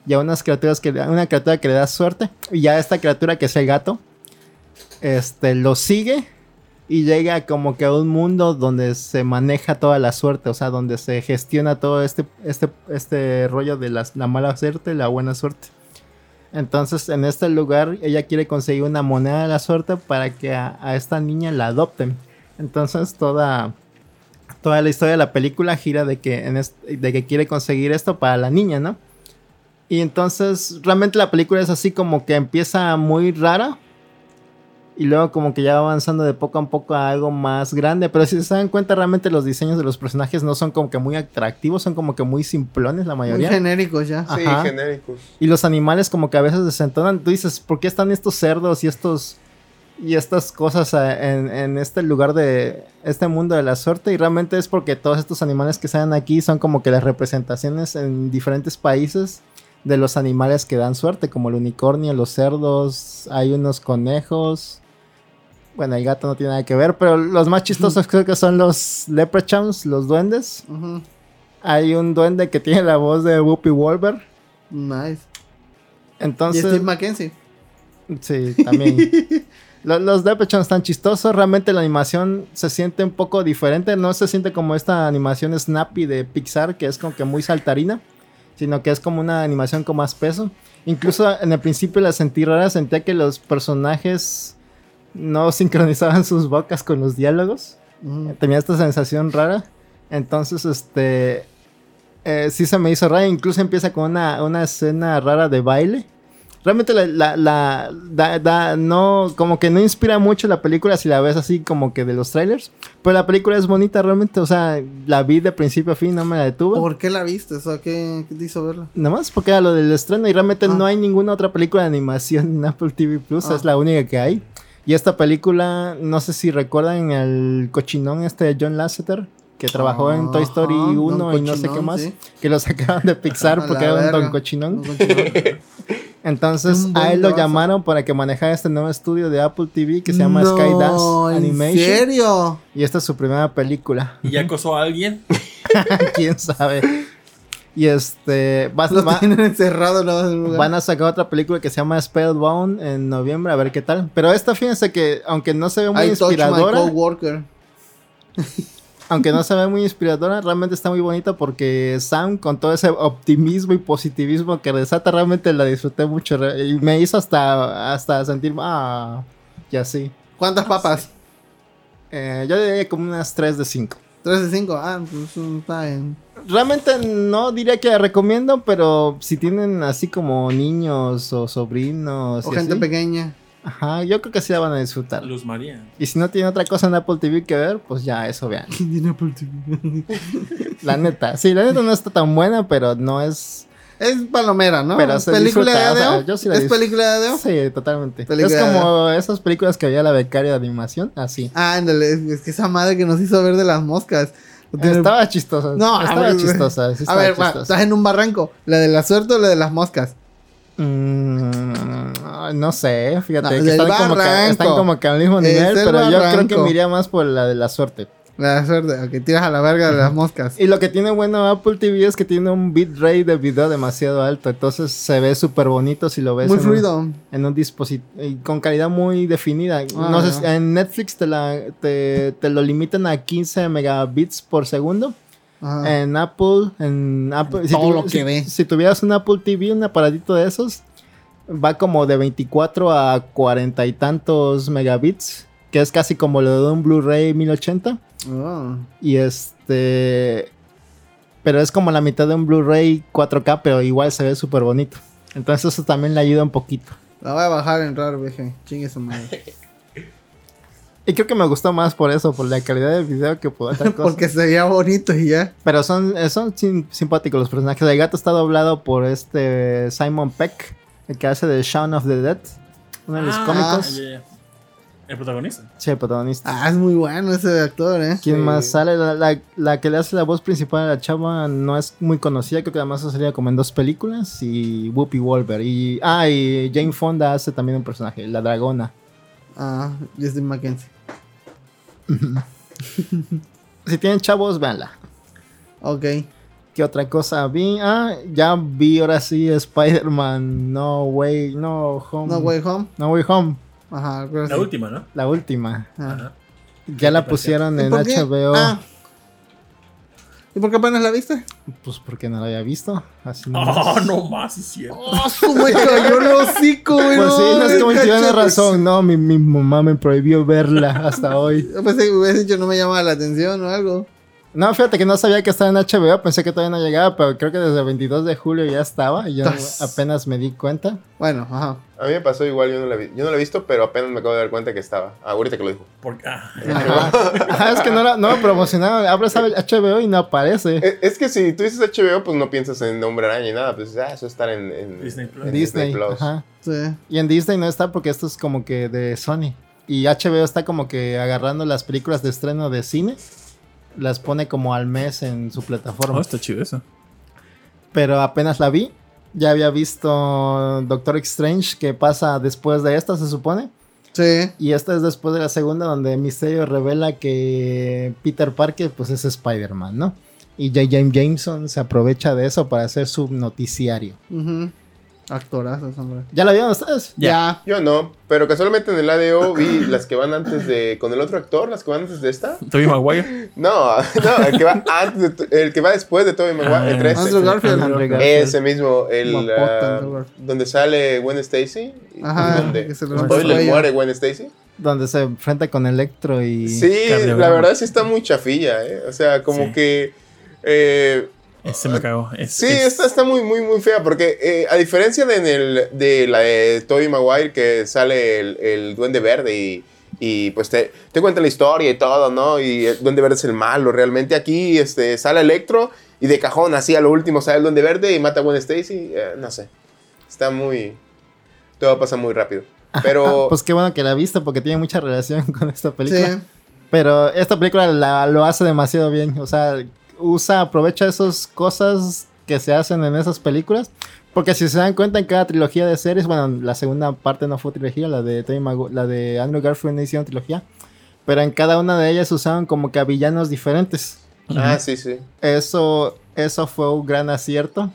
y a unas criaturas que una criatura que le da suerte y ya esta criatura que es el gato este lo sigue y llega como que a un mundo donde se maneja toda la suerte, o sea, donde se gestiona todo este este este rollo de las- la mala suerte y la buena suerte. Entonces, en este lugar, ella quiere conseguir una moneda de la suerte para que a, a esta niña la adopten. Entonces, toda, toda la historia de la película gira de que, en de que quiere conseguir esto para la niña, ¿no? Y entonces, realmente la película es así como que empieza muy rara. Y luego como que ya va avanzando de poco a poco a algo más grande. Pero si se dan cuenta, realmente los diseños de los personajes no son como que muy atractivos, son como que muy simplones la muy mayoría. genéricos ya. sí, Ajá. genéricos. Y los animales como que a veces desentonan. Tú dices, ¿por qué están estos cerdos y estos y estas cosas eh, en, en este lugar de este mundo de la suerte? Y realmente es porque todos estos animales que salen aquí son como que las representaciones en diferentes países de los animales que dan suerte, como el unicornio, los cerdos, hay unos conejos. Bueno, el gato no tiene nada que ver, pero los más chistosos creo que son los leprechauns, los duendes. Hay un duende que tiene la voz de Whoopi Wolver. Nice. Entonces, y Steve Mackenzie. Sí, también. Lo- Los Depeche Mode están chistosos. Realmente la animación se siente un poco diferente. No se siente como esta animación snappy de Pixar, que es como que muy saltarina. Sino que es como una animación con más peso. Incluso en el principio la sentí rara. Sentía que los personajes no sincronizaban sus bocas con los diálogos. Ujú. Tenía esta sensación rara. Entonces, este. eh, sí se me hizo raro. Incluso empieza con una, una escena rara de baile. Realmente la, la- la- da- da- no, como que no inspira mucho la película si la ves así como que de los trailers. Pero la película es bonita realmente. O sea, la vi de principio a fin, no me la detuve. ¿Por qué la viste? O sea, ¿qué, qué te hizo verla? Nada más porque era lo del estreno y realmente Ah. no hay ninguna otra película de animación en Apple TV Plus, Ah. es la única que hay. Y esta película, no sé si recuerdan el cochinón este de John Lasseter, que trabajó en Toy Story Ajá, 1 Don y no sé qué más, sí. que lo sacaron de Pixar porque era un Don. Cochinón. Don Cochinón. Entonces a él lo llamaron para que manejara este nuevo estudio de Apple TV que se llama No, Skydance ¿En Animation. serio? Y esta es su primera película. ¿Y ya acosó a alguien? ¿Quién sabe? Y este... Va, Lo va- tienen encerrado en lugar. Van a sacar otra película que se llama Spellbound en noviembre, a ver qué tal. Pero esta, fíjense que, aunque no se ve muy I touch my inspiradora, coworker. Aunque no se ve muy inspiradora, realmente está muy bonita porque Sam, con todo ese optimismo y positivismo que desata, realmente la disfruté mucho. Y me hizo hasta, hasta sentir, ah, y así. ¿Cuántas papas? Eh, yo diría como unas 3 de 5. 3 de 5. Ah, pues mm, está bien. Realmente no diría que la recomiendo, pero si tienen así como niños o sobrinos. O gente así, pequeña. Ajá, yo creo que sí la van a disfrutar. Luz María. Y si no tiene otra cosa en Apple TV que ver, pues ya eso vean. ¿Quién tiene Apple TV? La neta, sí, la neta no está tan buena, pero no es. Es palomera, ¿no? Pero se ¿Película disfruta, de o sea, Adeo? yo sí la ¿Es disfruto. película de Adeo? Sí, totalmente. Película es como esas películas que había la becaria de animación, así. Ah, ándale, es, es que esa madre que nos hizo ver de las moscas. Tiene- Estaba chistosa. No, a estaba ver, chistosa. sí a ver, va, chistosa. estás en un barranco. ¿La de la suerte o la de las moscas? Mm, no sé, fíjate. No, que están, como que, barranco. están como que al mismo nivel, pero yo creo que me iría más por la de la suerte. La suerte, que tiras a la verga de las moscas. Y lo que tiene bueno Apple TV es que tiene un bitrate de video demasiado alto, entonces se ve súper bonito si lo ves Muy en un- fluido. en un dispositivo con calidad muy definida. Ah, no sé, en Netflix te, la, te, te lo limitan a 15 megabits por segundo. Ajá. En Apple, en Apple, Todo tu- lo que si- ve. si tuvieras un Apple TV, un aparatito de esos, va como de 24 a 40 y tantos megabits, que es casi como lo de un Blu-ray 1080. Oh. Y este. Pero es como la mitad de un Blu-ray 4K, pero igual se ve súper bonito. Entonces eso también le ayuda un poquito. La voy a bajar en raro, vieje. Chingue su madre. Y creo que me gustó más por eso, por la calidad del video que por otra cosa. Porque se veía bonito y ya. Pero son, eh, son sim- simpáticos los personajes. El gato está doblado por este Simon Peck, el que hace de Shaun of the Dead. Uno de los Ah, cómicos. ya, ya. El protagonista. Sí, el protagonista. Ah, es muy bueno ese actor, ¿eh? ¿Quién Sí. más sale? La, la- la que le hace la voz principal a la chava no es muy conocida, creo que además ha salido como en dos películas. Y Whoopi Wolver. Y, ah, y Jane Fonda hace también un personaje, la dragona. Ah, Justin Mackenzie. Si tienen chavos, véanla. Ok. ¿Qué otra cosa vi? Ah, ya vi ahora sí Spider-Man No Way, No Home. No Way Home. No Way Home, Ajá, La sí. última, ¿no? la última. Ah. Ajá. Ya la pusieron ¿Y en? HBO. Ah. ¿Y por qué apenas la viste? Pues porque no la había visto. Así no. Oh, no más, es cierto. ¡Oh, su me cayó el hocico, güey! Pues sí, no es como tiene razón. No, mi, mi mamá me prohibió verla hasta hoy. Pensé que hubiese dicho no me llamaba la atención o algo. No, fíjate que no sabía que estaba en HBO. Pensé que todavía no llegaba, pero creo que desde el 22 de julio ya estaba. Y yo Tas. apenas me di cuenta. Bueno, ajá. A mí me pasó igual, yo no la vi. Yo no la he visto, pero apenas me acabo de dar cuenta que estaba. Ah, ahorita que lo dijo. Porque, ah, Ajá. Ajá, es que no, la- no lo promocionaron. Abres HBO y no aparece. Eh, Es que si tú dices HBO, pues no piensas en Hombre Araña y nada. Pues ah, eso estar en, en- Disney Plus. en Disney. Plus. Ajá. Sí. Y en Disney no está porque esto es como que de Sony. Y HBO está como que agarrando las películas de estreno de cine. Las pone como al mes en su plataforma. oh, está chido eso. Pero apenas la vi. Ya había visto Doctor Strange que pasa después de esta, se supone. Sí. Y esta es después de la segunda donde Misterio revela que Peter Parker pues es Spider-Man, ¿no? Y J. James Jameson se aprovecha de eso para hacer su noticiario. Actorazos, hombre. ¿Ya la vieron ustedes? Ya. Yo no, pero casualmente en el ADO vi las que van antes de. con el otro actor, las que van antes de esta. Toby Maguire. No, no, el que va antes de- el que va después de Tobey Maguire, el Ah, 13. Andrew Garfield. Andrew Garfield. Ese mismo, el Garfield. donde sale Gwen Stacy. Ajá, donde spoiler, muere Gwen Stacy. Donde se enfrenta con Electro y... Sí, la verdad sí está muy chafilla, ¿eh? O sea, como Sí. que eh, Ese me cagó. Es- Sí, es- esta está muy, muy, muy fea porque eh, a diferencia de, en el- de la de Tobey Maguire que sale el, el Duende Verde y, y, pues te, te cuenta la historia y todo, ¿no? Y el Duende Verde es el malo, realmente aquí este, sale Electro y de cajón así a lo último sale el Duende Verde y mata a Gwen Stacy, eh, no sé, está muy... Todo pasa muy rápido. Pero... Pues qué bueno que la viste porque tiene mucha relación con esta película. Sí. Pero esta película la- lo hace demasiado bien. O sea, usa, aprovecha esas cosas que se hacen en esas películas. Porque si se dan cuenta en cada trilogía de series, bueno, la segunda parte no fue trilogía, la de la de Andrew Garfield no hicieron trilogía. Pero en cada una de ellas usaban como que a villanos diferentes. ah, sí, sí. Eso, eso fue un gran acierto.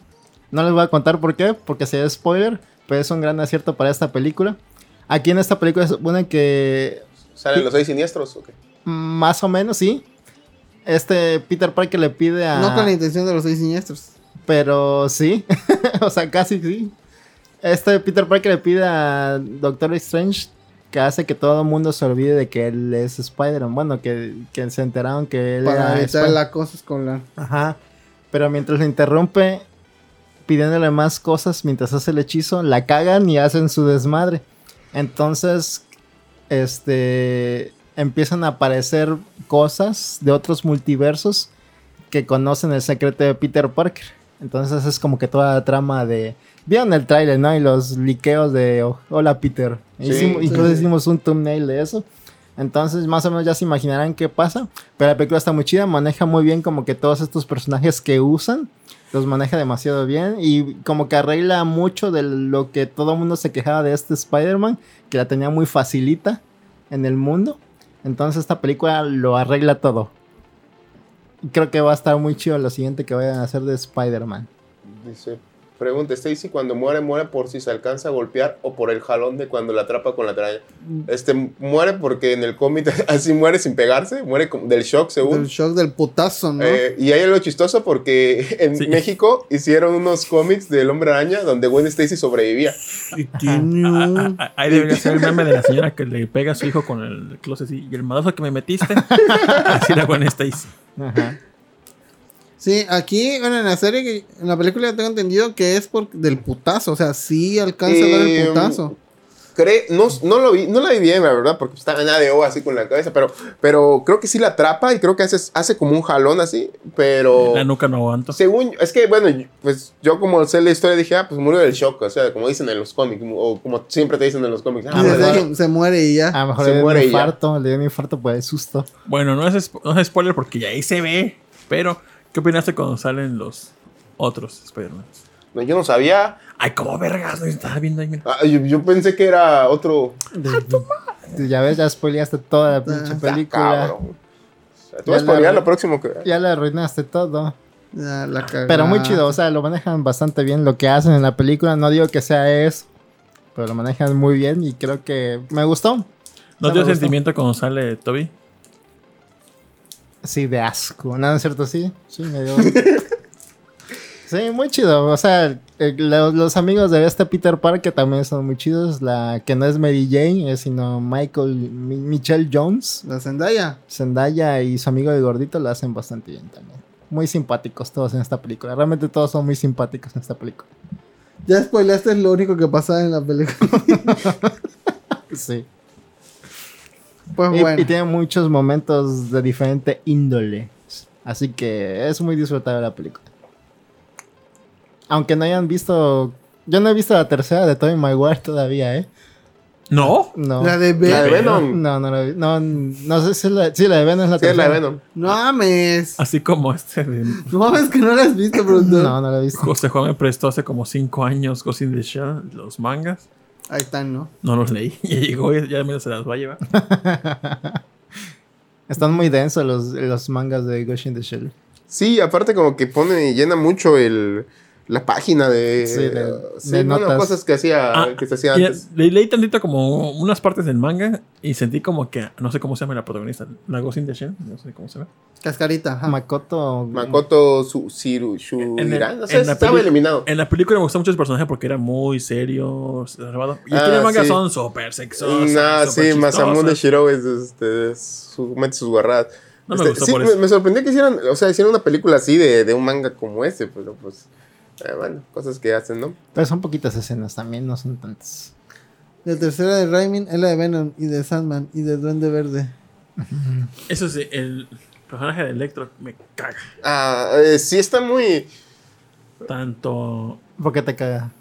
No les voy a contar por qué, porque sería spoiler, pero es un gran acierto para esta película. Aquí en esta película se supone que ¿Salen los seis siniestros? ok. más o menos, sí. Este Peter Parker le pide a. No con la intención de los seis siniestros. Pero sí. o sea, casi sí. Este Peter Parker le pide a Doctor Strange que hace que todo el mundo se olvide de que él es Spider-Man. Bueno, que, que se enteraron que él Para era evitar Spider- la cosa escolar. Ajá. Pero mientras le interrumpe pidiéndole más cosas mientras hace el hechizo, la cagan y hacen su desmadre. Entonces, este empiezan a aparecer cosas de otros multiversos que conocen el secreto de Peter Parker. Entonces es como que toda la trama de vieron el tráiler, ¿no? Y los liqueos de oh, hola Peter. Sí, Hicimos- sí. incluso hicimos un thumbnail de eso. Entonces, más o menos ya se imaginarán qué pasa. Pero la película está muy chida, maneja muy bien como que todos estos personajes que usan, los maneja demasiado bien. Y como que arregla mucho de lo que todo el mundo se quejaba de este Spider-Man, que la tenía muy facilita en el mundo. Entonces esta película lo arregla todo. Creo que va a estar muy chido lo siguiente que vayan a hacer de Spider-Man. Dice, pregunta, Stacy cuando muere, muere por si se alcanza a golpear o por el jalón de cuando la atrapa con la telaraña. Este, muere porque en el cómic así muere sin pegarse, muere del shock según. El shock del putazo, ¿no? Eh, y hay algo chistoso porque en Sí. México hicieron unos cómics del Hombre Araña donde Gwen Stacy sobrevivía. Y tiene un- Ah, ah, Ahí debería ser el meme de la señora que le pega a su hijo con el closet y el madazo que me metiste. Así la Gwen Stacy. Ajá. Sí, aquí, bueno, en la serie, en la película tengo entendido que es por del putazo. O sea, sí alcanza a dar el Eh, putazo. Cree, no, no, lo vi, no la vi bien, la verdad, porque estaba en ADO así con la cabeza, pero, pero creo que sí la atrapa y creo que hace, hace como un jalón así, pero... La nuca no aguanto. Según, es que bueno, pues yo como sé la historia dije, ah, pues murió del shock, o sea, como dicen en los cómics, o como siempre te dicen en los cómics. Ah, pues, ahí se muere y ya. A lo mejor Se le dio un muere ya. infarto, le dio un infarto por el susto. Bueno, no es, spo- no es spoiler porque ya ahí se ve. Pero, ¿qué opinaste cuando salen los otros Spider-Man? no, yo no sabía, Ay, como vergas, no estaba viendo ahí. mira. Ah, yo, yo pensé que era otro... De- Ya ves, ya spoileaste toda la pinche Ah, película. cabrón. Tú vas a spoilear lo próximo que... Ya le arruinaste todo. Ya la cagaste. Pero muy chido, o sea, lo manejan bastante bien lo que hacen en la película. No digo que sea eso, pero lo manejan muy bien y creo que me gustó. ¿No me te sentimiento cuando sale Toby? Sí, de asco. ¿No es cierto? Sí, sí, me dio. sí, muy chido. O sea, eh, los, los amigos de este Peter Parker también son muy chidos. La que no es Mary Jane, es sino Michael, Mi- Michelle Jones. La Zendaya. Zendaya y su amigo de gordito lo hacen bastante bien también. Muy simpáticos todos en esta película. Realmente todos son muy simpáticos en esta película. Ya spoileaste lo único que pasaba en la película. Sí. Pues Y, bueno. y tiene muchos momentos de diferente índole. Así que es muy disfrutable la película. Aunque no hayan visto. Yo no he visto la tercera de Tobey Maguire todavía, ¿eh? ¿No. No. La de La de Venom. No, no la vi. No, no sé si la, sí, la de Venom es la Sí, tercera. la de Venom. No mames. Así como este de No mames que no la has visto, productor. No, no la he visto. José Juan me prestó hace como 5 años Ghost in the Shell, los mangas. Ahí están, ¿no? No los leí. Ya llegó, ya ya me se las va a llevar. Están muy densos los, los mangas de Ghost in the Shell. Sí, aparte como que pone y llena mucho el, la página de, Sí, de- sí, de bueno, notas. cosas que hacía Ah, que se hacía y antes. le- leí tantito como unas partes del manga y sentí como que, no sé cómo se llama la protagonista, la Ghost in the Shell, no sé cómo se llama. Cascarita. ajá. Makoto. Makoto Su- Siru En el- Shuiran, no sé, en la estaba peli- eliminado. En la película me gustó mucho el personaje porque era muy serio, reservado. Y Ah, el manga sí. son súper sexosos. Nah, sí, Masamune. Shiro es, este, su, mete sus guarradas. No me Este, gustó sí, por me, eso. me sorprendió que hicieran, o sea, hicieran una película así de, de un manga como ese, pero pues, eh, bueno, cosas que hacen, ¿no? Pero son poquitas escenas también, no son tantas. La tercera de Raimin es la de Venom y de Sandman y de Duende Verde. Eso sí, el personaje de Electro me caga. Ah, eh, sí está muy... Tanto. ¿Por qué te caga?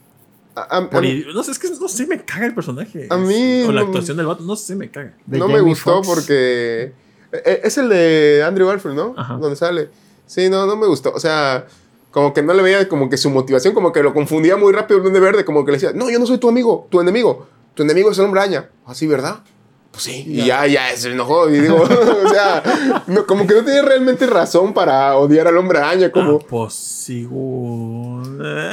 a- a- por a- i- no sé, es que no sé, me caga el personaje. A mí O la no- actuación del vato, no sé, me caga. De no me gustó porque... eh, Es el de Andrew Garfield, ¿no? Ajá. Donde sale. Sí, no, no me gustó. O sea, como que no le veía como que su motivación, como que lo confundía muy rápido el Duende Verde, como que le decía, no, yo no soy tu amigo, tu enemigo. Tu enemigo es el hombre araña. Así, ¿verdad? Pues sí. Y ya, ya, se enojó. Y digo, o sea, no, como que no tenía realmente razón para odiar al hombre araña, como... Ah, pues sí.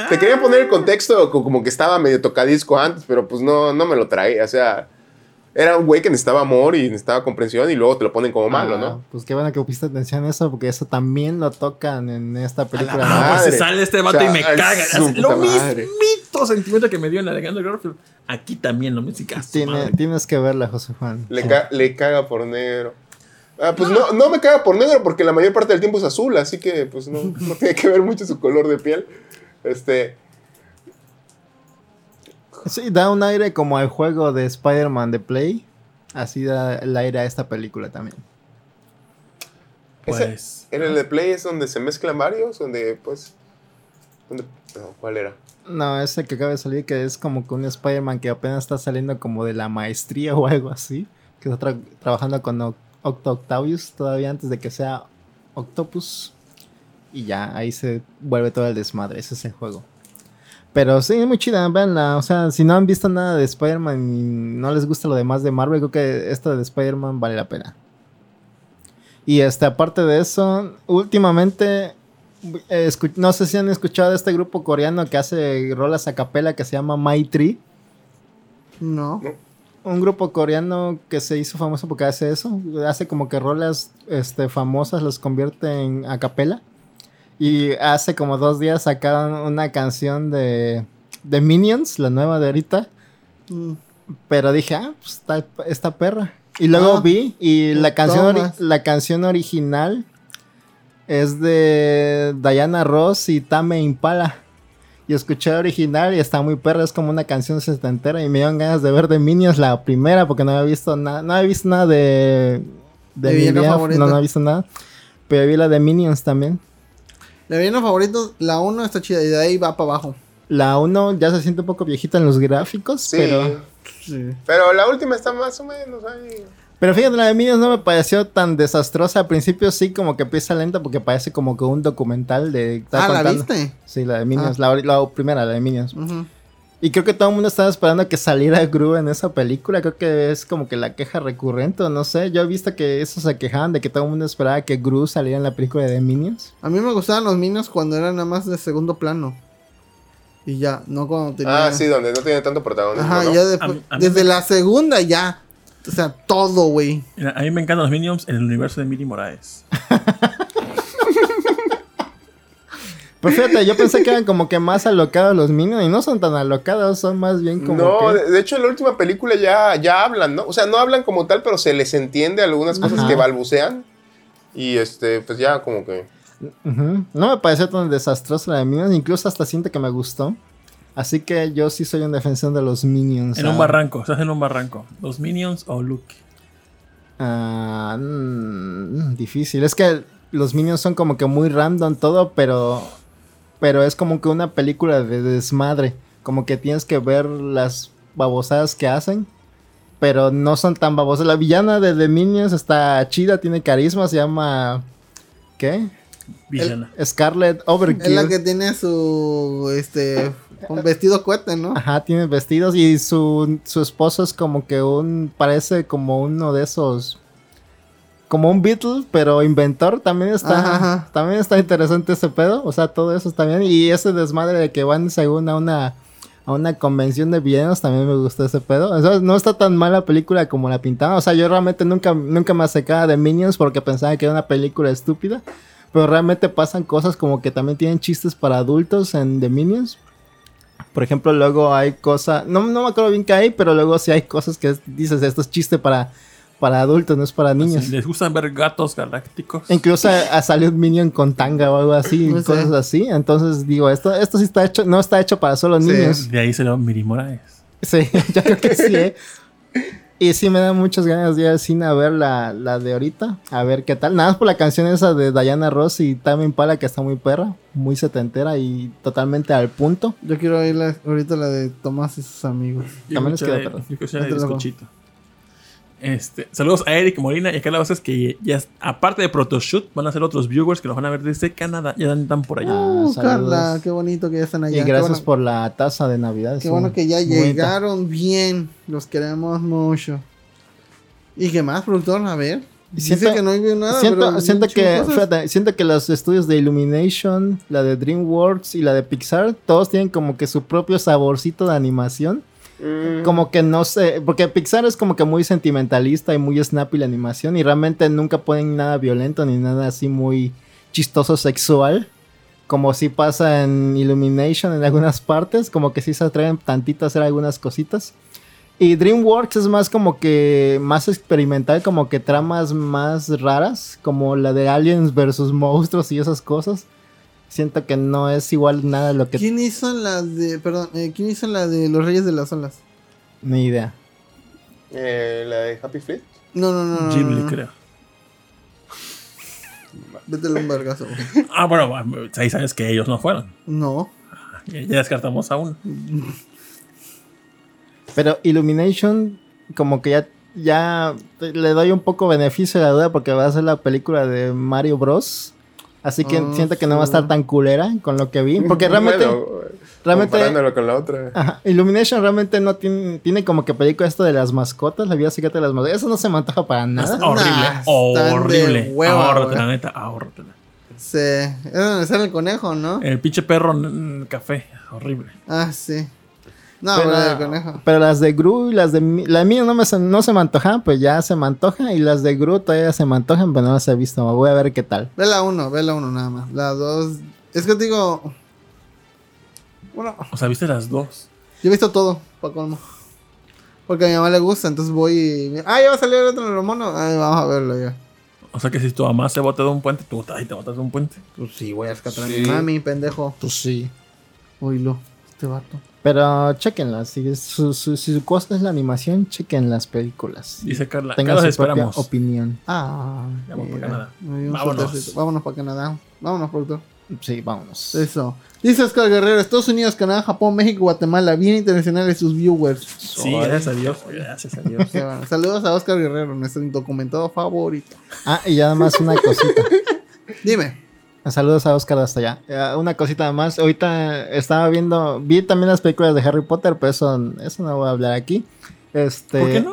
Te quería poner el contexto co- como que estaba medio tocadisco antes, pero pues no, no me lo traía. O sea, era un güey que necesitaba amor y necesitaba comprensión y luego te lo ponen como malo, Ah, ¿no? Pues qué bueno que pusiste atención a eso, porque eso también lo tocan en esta película. Ah, pues se sale este vato O sea, y me caga. lo mismito sentimiento que me dio en Alejandro Garfield. Aquí también lo mismo. Tiene- tienes que verla, José Juan. Le, ca- le caga por negro. Ah, pues no. no me caga por negro porque la mayor parte del tiempo es azul, así que pues no, no tiene que ver mucho su color de piel. Este, Sí, da un aire como al juego de Spider-Man de Play. Así da el aire a esta película también. ese- Pues. en el de Play es donde se mezclan varios, donde pues... donde- no, ¿Cuál era? No, ese que acaba de salir, que es como que un Spider-Man que apenas está saliendo como de la maestría o algo así. Que está tra- trabajando con Oc- Octo Octavius todavía antes de que sea Octopus. Y ya, ahí se vuelve todo el desmadre. Ese es el juego. Pero sí, es muy chida, véanla. O sea, si no han visto nada de Spider-Man y no les gusta lo demás de Marvel, creo que esta de Spider-Man vale la pena. Y este, aparte de eso, últimamente, eh, no sé si han escuchado de este grupo coreano que hace rolas a capela que se llama My Tree. No. Un grupo coreano que se hizo famoso porque hace eso. Hace como que rolas este, famosas las convierte en a capela. Y hace como dos días sacaron una canción de, de Minions, la nueva de ahorita. Mm. Pero dije, ah, pues está esta perra. Y luego Ah, vi y la canción, la canción original es de Diana Ross y Tame Impala. Y escuché la original y está muy perra, es como una canción setentera y me dieron ganas de ver de Minions la primera porque no había visto nada, no había visto nada de... De mi. No, no había visto nada. Pero vi la de Minions también. De villano favorito, la 1 está chida y de ahí va para abajo. La 1 ya se siente un poco viejita en los gráficos, Sí. pero... Pero la última está más o menos ahí. Pero fíjate, la de Minions no me pareció tan desastrosa. Al principio sí, como que empieza lenta porque parece como que un documental de... Ah, ¿la viste? Sí, la de Minions, Ah. la, la primera, la de Minions. Ujú. Y creo que todo el mundo estaba esperando que saliera Gru en esa película. Creo que es como que la queja recurrente, o no sé. Yo he visto que eso se quejaban de que todo el mundo esperaba que Gru saliera en la película de Minions. A mí me gustaban los Minions cuando eran nada más de segundo plano. Y ya, no cuando tenía... Ah, sí, donde no tiene tanto protagonismo, Ajá, ¿no? ya A después, mí- a mí desde me- la segunda ya. O sea, todo, güey. A mí me encantan los Minions en el universo de Miri Moraes. Pero fíjate, yo pensé que eran como que más alocados los Minions. Y no son tan alocados, son más bien como No, que... de, de hecho en la última película ya, ya hablan, ¿no? O sea, no hablan como tal, pero se les entiende algunas cosas Ajá. que balbucean. Y este, pues ya como que... No me pareció tan desastrosa la de Minions. Incluso hasta siento que me gustó. Así que yo sí soy un defensor de los Minions. En ah. un barranco, estás en un barranco. ¿Los Minions o Luke? Ah, mm, difícil. Es que los Minions son como que muy random todo, pero pero es como que una película de desmadre, como que tienes que ver las babosadas que hacen, pero no son tan babosas. La villana de The Minions está chida, tiene carisma, se llama ¿qué? Villana. Scarlet Overkill. Es la que tiene su, este, un vestido cohete, ¿no? Ajá, tiene vestidos y su, su esposo es como que un, parece como uno de esos, como un Beatle, pero inventor, también está, Ajá, ajá. también está interesante ese pedo, o sea, todo eso está bien, y ese desmadre de que van según a una, a una convención de villanos, también me gustó ese pedo, o sea, no está tan mal la película como la pintaban, o sea, yo realmente nunca, nunca me acercaba de Minions porque pensaba que era una película estúpida, pero realmente pasan cosas como que también tienen chistes para adultos en The Minions. Por ejemplo, luego hay cosas, no, no me acuerdo bien qué hay, pero luego sí hay cosas que dices, esto es chiste para, para adultos, no es para niños. Si les gustan ver gatos galácticos. Incluso a- a salió un minion con tanga o algo así, No sé. cosas así. Entonces digo, esto, esto sí está hecho, no está hecho para solo Sí. niños. De ahí salió Miri Moraes. Sí, yo creo que sí, ¿eh? Y sí me da muchas ganas de ir al cine a ver la, la de ahorita, a ver qué tal. Nada más por la canción esa de Diana Ross y Tame Impala que está muy perra, muy setentera y totalmente al punto. Yo quiero oír la- ahorita la de Tomás y sus amigos. Yo También les queda de- perro. yo Este, saludos a Eric Molina y acá la cosa es que ya, aparte de Protoshoot, van a ser otros viewers que los van a ver desde Canadá. Ya están por allá. Uh, saludos. Carla, qué bonito que ya están allá. y gracias bueno- por la taza de Navidad. Qué bueno que ya bonita. llegaron bien. Los queremos mucho. ¿Y qué más, productor? A ver. Dice Siento- que no hay nada. siento, pero que fíjate, siento que los estudios de Illumination, la de DreamWorks y la de Pixar, todos tienen como que su propio saborcito de animación. Como que no sé, porque Pixar es como que muy sentimentalista y muy snappy la animación y realmente nunca ponen nada violento ni nada así muy chistoso sexual. Como si pasa en Illumination en algunas partes, como que sí se atreven tantito a hacer algunas cositas. Y DreamWorks es más como que más experimental, como que tramas más raras, como la de Aliens versus monstruos y esas cosas. Siento que no es igual nada lo que ¿Quién hizo la de. Perdón, eh, ¿quién hizo la de Los Reyes de las Olas? ni idea. Eh, la de Happy Feet. No, no, no. no, Ghibli, no. creo. Vete un vergazo. Ah, bueno, ahí sabes que ellos no fueron. No. Ya descartamos a uno. Pero Illumination, como que ya, ya le doy un poco beneficio de la duda porque va a ser la película de Mario Bros. Así que Ah, siento que no va a estar tan culera con lo que vi. Porque realmente, Bueno, realmente Comparándolo con la otra. ajá, Illumination realmente no tiene, tiene como que película esto de las mascotas, la vida secreta de las mascotas. Eso no se me antoja para nada. Está horrible, Nah, horrible. hueva, Ahórratela, güey. neta, ahórratela. Sí. Es donde sale el conejo, ¿no? El pinche perro café, horrible. Ah, sí. No, Pero, el conejo. pero las de Gru y las de Mi- la mía no, me, se- no se me antojan, pues ya se me antoja. Y las de Gru todavía se me antojan, pero no las he visto. Voy a ver qué tal. Ve la uno, ve la uno nada más. La dos. Es que te digo. Bueno, O sea, viste las dos. yo he visto todo, pa' colmo. Porque a mi mamá le gusta, entonces voy y. Ah, ya va a salir el otro de los monos. Ay, vamos a verlo ya. O sea que si tu mamá se bota de un puente, tú ahí te botas de un puente. Pues sí, voy a rescatar a Sí. mi mami, pendejo. Pues sí. Oílo, este vato. Pero chequenlas. Si su, su, si su cosa es la animación, chequen las películas. Dice Carla. Tengan su los propia esperamos. opinión. Ah, vamos. Canadá. Dio un Vámonos. Vámonos para Canadá. Vámonos, productor. Sí, vámonos. Eso. Dice Oscar Guerrero, Estados Unidos, Canadá, Japón, México, Guatemala, bien internacionales sus viewers. Sí, gracias a Dios. Gracias a Dios. Qué bueno. Saludos a Oscar Guerrero, nuestro documentado favorito. Ah, y ya nada más una cosita. Dime. Saludos a Oscar hasta allá. Eh, una cosita más. Ahorita estaba viendo, vi también las películas de Harry Potter, pero eso, eso no voy a hablar aquí. Este, ¿Por qué no?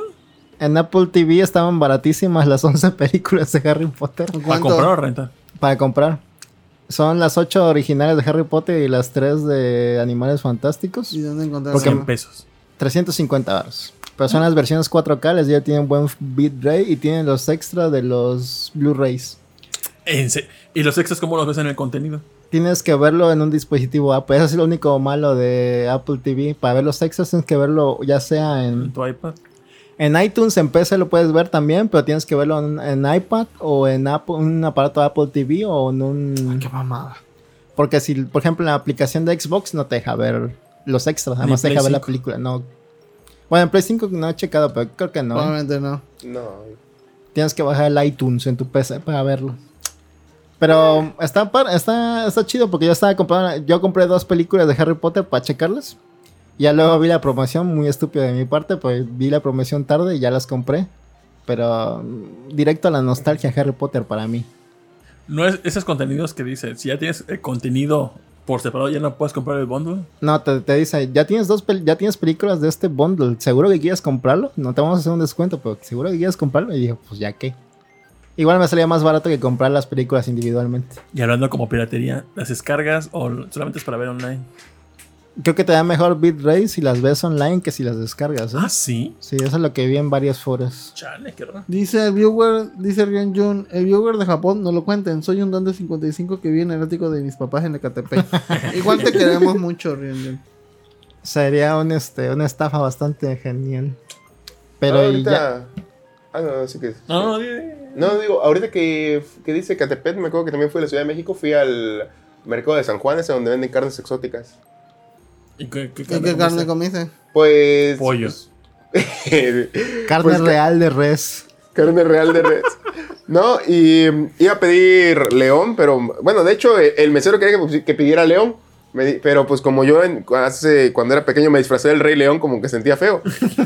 En Apple TV estaban baratísimas las 11 películas de Harry Potter ¿Para ¿Cuánto? comprar o rentar? para comprar. Son las 8 originales de Harry Potter y las 3 de Animales Fantásticos. ¿Y dónde encontrar Porque- 100 pesos. 350 baros. Pero son las versiones 4K, les ya tienen buen bitrate y tienen los extras de los Blu-rays. ¿Y los extras cómo los ves en el contenido? Tienes que verlo en un dispositivo Apple. Eso es lo único malo de Apple TV. Para ver los extras tienes que verlo ya sea En en, tu iPad. en iTunes, en PC lo puedes ver también, pero tienes que verlo en, en iPad o en Apple- un aparato Apple TV o en un... Qué mamada. Porque si, por ejemplo, en la aplicación de Xbox no te deja ver los extras, Ni además te Play deja ver la 5. película. No. Bueno, en Play 5 no he checado, pero creo que no. Probablemente no. No. Tienes que bajar el iTunes en tu PC para verlo. Pero está, está, está chido porque yo estaba comprando. Yo compré dos películas de Harry Potter para checarlas. Ya luego vi la promoción, muy estúpida de mi parte, pues vi la promoción tarde y ya las compré. Pero mm, directo a la nostalgia Harry Potter para mí. No es esos contenidos que dice, si ya tienes el contenido por separado, ya no puedes comprar el bundle. No, te, te dice, ya tienes dos ya tienes películas de este bundle. ¿Seguro que quieres comprarlo? No te vamos a hacer un descuento, pero seguro que quieres comprarlo. Y dije, pues ya qué. Igual me salía más barato que comprar las películas individualmente. Y hablando como piratería, ¿las descargas o solamente es para ver online? Creo que te da mejor bitrate si las ves online que si las descargas. ¿eh? Ah, sí. Sí, eso es lo que vi en varios foros. Chale, qué raro. Dice el viewer, dice Rian Jun, el viewer de Japón, no lo cuenten, soy un don de 55 que vive en el ático de mis papás en Ecatepec. Igual te queremos mucho, Rian Jun. Sería un, este, una estafa bastante genial. Pero Ah, y ya- ahorita... Ah, no, sí que... No, no, di- di- No, digo, ahorita que, que dice Catepet, me acuerdo que también fui a la Ciudad de México, fui al mercado de San Juan, ese donde venden carnes exóticas. ¿Y qué, qué ¿Qué, qué carne comiste? Pues... Pollo. carne pues, real de res. Carne real de res. No, y iba a pedir león, pero bueno, de hecho, el mesero quería que, pues, que pidiera león. Me di- pero pues como yo en- hace, cuando era pequeño me disfracé del rey león, como que sentía feo.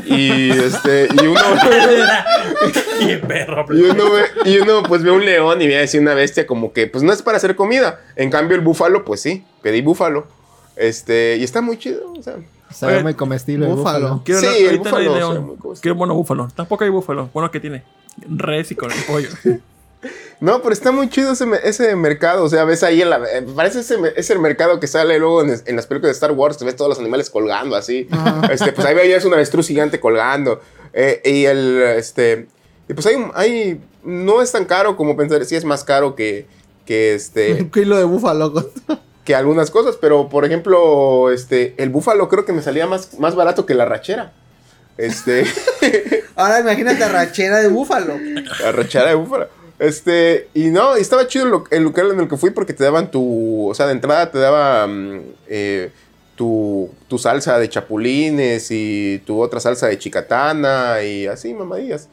Y este, y uno, Qué perro. y uno, ve- y uno pues ve un león y ve así una bestia como que pues no es para hacer comida. En cambio el búfalo, pues sí, pedí búfalo. Este, y está muy chido, o sea. Oye, muy comestible el búfalo. Quiero Sí, el búfalo, león. o sea, muy comestible. Qué bueno búfalo. Tampoco hay búfalo. Bueno, que tiene? Res y con el pollo. No, pero está muy chido ese, ese mercado. O sea, ves ahí en la. eh, Parece ese, ese mercado que sale luego en, en las películas de Star Wars. Te ves todos los animales colgando así. Este, pues ahí veías un avestruz gigante colgando. Eh, y el. Este. Y pues hay, hay. No es tan caro como pensar. Sí es más caro que. Que este. Un kilo de búfalo. que algunas cosas. Pero, por ejemplo, este. El búfalo creo que me salía más, más barato que la rachera. Este. Ahora imagínate rachera de búfalo. La rachera de búfalo. Este, y no, y estaba chido el, lo- el local en el que fui porque te daban tu, o sea, de entrada te daban eh, tu, tu salsa de chapulines y tu otra salsa de chicatana y así, mamadillas.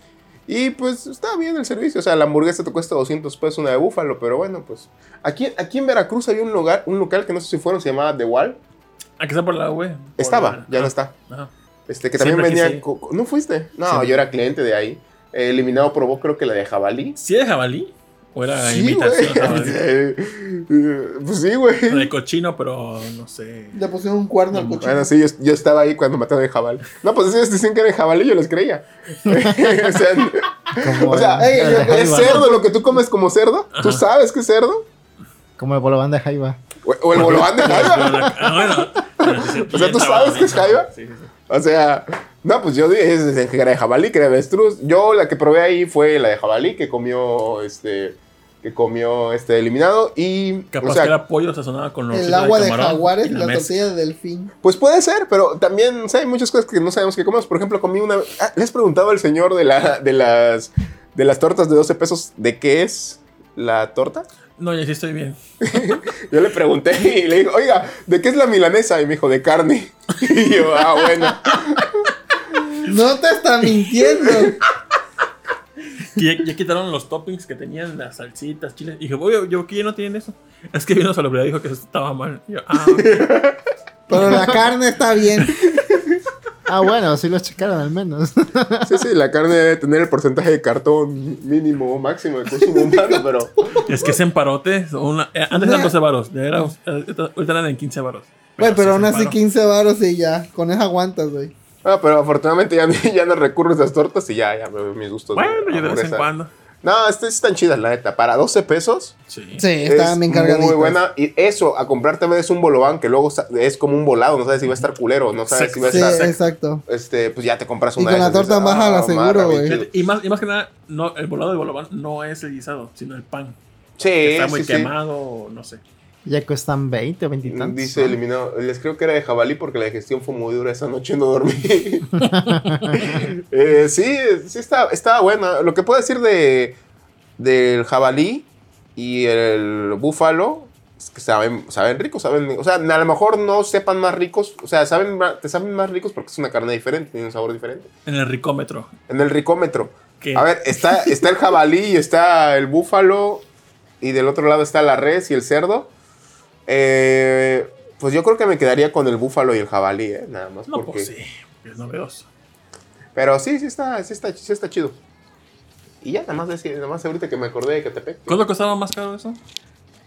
Y pues está bien el servicio, o sea, la hamburguesa te cuesta 200 pesos una de búfalo, pero bueno, pues aquí, aquí en Veracruz había un lugar, un local que no sé si fueron, se llamaba The Wall. Aquí está por la. Por Estaba, la- ya no ah, está. ah. Este, que también ir. co- ¿No fuiste? No, Siempre. yo era cliente de ahí. Eh, eliminado probó creo que la de jabalí. ¿Sí de jabalí? ¿O era Sí, imitación de? Eh, pues sí, güey. De cochino, pero no sé. Le pusieron un cuerno al No, cochino. Bueno, sí, yo, yo estaba ahí cuando mataron el jabalí. No, pues ellos decían que era el jabalí, yo les creía. o sea, o sea, yo- de ¿es Jaiba. cerdo lo que tú comes como cerdo? ¿Tú Ajá. sabes que es cerdo? Como el bolobán de Jaiba. O, o el bolobán de jaiba. Ah, bueno. O sea, ¿tú sabes que es jaiba? Sí, sí, sí. O sea, no, pues yo dije que era de jabalí, que era de avestruz. Yo la que probé ahí fue la de jabalí, que comió este. Que comió este eliminado. Y. Capaz o sea, que era pollo sazonado con El rosita agua de camarón jaguares y la la tortilla de delfín. Pues puede ser, pero también o sea, hay muchas cosas que no sabemos que comemos. Por ejemplo, comí una. Ah, ¿Le has preguntado al señor de, la, de, las, de las tortas de 12 pesos de qué es la torta? No, ya sí estoy bien. Yo le pregunté y le digo, oiga, ¿de qué es la milanesa? Y me dijo, de carne. Y yo, ah, bueno. No te está mintiendo. Y ya, ya quitaron los toppings que tenían, las salsitas, chiles. Y dije, oye, yo aquí ya no tienen eso. Es que vino a salubridad y dijo que eso estaba mal. Yo, ah. Pero la carne está bien. Ah, bueno, sí lo checaron al menos. Sí, sí, la carne debe tener el porcentaje de cartón mínimo o máximo de consumo humano, pero. es que es en parote. Una, eh, antes eran 12 varos. Eh, ahorita eran en 15 varos. Güey, pero aún así paro. 15 varos y ya. Con eso aguantas, güey. Ah, pero afortunadamente ya, ya no recurro a esas tortas y ya, ya me mis gustos. Bueno, yo de vez en cuando. No, estas están chidas, la neta. Para 12 pesos. Sí. Sí, estaban es bien cargaditos. Muy buena. Y eso, a comprar también es un bolobán que luego es como un volado. No sabes si va a estar culero, no sabes Sí, si va a Sí, estar. exacto. Este, pues ya te compras Y una con de la y torta dices, baja la "Ah, seguro, güey". chido". Y más, y más que nada, no, el volado de bolobán no es el guisado, sino el pan. Sí, Está muy sí, sí. quemado, no sé. Ya cuestan 20 o 20 y tantos. Dice eliminado. Les creo que era de jabalí porque la digestión fue muy dura esa noche, no dormí. Eh, sí, sí está, estaba buena. Lo que puedo decir de del jabalí y el búfalo es que saben, saben ricos, saben, o sea, a lo mejor no sepan más ricos, o sea, saben, te saben más ricos porque es una carne diferente, tiene un sabor diferente. En el ricómetro. En el ricómetro. ¿Qué? A ver, está, está el jabalí y está el búfalo. Y del otro lado está la res y el cerdo. Eh, pues yo creo que me quedaría con el búfalo y el jabalí, ¿eh? Nada más. No, porque... pues sí, es novedoso. Pero sí, sí está, sí, está, sí está chido. Y ya, nada más, decir, nada más ahorita que me acordé de Catepec. ¿Cuánto costaba más caro eso?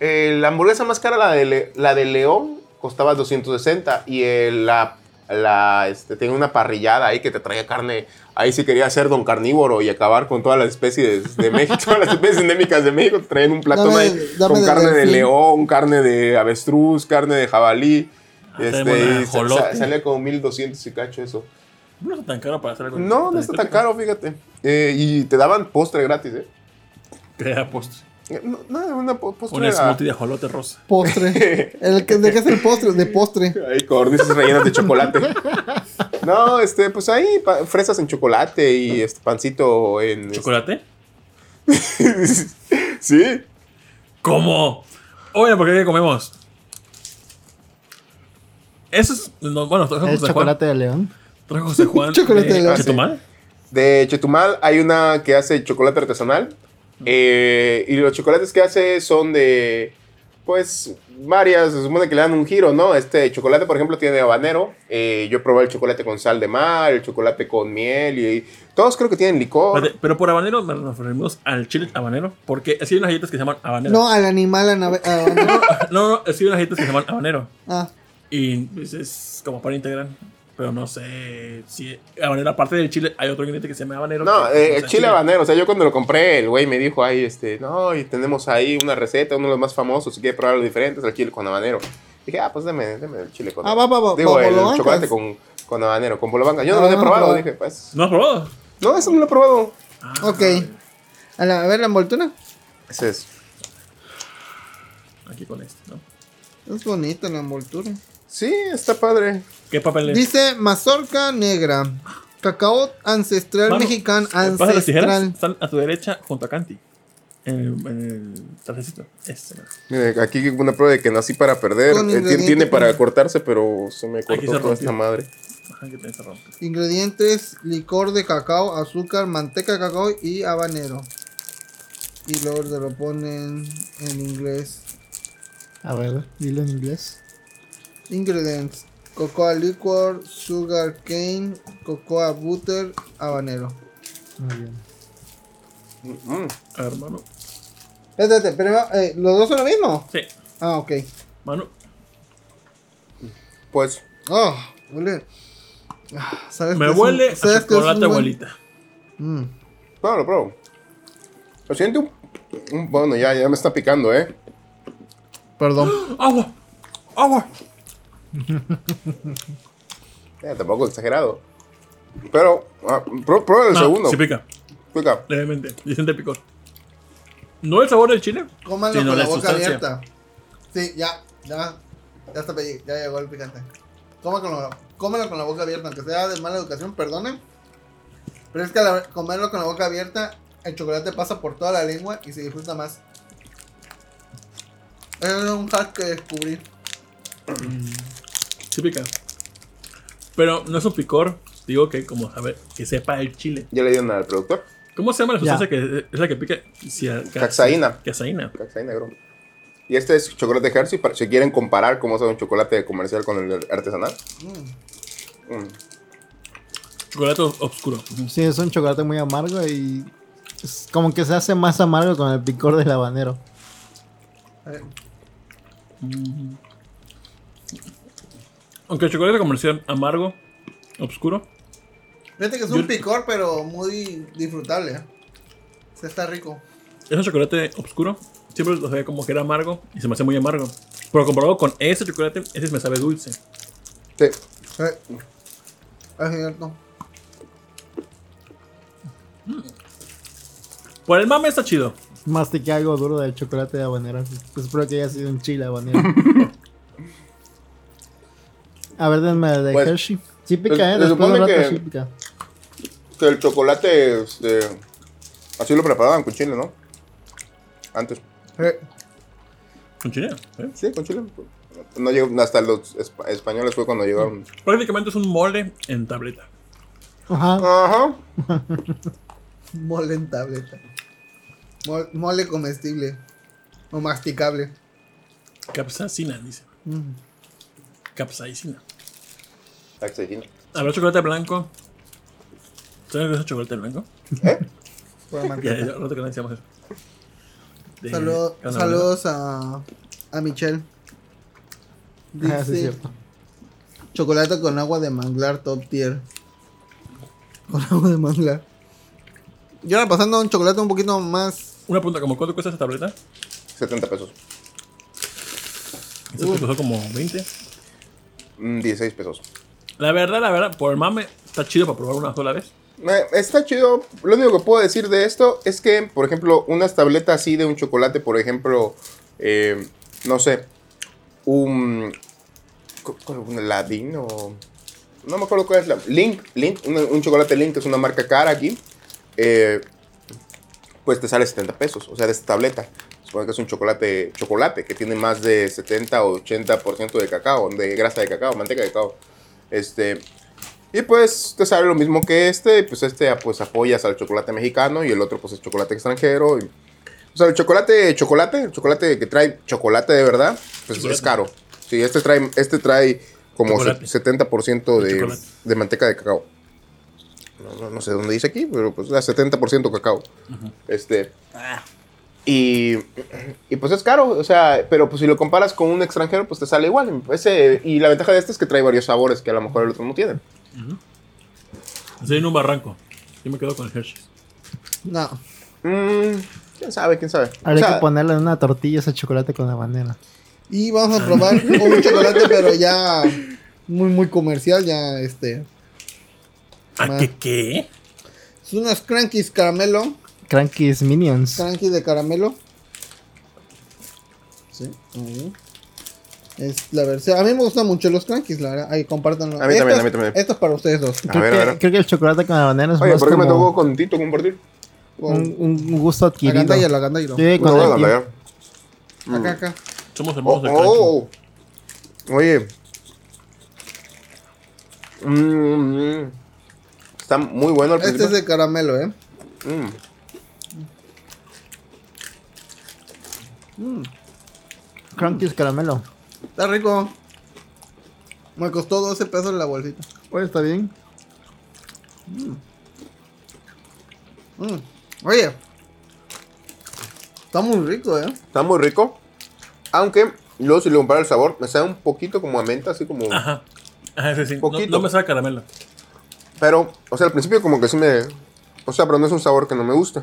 Eh, la hamburguesa más cara, la de, Le- la de León, costaba 260. Y el- la, la, este, tenía una parrillada ahí que te traía carne. Ahí sí quería ser don carnívoro y acabar con todas las especies de México, todas las especies endémicas de México. Te traían un platón Dame- ahí dame con de carne de león, carne de avestruz, carne de jabalí. Ah, Este, y una sa- ajolote. sa- salía como 1200 y cacho eso. No está tan caro para hacer algo. No, no está tan caro, fíjate. Eh, y te daban postre gratis, ¿eh? Crea postre. Eh, No, no, una po- postre. Un smoothie de ajolote rosa. Postre. El que, ¿De qué es el postre? De postre. Ahí cornices rellenas de chocolate. No, este, pues ahí fresas en chocolate y este pancito en. ¿Chocolate? sí. ¿Cómo? Oye, ¿por qué comemos? Eso es. no, bueno, trajo Es José chocolate de león. Juan. Trajo José Juan. Chocolate de león. Chetumal. De Chetumal hay una que hace chocolate artesanal. Eh, y los chocolates que hace son de. Pues varias, se supone que le dan un giro, ¿no? Este chocolate, por ejemplo, tiene habanero. eh, yo probé el chocolate con sal de mar, el chocolate con miel y, y todos creo que tienen licor. Pero por habanero nos referimos al chile habanero. Porque así hay unas galletas que se llaman habanero. No, al animal, a- no, no, así hay unas galletas que se llaman habanero. Ah, Y pues, es como para integrar. Pero no sé si habanero, aparte del chile, hay otro ingrediente que se llama habanero. No, que- eh, sea, chile habanero. O sea, yo cuando lo compré, el güey me dijo ahí, este, no, y tenemos ahí una receta, uno de los más famosos, si quiere probar los diferentes, el chile con habanero. Dije, ah, pues dame, dame el chile con Ah, va, va, va, Digo, va, el bolobancas. chocolate con, con habanero, con bolobanga. Yo no Ah, lo he no, probado, dije, pues. ¿No has probado? No, eso no lo he probado. Ah, ok. A, la- a ver la envoltura. Ese es. Aquí con este, ¿no? Es bonita la envoltura. Sí, está padre. ¿Qué papel es? Dice mazorca negra. Cacao ancestral Mano, mexicano. Pasa las tijeras, Ancestral. están a tu derecha junto a Canti. En el, en el trajecito. Este, aquí una prueba de que nací para perder. Eh, tiene para cortarse, pero se me cortó se toda esta madre. Ajá, que te se rompe. Ingredientes: licor de cacao, azúcar, manteca de cacao y habanero. Y luego te lo ponen en inglés. A ver, dilo en inglés. Ingredients: cocoa liquor, sugar cane, cocoa butter, habanero. Muy bien. Mm, A ver, mano. Espérate, pero eh, ¿los dos son lo mismo? Sí, Ah, ok. mano. Pues, Oh, huele. Ah, ¿Sabes Me qué es huele un- a sabes qué es un chocolate buen- abuelita. Mm. pruébalo, pruébalo. Lo siento un, un- Bueno, ya, ya me está picando, ¿eh? Perdón. ¡Agua! ¡Agua! Eh, tampoco exagerado. Pero, ah, prue- prueba el No, segundo. Sí pica, Pica. levemente. Y siente picor. No el sabor del chile, Cómanlo sino con la la boca sustancia. abierta. Sí, ya, ya. Ya está pelli- ya llegó el picante. La, cómalo con la boca abierta, aunque sea de mala educación, perdonen. Pero es que al comerlo con la boca abierta, el chocolate pasa por toda la lengua y se disfruta más. Es un hack que descubrí. Sí pica. Pero no es un picor, digo que como saber, que sepa el chile. Ya le dieron al productor. ¿Cómo se llama la sustancia que es la que pica? Si- Caxaína. Caxaína. Caxaína, negro. Y este es chocolate Hershey, para si quieren comparar cómo sabe un chocolate comercial con el artesanal. Mm. Mm. Chocolate oscuro. Sí, es un chocolate muy amargo y es como que se hace más amargo con el picor del habanero. Eh, Aunque el chocolate comercial amargo, oscuro, Fíjate que es Yo- un picor, pero muy disfrutable. ¿eh? Se está rico. ese chocolate oscuro siempre lo sabía como que era amargo y se me hace muy amargo. Pero comparado con ese chocolate, ese me sabe dulce. Sí. Eh, Es cierto. Por el mame está chido. Mastiqué algo duro del chocolate de habanero. Pues espero que haya sido un chile habanero. A ver, denme de Pues, Hershey. Sí pica, se- eh. Después de que- sí pica. Que el chocolate, este, así lo preparaban con chile, ¿no? Antes. Eh, Con chile. ¿eh? Sí, con chile. No llegó, hasta los espa- españoles fue cuando llegaron. Prácticamente es un mole en tableta. Ajá. Ajá. Mole en tableta. Mol- mole comestible. O masticable. Capsaicina, dice. Mm. Capsaicina. Caxaína. Habrá chocolate blanco. ¿Sabes qué es el chocolate blanco? Pura Ya, manteca. ya, rato que no decíamos eso. De- Saludo- ¿qué onda, saludos a, a Michelle. Ah, sí, es Dice, cierto. Chocolate con agua de manglar top tier. Con agua de manglar. Y ahora pasando a un chocolate un poquito más. Una pregunta, ¿cómo cuánto cuesta esa tableta? 70 pesos. Esa te costó como 20. Mm, 16 pesos. La verdad, la verdad, por el mame, está chido para probar una sola vez. Está chido. Lo único que puedo decir de esto es que, por ejemplo, unas tabletas así de un chocolate, por ejemplo, eh, no sé, un, un Ladin o... No me acuerdo cuál es la... Link, Link, un, chocolate Link, que es una marca cara aquí, eh, pues te sale 70 pesos, o sea, de esta tableta. Supone que es un chocolate, chocolate que tiene más de 70 o 80% de cacao, de grasa de cacao, manteca de cacao. Este, y pues te sale lo mismo que este, y pues este pues apoyas al chocolate mexicano y el otro pues es chocolate extranjero. y- o sea, el chocolate, chocolate, el chocolate que trae chocolate de verdad, pues Chocolate. es caro. Sí, este trae, este trae como Chocolate. 70% de, de manteca de cacao. No, no- no sé dónde dice aquí, pero pues es 70% cacao. Este. Y, y pues es caro, o sea, pero pues si lo comparas con un extranjero, pues te sale igual. Ese, y la ventaja de este es que trae varios sabores que a lo mejor el otro no tiene. Estoy en un barranco. Yo me quedo con el Hershey's. No. Mm, quién sabe, quién sabe. O Habría sea, que ponerle en una tortilla ese chocolate con habanera. Y vamos a probar un chocolate, pero ya muy, muy comercial. Ya este. ¿A qué qué? Es unas crankies caramelo. Crankies Minions. Crankies de caramelo. Sí. ahí. Es la versión. A mí me gustan mucho los crankies, la verdad. Ahí compártanlo. A mí también, Estos- a mí también. Esto es para ustedes dos. A Creo, ver, que, a ver. creo que el chocolate con habanera es Oye, más ¿por qué me como tocó con Tito compartir? un, un gusto adquirido. Agandalla, la agandalla. Sí, con No, el Acá, acá. Somos Oh, hermanos de Crunchy. oh. Oye. Mm, mm. Está muy bueno al Este es de caramelo, ¿eh? Mm. Crankies caramelo. Está rico. Me costó 12 pesos la bolsita. Oye, está bien. Mm. Oye. Está muy rico, ¿eh? Está muy rico. Aunque, luego si le comparo el sabor, me sabe un poquito como a menta, así como... Ajá. Ajá, ese sí. No, Poquito. no me sabe caramelo. Pero, o sea, al principio como que sí me... O sea, pero no es un sabor que no me gusta.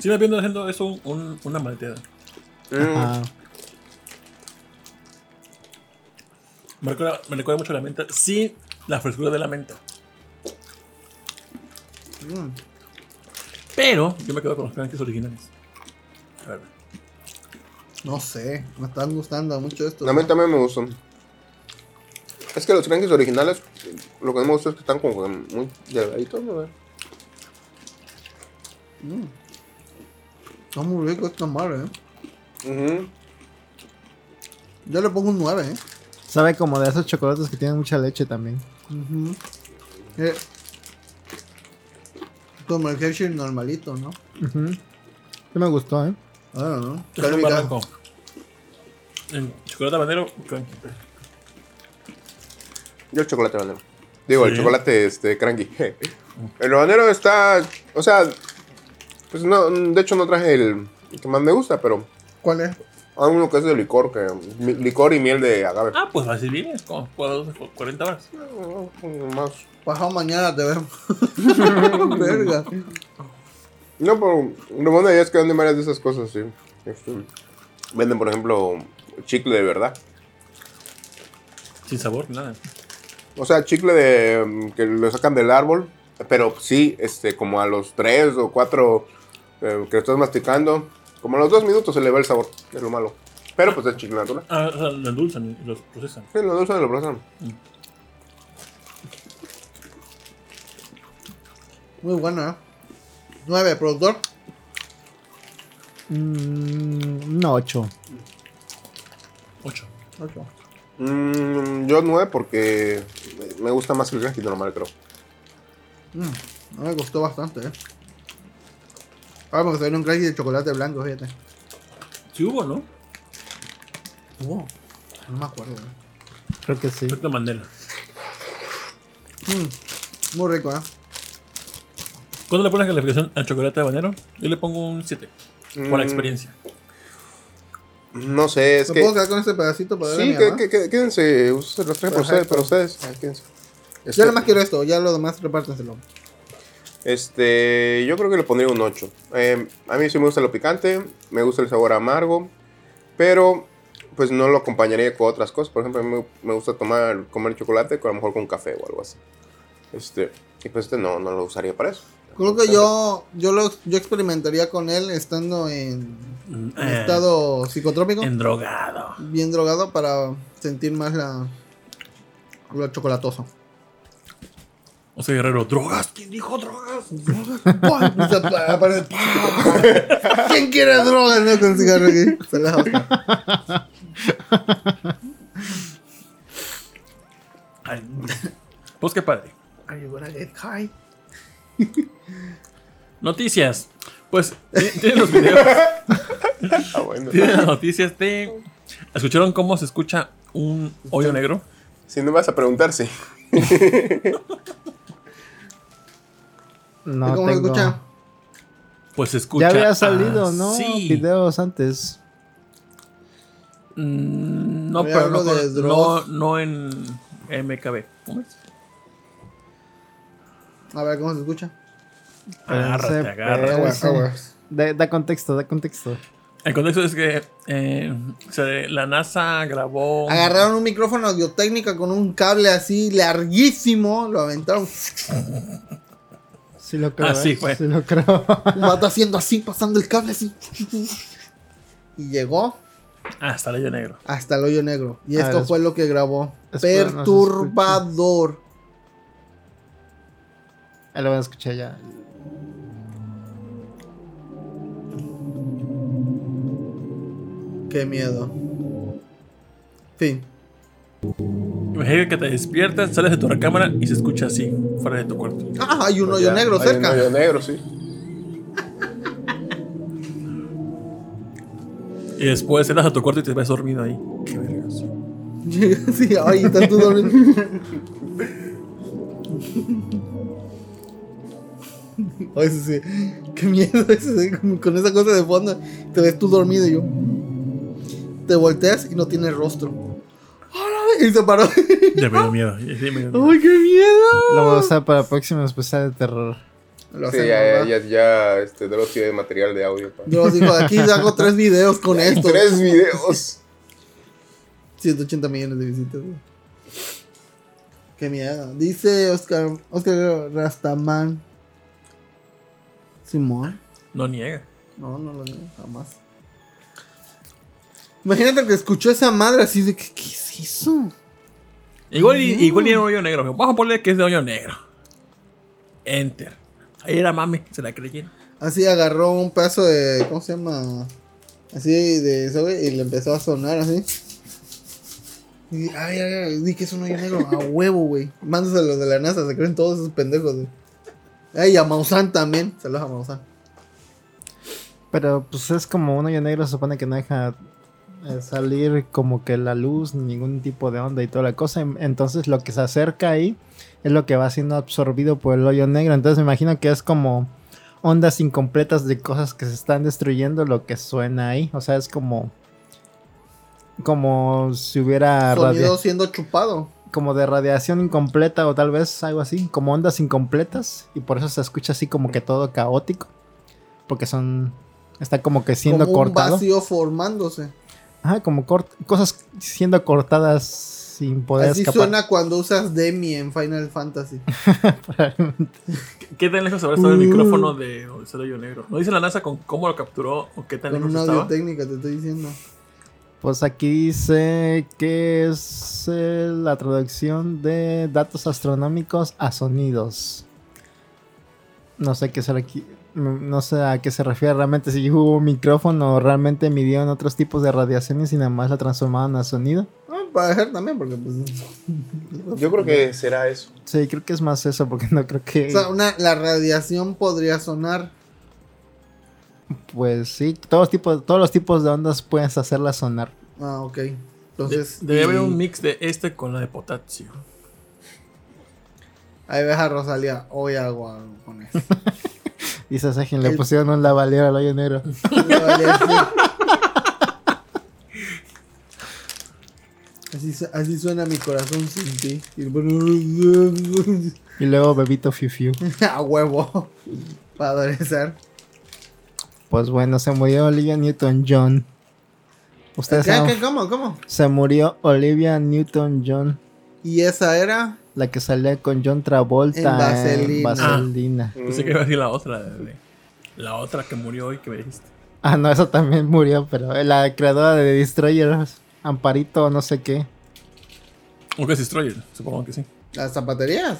Si me viendo haciendo eso un- un- una malteada. Mm. Ajá. Me recuerda, me recuerda mucho a la menta. Sí, la frescura de la menta. Mm. Pero yo me quedo con los crankies originales. A ver. No sé. Me están gustando mucho esto. A mí también me gustan. Es que los crankies originales, lo que no me gusta es que están como muy delgaditos, ¿no? Está muy rico esta madre, ¿eh? Ujú. Yo le pongo un 9, ¿eh? Sabe como de esos chocolates que tienen mucha leche también. Ujú. Eh, Como el Hershey normalito, ¿no? Ujú. Sí me gustó, ¿eh? Ah, ¿no? En chocolate habanero, cranky. Yo el chocolate habanero. Digo, el chocolate este, cranky. El habanero está, o sea, pues no, de hecho no traje el que más me gusta, pero ¿Cuál es? hay uno que es de licor, que mi- licor y miel de agave. Ah, pues así viene. Es como por 40 horas. Más. Pasado mañana te vemos. Verga. No, pero lo bueno es que venden varias de esas cosas, sí. Este, venden, por ejemplo, chicle de verdad. Sin sabor, ni nada. O sea, chicle de mm, que lo sacan del árbol, pero sí, este, como a los 3 o 4 que lo estás masticando, como a los 2 minutos se le va el sabor, es lo malo. Pero pues es chicle natural. Ah, o sea, lo endulzan y los procesan. Sí, lo dulce de lo procesan. Muy buena, ¿eh? 9, productor. Mm, un 8. 8. 8. Mm, yo 9 porque me gusta más el cranky normal, creo. No me gustó bastante, ¿eh? Ah, porque salió un cracky de chocolate blanco, fíjate. Sí hubo, ¿no? Wow. No me acuerdo. Creo que sí. Efecto Mandela. Mm, Muy rico, ¿eh? ¿Cuándo le pones calificación al chocolate habanero? Yo le pongo un 7. Por la Mm. experiencia. No sé, es ¿Me que. puedo quedar con este pedacito para darle a Sí, que, que- que- quédense. Ustedes los para Ajá, ustedes. Para ustedes. Ah, quédense. Yo Este, nada más quiero esto, ya lo demás repártenselo. Este, yo creo que le pondría un 8. Eh, a mí sí me gusta lo picante, me gusta el sabor amargo, pero pues no lo acompañaría con otras cosas. Por ejemplo, a mí me, gusta tomar, comer chocolate con a lo mejor con café o algo así. Este, y pues este no, no lo usaría para eso. Creo que yo, yo, lo, yo experimentaría con él estando en, en Eh, estado psicotrópico, Endrogado. bien drogado para sentir más la lo chocolatoso. O sea, Guerrero, drogas. ¿Quién dijo drogas? ¿Quién quiere drogas? No con cigarro aquí. Pues qué padre. Are you gonna get high? Noticias. Pues ti- tienen los videos. Ah, bueno. Tienen las noticias de. ¿Escucharon cómo se escucha un hoyo negro? Si no vas a preguntar, sí. No ¿Y ¿Cómo se tengo- escucha? Pues se escucha. Ya había salido, ¿no? Sí. Videos antes. Mm, no, pero no, no, no en MKB. ¿Cómo es? A ver, ¿cómo se escucha? Agárrate, agárrate. Da, da contexto, da contexto. El contexto es que eh, se- la NASA grabó. Agarraron un micrófono audiotécnica con un cable así larguísimo, lo aventaron. Sí lo creo. Así ¿eh? fue. Sí lo creo. Un vato haciendo así, pasando el cable así. Y llegó Hasta el hoyo negro. hasta el hoyo negro. Y A esto ver, fue lo que grabó. Perturbador. Ahí lo voy a escuchar ya. Qué miedo. Fin. Imagina que te despiertas, sales de tu recámara y se escucha así, fuera de tu cuarto. Ah, hay un hoyo Ya, negro hay cerca. Un hoyo negro, sí. Y después entras a tu cuarto y te ves dormido ahí. Qué vergas. sí, ay, está tú dormido. Ay, sí, sí. Qué miedo eso, sí, con, con esa cosa de fondo. Te ves tú dormido y yo. Te volteas y no tienes rostro. Y se paró. Ya me dio miedo. ya- sí me dio miedo. ¡Ay, qué miedo! Lo voy a usar para próximo especial de terror. Lo Sí, ya, ya, ya, ya, este, Dross tiene material de audio. para- Yo digo, aquí hago tres videos con esto. Tres videos. 180 millones de visitas. güey. Qué miedo. Dice Oscar, Oscar Rastaman. Simón. No niega. No, no lo niego, jamás. Imagínate que escuchó esa madre así de que, ¿qué es eso? Igual, y- igual era un hoyo negro. Vamos a ponerle que es de hoyo negro. Enter. Ahí era mami, se la creyeron. Así agarró un pedazo de, ¿cómo se llama? Así de eso, güey, y le empezó a sonar así. Y, ay, ay, ay, di que es un hoyo negro, a huevo, güey. Mándaselo de la NASA, se creen todos esos pendejos, güey. Ay, y a Maussan también, saludos a Maussan. Pero pues es como un hoyo negro, se supone que no deja salir como que la luz, ni ningún tipo de onda y toda la cosa. En- Entonces lo que se acerca ahí es lo que va siendo absorbido por el hoyo negro. Entonces me imagino que es como ondas incompletas de cosas que se están destruyendo lo que suena ahí. O sea, es como... Como si hubiera... Sonido siendo chupado. como de radiación incompleta o tal vez algo así, como ondas incompletas y por eso se escucha así como que todo caótico, porque son está como que siendo como un cortado, vacío formándose. Ajá, como cort- cosas siendo cortadas sin poder Así escapar. suena cuando usas Demi en Final Fantasy. ¿Qué tan lejos habrá estado el micrófono de hoyo negro? ¿No dice la NASA con cómo lo capturó o qué tan Con lejos una estaba? audio técnica, te estoy diciendo. Pues aquí dice que es eh, la traducción de datos astronómicos a sonidos. No sé qué será aquí. No sé a qué se refiere realmente. Si hubo un micrófono o realmente midieron otros tipos de radiaciones y nada más la transformaron a sonido. Ah, para dejar también, porque pues. Yo creo que será eso. Sí, creo que es más eso, porque no creo que. O sea, una, la radiación podría sonar. Pues sí, todos, tipos, todos los tipos de ondas puedes hacerlas sonar. Ah, ok. De- Entonces. debe y- haber un mix de este con la de potasio. Ahí ves a Rosalía. Hoy hago algo con eso. Dice Sajin, le El- pusieron un lavalier al hoyo negro. Así. Así, su- así suena mi corazón sin ti. Y Y luego Bebito Fiu Fiu. A huevo. Para aderezar. Pues bueno, se murió Olivia Newton-John. Ustedes ¿Qué, saben, qué, cómo, cómo? se murió Olivia Newton-John, Y esa era. La que salía con John Travolta En en Vaselina. Vaselina. Pensé que iba a decir la otra. de- de- la otra que murió hoy que me dijiste. Ah, no, esa también murió, pero la creadora de Destroyers, Amparito, no sé qué. ¿O que es Destroyer? Supongo que sí. Las zapaterías.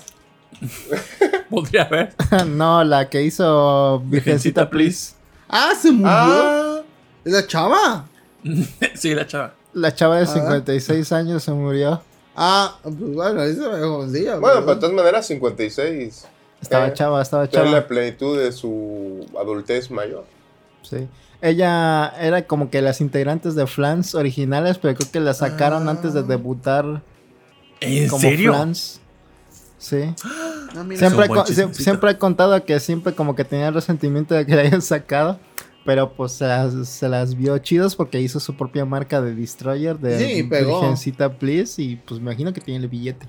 Podría haber. no, la que hizo Virgencita, Virgencita, Please. Ah, se murió. Ah, ¿Es la chava? sí, la chava. La chava de A ver. 56 años se murió. Ah, pues bueno, ahí se ve jovencilla. bueno, pero de todas maneras, 56. Estaba Eh, chava, estaba Ya en chava. la plenitud de su adultez mayor. Sí. Ella era como que las integrantes de Flans originales, pero creo que la sacaron Ah. antes de debutar ¿En como serio? Flans. Sí. Siempre, he contado que siempre como que tenía resentimiento de que la hayan sacado. Pero pues se las, se las vio chidos porque hizo su propia marca de Destroyer de Sí, pegó. Virgencita Please. Y pues me imagino que tiene el billete.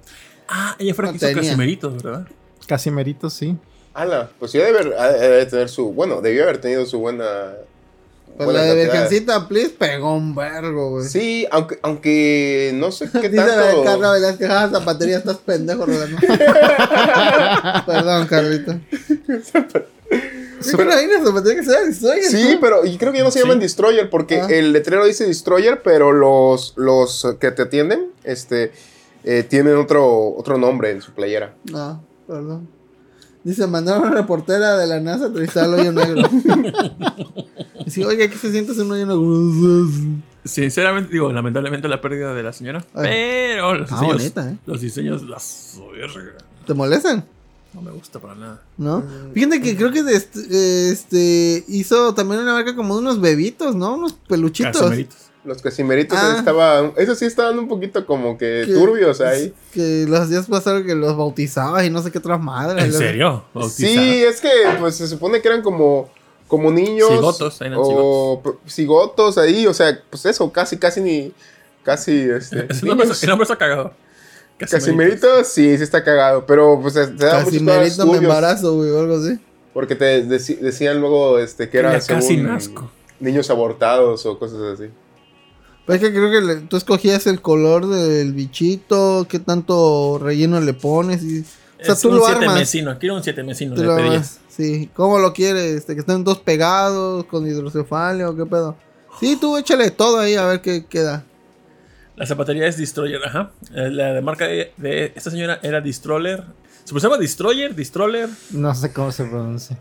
Ah, ella fue la No que hizo. Casimeritos, ¿verdad? Casi merito, sí. Ala, pues ya debe, haber- ha de tener su. Bueno, debió haber tenido su buena. Pues buena la de. Virgencita, please, pegó un vergo, güey. Sí, aunque, aunque no sé qué Dice tanto. Carla Velázquez, ah, zapatería, estás pendejo, Rolando. Perdón, Carlita. Sí, zapatería que se Destroyer, Sí, ¿no? pero y creo que ya no se Sí. llaman Destroyer porque Ah. el letrero dice Destroyer, pero los, los que te atienden este, eh, tienen otro, otro nombre en su playera. No, perdón. Dice, mandaron a una reportera de la NASA a entrevistar al hoyo negro. Dice, oye, ¿qué se siente un hoyo negro? Sinceramente, digo, lamentablemente la pérdida de la señora. Ay. Pero los Ah, diseños. bonita, ¿eh? Los diseños, las. ¿Te molestan? No me gusta para nada. ¿No? Fíjate que creo que de este, este, hizo también una marca como de unos bebitos, ¿no? Unos peluchitos. Casimeritos. Los casimeritos Ah. estaban. Esos sí estaban un poquito como que Que- turbios ahí. Que los días pasaron que los bautizabas y no sé qué otras madres. ¿En serio? Sí, es que pues se supone que eran como. Como niños. Cigotos, eran o p- cigotos ahí, o sea, pues eso, casi, casi ni. Casi, este. El nombre, niños. el está cagado. Casimerito, sí, sí está cagado, pero pues te da muchos Casimerito me estudios, embarazo, güey, o algo así. Porque te deci- decían luego este, que era casi nazco. niños abortados o cosas así. Pero es que creo que le- tú escogías el color del bichito, qué tanto relleno le pones. Y, o sea, Es tú un lo siete armas. mesino. Quiero un siete mesino. Le pedías. Sí, ¿cómo lo quieres? Este, que estén dos pegados, con hidrocefalia o qué pedo. Sí, tú échale todo ahí a ver qué queda. La zapatería es Destroyer, ajá. Eh, La de marca de, de esta señora era Destroyer. Se llama Destroyer, Destroyer. No sé cómo se pronuncia.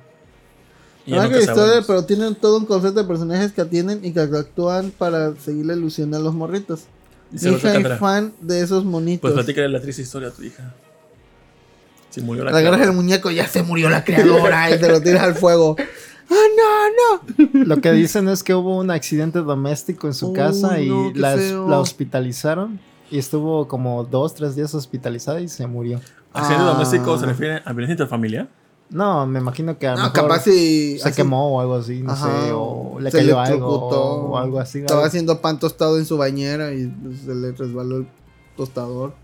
No nunca que sabemos. pero tienen todo un concepto de personajes que atienden y que actúan para seguir la ilusión a los morritos. Dice Mi la hija es fan de esos monitos. Pues platica la triste historia a tu hija. Si murió la Le agarras el creadora. muñeco, ya se murió la creadora y te lo tiras al fuego. ¡Ah, no, no! Lo que dicen es que hubo un accidente doméstico en su casa y no, la, hospitalizaron. Y estuvo como dos, tres días hospitalizada y se murió. ¿Accidente Ah. doméstico se refiere a violencia interfamiliar? No, me imagino que a lo No, mejor capaz si. se así- quemó o algo así, no Ajá, sé, o le se cayó algo o algo así. Estaba algo. haciendo pan tostado en su bañera y se le resbaló el tostador.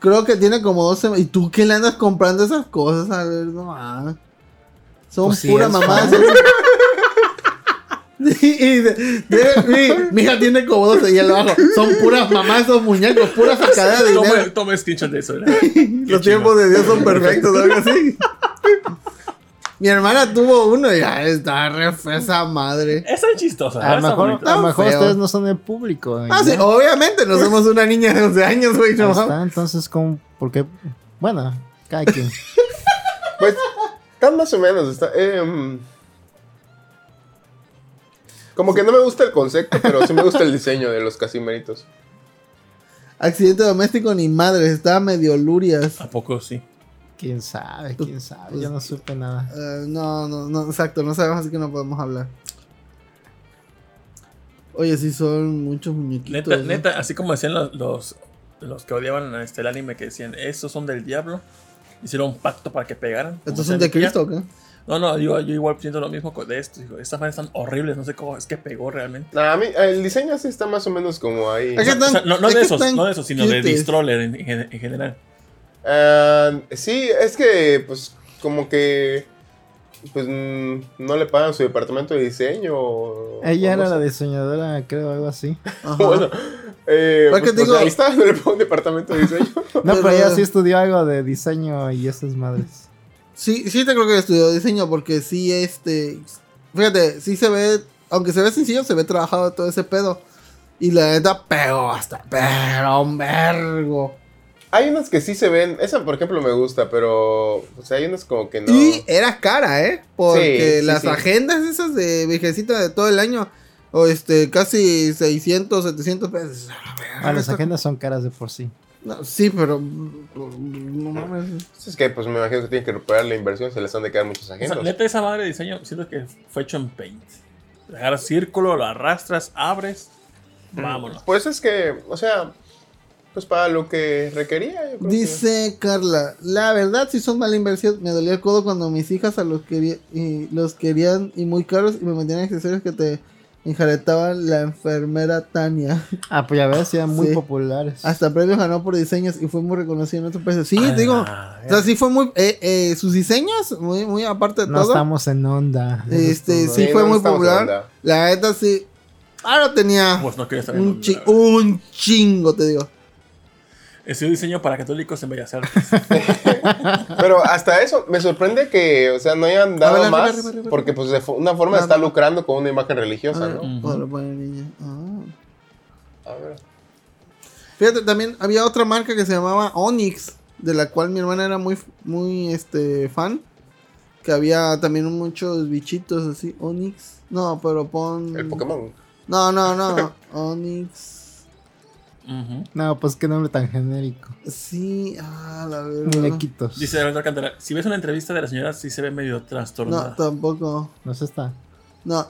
Creo que tiene como 12. ¿Y tú qué le andas comprando esas cosas? A ver, no ah. Son Pues sí, puras fan. Sí, y de- de- mi, mi hija tiene como 12 y él abajo. Son puras mamás, son muñecos, pura sacada de dinero. Toma, toma screenshot de eso. ¿verdad? Los tiempos de Dios son perfectos, algo así. Mi hermana tuvo uno y ya está re fea esa madre. Esa es chistosa. A lo mejor, a mejor ustedes no son el público. Ah, sí, ¿no? obviamente, no somos una niña de 11 años, güey. No. está, entonces, ¿cómo? ¿por qué? Bueno, cada quien. Pues, están más o menos. Está, eh, como que no me gusta el concepto, pero sí me gusta el diseño de los casimeritos. Accidente doméstico ni madre, estaba medio lurias. ¿A poco sí? ¿Quién sabe? Pues, ¿Quién sabe? Yo no supe nada. Eh, no, no, no, exacto, no sabemos así que no podemos hablar. Oye, sí son muchos muñequitos. Neta, ¿no? neta, así como decían los, los, los que odiaban este, el anime, que decían, estos son del diablo. Hicieron un pacto para que pegaran. ¿Estos son de. Cristo o qué? No, no, yo, yo igual siento lo mismo con de esto. Digo, estas madres están horribles, no sé cómo es que pegó realmente. A mí el diseño sí está más o menos como ahí. Es que O sea, están- no, no es de esos, no de esos, sino de. Distroller en, en- en general. Ah, sí, es que pues como que pues mm, no le pagan su departamento de diseño. o- Ella o no era la sé. diseñadora, creo, algo así. Ajá. Bueno, eh, Pues pues, pues, digo- ahí está, no le pagan un departamento de diseño. No, Pero- pero ella sí estudió algo de diseño y esas madres. Sí, sí te creo que estudió diseño porque sí, este... Fíjate, sí se ve, aunque se ve sencillo, se ve trabajado todo ese pedo. Y la neta pegó hasta, pero un vergo. Hay unas que sí se ven, esa por ejemplo me gusta, pero o sea, hay unas como que no. Y era cara, ¿eh? Porque Sí, sí, las sí. agendas esas de viejecita de todo el año, o este, casi 600, 700 pesos. Ah, las agendas son caras de por sí. No, sí, pero... No mames. Es que pues me imagino que tienen que recuperar la inversión, se les han de quedar O sea, agendas. neta, esa madre de diseño, siento que fue hecho en Paint. Agarras círculo, lo arrastras, abres, vámonos. Pues es que, o sea, pues para lo que requería, yo creo que- Dice Carla, la verdad si son mala inversión, me dolía el codo cuando mis hijas a los, quería, y los querían y muy caros y me metían accesorios que te enjaretaban la enfermera Tania. Ah, pues ya ves, eran muy Sí. populares. Hasta premios ganó por diseños y fue muy reconocido en otros países. Sí, A te digo, o sea, sí fue muy, eh, eh, sus diseños, muy, muy aparte de no todo. estamos en onda. Este, sí, Sí, fue no muy popular. La neta sí. Ahora tenía Pues no quería estar en un, un, chi- un chingo, te digo. Estudio diseño para católicos en Bellas Artes. Pero hasta eso, me sorprende que, o sea, no hayan dado ver, arriba, más, arriba, arriba, porque pues de una forma está lucrando con una imagen religiosa, ¿no? Pone niña. Ah. A ver. Fíjate, también había otra marca que se llamaba Onyx, de la cual mi hermana era muy, muy este, fan. Que había también muchos bichitos así. Onyx. No, pero pon. El Pokémon. No, no, no. Onyx. No, pues qué nombre tan genérico. Sí, ah, la verdad. Muñequitos. Dice Alberto Alcántara, si ves una entrevista de la señora, sí se ve medio No, trastornada. tampoco. No sé está. No.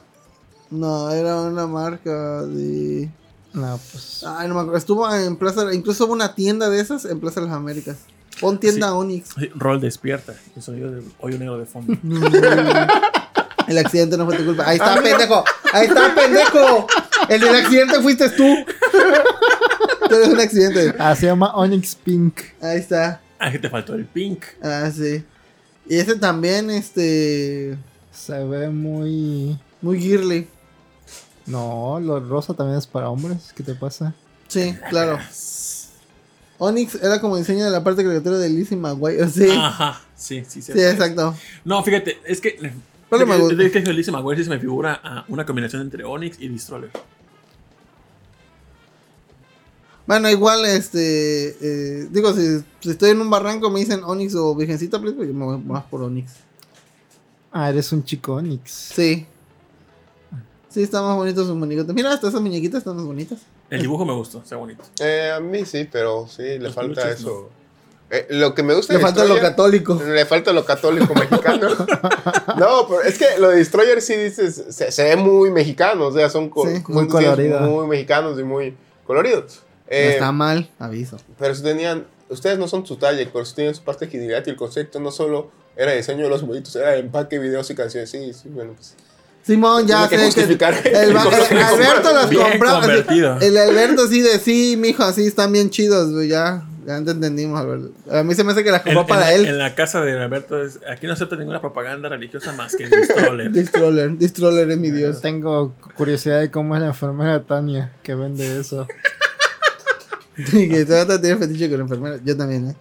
No, era una marca de. No, pues. Ay, no me acuerdo. Estuvo en Plaza. Incluso hubo una tienda de esas en Plaza de las Américas. Pon tienda Sí. Onyx. Sí, Rol despierta. El sonido de hoyo negro de fondo. El accidente no fue tu culpa. Ahí está, pendejo. Ahí está, pendejo. El del accidente fuiste tú. Tú eres un accidente. Ah, se llama Onyx Pink. Ahí está. Ah, que te faltó el pink. Ah, sí. Y ese también, este. Se ve muy. Muy girly. No, lo rosa también es para hombres. ¿Qué te pasa? Sí, claro. Onyx era como diseño de la parte caricatura de Lizzie McGuire. Sí. Ajá, sí, sí, sí. sí, exacto. No, fíjate, es que. Pero me es gusta. que- es que Elise McGuire sí se me figura a una combinación entre Onyx y Distroller. Bueno, igual, este. eh, digo, si, si estoy en un barranco me dicen Onyx o Virgencita, pues yo me voy más por Onyx. Ah, eres un chico Onyx. Sí. Sí, están más bonitos sus muñequitos. Mira, hasta esas muñequitas están más bonitas. El dibujo me gustó, está bonito. Eh, a mí sí, pero sí, le Los falta peluches, eso. Eh, lo que me gusta Le de falta lo católico. Le falta lo católico mexicano. no, pero es que lo de Destroyer sí dices, se, se ve muy mexicano, o sea, son, co- Sí, son muy diseños colorido. muy mexicanos y muy coloridos. No Eh, está mal, aviso. pero si tenían, ustedes no son su talla, pero si tienen su parte de agilidad y el concepto no solo era diseño de los bonitos, era empaque, videos y canciones. Sí, sí, bueno, pues. Simón, ya que sé que. justificar. El, va- el Alberto las Bien compró. el Alberto sí de sí, mijo, así están bien chidos, güey, ya. Ya te entendimos, Alberto. A mí se me hace que las compró para él. en la casa de Alberto, es- aquí no acepta ninguna propaganda religiosa más que el Distroller. Distroller, Distroller es mi dios. Tengo curiosidad de cómo es la enfermera Tania que vende eso. Que todavía tiene fetiche con la enfermera. Yo también, ¿eh?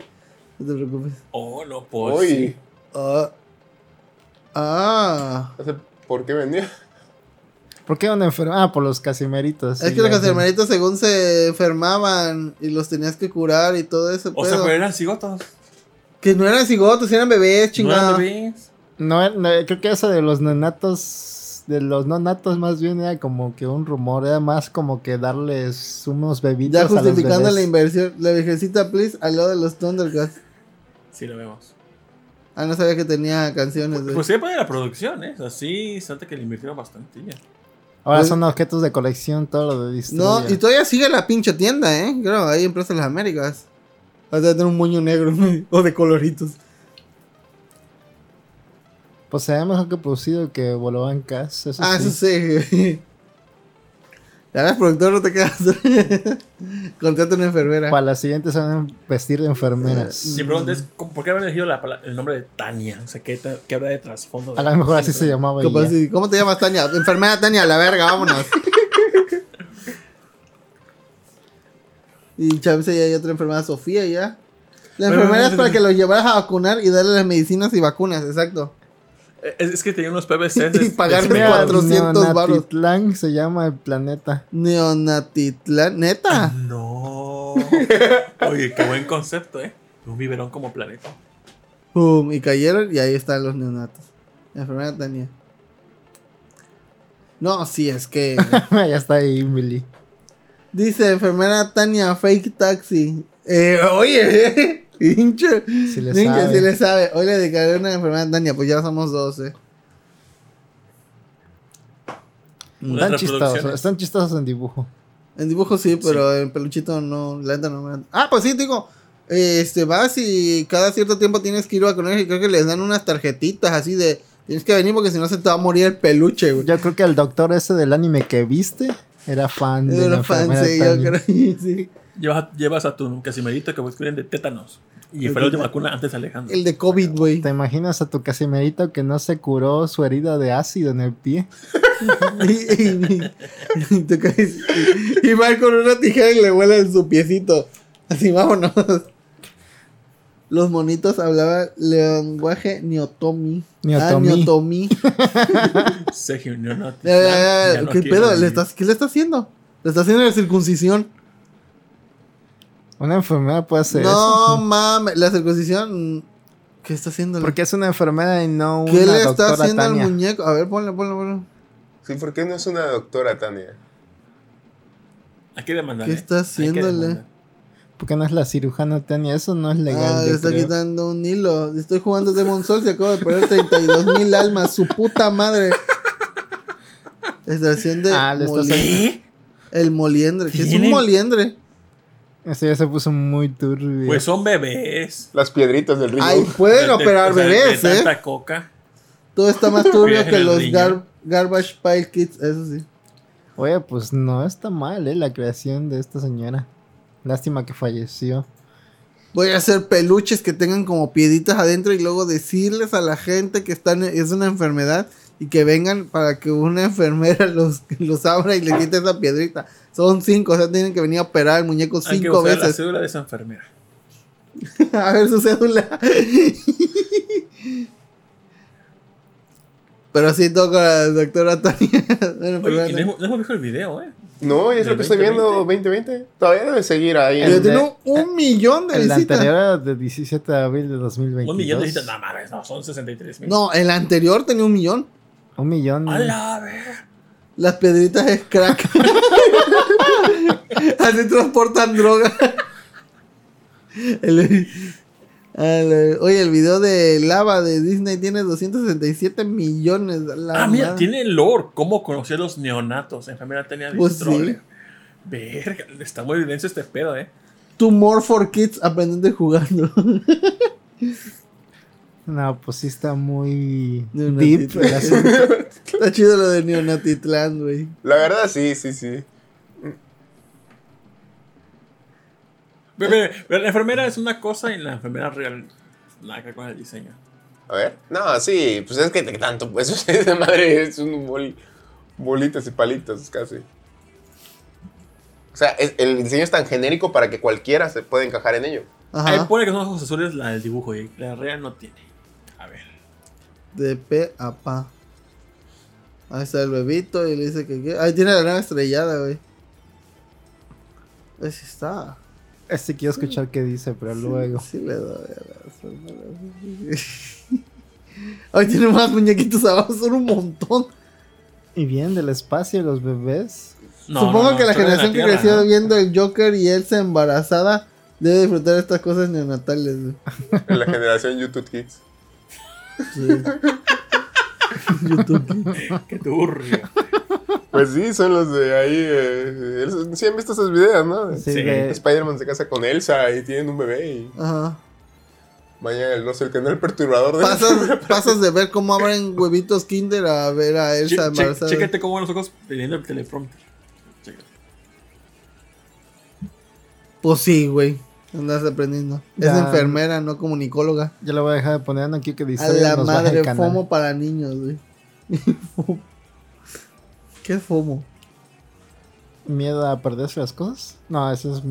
No te preocupes. Oh, no, pues. Uy, sí. Ah. Ah. no por qué venía. ¿Por qué una enfermera? Ah, por los casimeritos. Es sí, que los enfermeritos según se enfermaban y los tenías que curar y todo eso. O sea, pero eran cigotos. Que no eran cigotos, eran bebés, No chingada. eran bebés. No, no, creo que eso de los nenatos, de los no natos más bien era como que un rumor, era más como que darles unos bebitos ya a los justificando la inversión. La virgencita, please, al lado de los Thundercats. Sí, lo vemos. Ah, no sabía que tenía canciones. güey. Pues sí, de la producción, ¿eh? Así, se nota que le invirtieron bastante. ya. Ahora Pues- son objetos de colección, todo lo de no, Destroyer. y todavía sigue la pinche tienda, ¿eh? Creo, ahí en Plaza de las Américas. Vas a tener un moño negro o de coloritos. Pues se ve mejor que producido que Bolovan Cass. Eso Ah, sí. eso sí. Ya ves, productor, no te quedas. Contrata una enfermera. Para la siguiente se van a vestir de enfermeras. Mi pregunta es, ¿cómo- ¿por qué habrán elegido la el nombre de Tania? O sea, ¿qué, qué habrá de trasfondo? de- A lo mejor así se llamaba ¿Cómo, ella. ¿Cómo te llamas, Tania? Enfermera Tania, la verga, vámonos. y Chávez ya hay otra enfermera, Sofía, ya. La enfermera es para que los llevaras a vacunar y darle las medicinas y vacunas, exacto. Eh, Es, es que tenía unos PVCs. de- Y pagarme de- Mira, 400 varos. Neonatitlán se llama el planeta. Neonatitlán, neta. No. Oye, qué buen concepto, ¿eh? Un biberón como planeta. Pum, y cayeron y ahí están los neonatos. La enfermera Tania. No, sí, es que. ya está ahí, Millie. Dice enfermera Tania, fake taxi. Eh, oye, hinche. Si le Hinche, sabe. sí le sabe. Hoy le dedicaré una enfermera a Tania, pues ya somos dos, eh. Unas Están chistosos, están chistosos en dibujo. En dibujo sí, pero en peluchito no, la neta no me... Ah, pues sí, digo, este, vas y cada cierto tiempo tienes que ir a vacunar y creo que les dan unas tarjetitas así de... Tienes que venir porque si no se te va a morir el peluche, güey. Yo creo que el doctor ese del anime que viste era fan de Era la fan, sí, yo creo, sí. Llevas, llevas a tu casimerito que escriben de tétanos. Y fue la última vacuna antes Alejandro. El de COVID, güey. ¿Te imaginas a tu casimerito que no se curó su herida de ácido en el pie? y, y- y te caes- y- y va con una tijera y le huele en su piecito. Así, vámonos. Los monitos hablaban lenguaje neotomi. Ah, Neotomí. neotomí. Sergio, no, ya no ¿Qué pedo? ¿Le estás, ¿Qué le está haciendo? Le está haciendo la circuncisión. Una enfermera puede hacer no eso. mames, la circuncisión. ¿Qué está haciendo? Porque es una enfermera y no una ¿Qué le está haciendo Tania. al muñeco? A ver, ponle, ponle, ponle. Sí, ¿por qué no es una doctora, Tania? Hay que demandar. ¿Qué ¿eh? está que haciéndole? Porque no es la cirujana Tania, eso no es legal. Ah, le está creo. quitando un hilo. Estoy jugando Demon Souls y acabo de perder 32 mil almas. Su puta madre. Estación de Ah, le estás moli- el moliendre. ¿Qué es un moliendre? Esto ya se puso muy turbio. Pues son bebés. Las piedritas del río. Ay, pueden De- de- operar sea, de bebés, ¿eh? tanta coca. Todo está más turbio que los gar- Garbage Pile Kids, eso sí. Oye, pues no está mal, ¿eh? La creación de esta señora. Lástima que falleció. Voy a hacer peluches que tengan como pieditas adentro y luego decirles a la gente que están, es una enfermedad y que vengan para que una enfermera los, los abra y le quite esa piedrita. Son cinco, o sea, tienen que venir a operar el muñeco Hay que cinco buscar la veces. cédula de esa enfermera. a ver su cédula. Pero sí toca la doctora Tania. Oye, y no hemos, no hemos visto el video, ¿eh? No, es lo ¿Del que estoy viendo 2020. Todavía debe seguir ahí. Pero El tiene un, millón de El visitas. anterior era de 17 de abril de 2022. Un millón de visitas. No mames, no, son 63 mil. No, el anterior tenía un millón. Un millón. A la ver. Las piedritas es crack. Así transportan droga. El- el- oye, el video de Lava de Disney tiene 267 millones. la Ah, mira, madre. tiene lore. ¿Cómo conoció a los neonatos? Enfermera tenía Pues Destroyer. Verga, está muy denso este pedo, eh. Two more for kids aprendiendo jugando. No, pues sí está muy deep tita. el asunto. Está chido lo de Neonatitlán, güey. La verdad, sí, sí, sí. Ve, ve, ve, La enfermera es una cosa y la enfermera real nada que ver con el diseño. A ver. No, sí, pues es que tanto, pues esa madre es un bol, bolitas y palitos casi. O sea, es- el diseño es tan genérico para que cualquiera se pueda encajar en ello. Ahí Ajá. pone que son ojos azules la del dibujo y la real no tiene. A ver. De pe a pa. Ahí está el bebito y le dice que. Ahí tiene la nave estrellada, güey. Ahí sí está. Este quiero escuchar qué dice, pero luego. Sí le doy a la Ahí tiene más muñequitos abajo, son un montón. Y bien, del espacio, los bebés. No, Supongo no, no, que la generación que creció ¿no? viendo el Joker y Elsa embarazada debe disfrutar de estas cosas neonatales. güey. En la generación YouTube Kids. Sí. YouTube. Qué turbio. Pues sí, son los de ahí. eh, sí han visto esos videos, ¿no? Sí, Sí. de- Spider-Man se casa con Elsa y tienen un bebé. Y... Ajá. Mañana el no sé el canal perturbador de Pasas, pasas de ver cómo abren huevitos Kinder a ver a Che- Elsa che- embarazada. chécate cómo van los ojos leyendo el teleprompter. Chécate. Pues sí, güey. Andas aprendiendo. Es Ya. enfermera, no comunicóloga. Yo lo voy a dejar de poner aquí que dice A la madre. FOMO para niños, güey. ¿Qué es FOMO? ¿Miedo a perderse las cosas? No, eso es...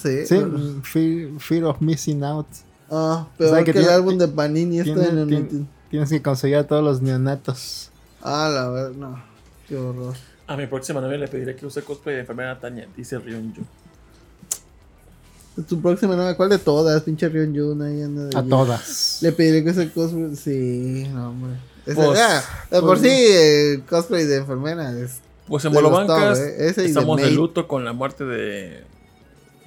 Sí. Sí, pero- fear, fear of missing out. Ah, peor O sea, que, que el álbum de Panini tiene- en el tiene- Tienes que conseguir a todos los neonatos. Ah, la verdad, no. Qué horror. A mi próxima novia le pediré que use cosplay de enfermera Tania, dice Ryonju. Tu próxima novia, ¿cuál de todas? Pinche Rion Jun ahí anda de A todas. Le pediré que use cosplay. Sí, no, hombre. Ese- Pues, ah, de por pues- sí, cosplay de enfermera es. Pues en Bolobancas eh, de estamos de luto con la muerte de...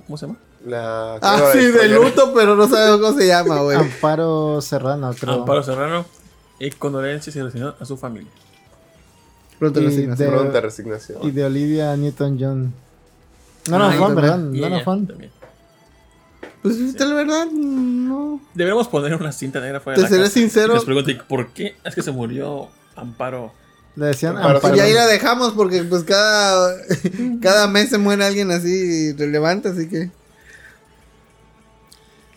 ¿Cómo se llama? La Ah, sí, de luto, pero no sabemos cómo se llama, güey. Amparo Serrano, creo. Amparo Serrano. Y condolencias y resignación a su familia. Pronto Y resignación. de- Pronta resignación. Y de Olivia Newton-John. No, no, Ah, fan, también. ¿verdad? Y No, no, fan. también. Pues, la verdad, no. Deberíamos poner una cinta negra fuera Te de la seré casa. sincero. Y les pregunté, ¿por qué es que se murió Amparo? Le decían Amparo Amparo. Y ahí la dejamos porque pues cada, cada mes se muere alguien así relevante, así que...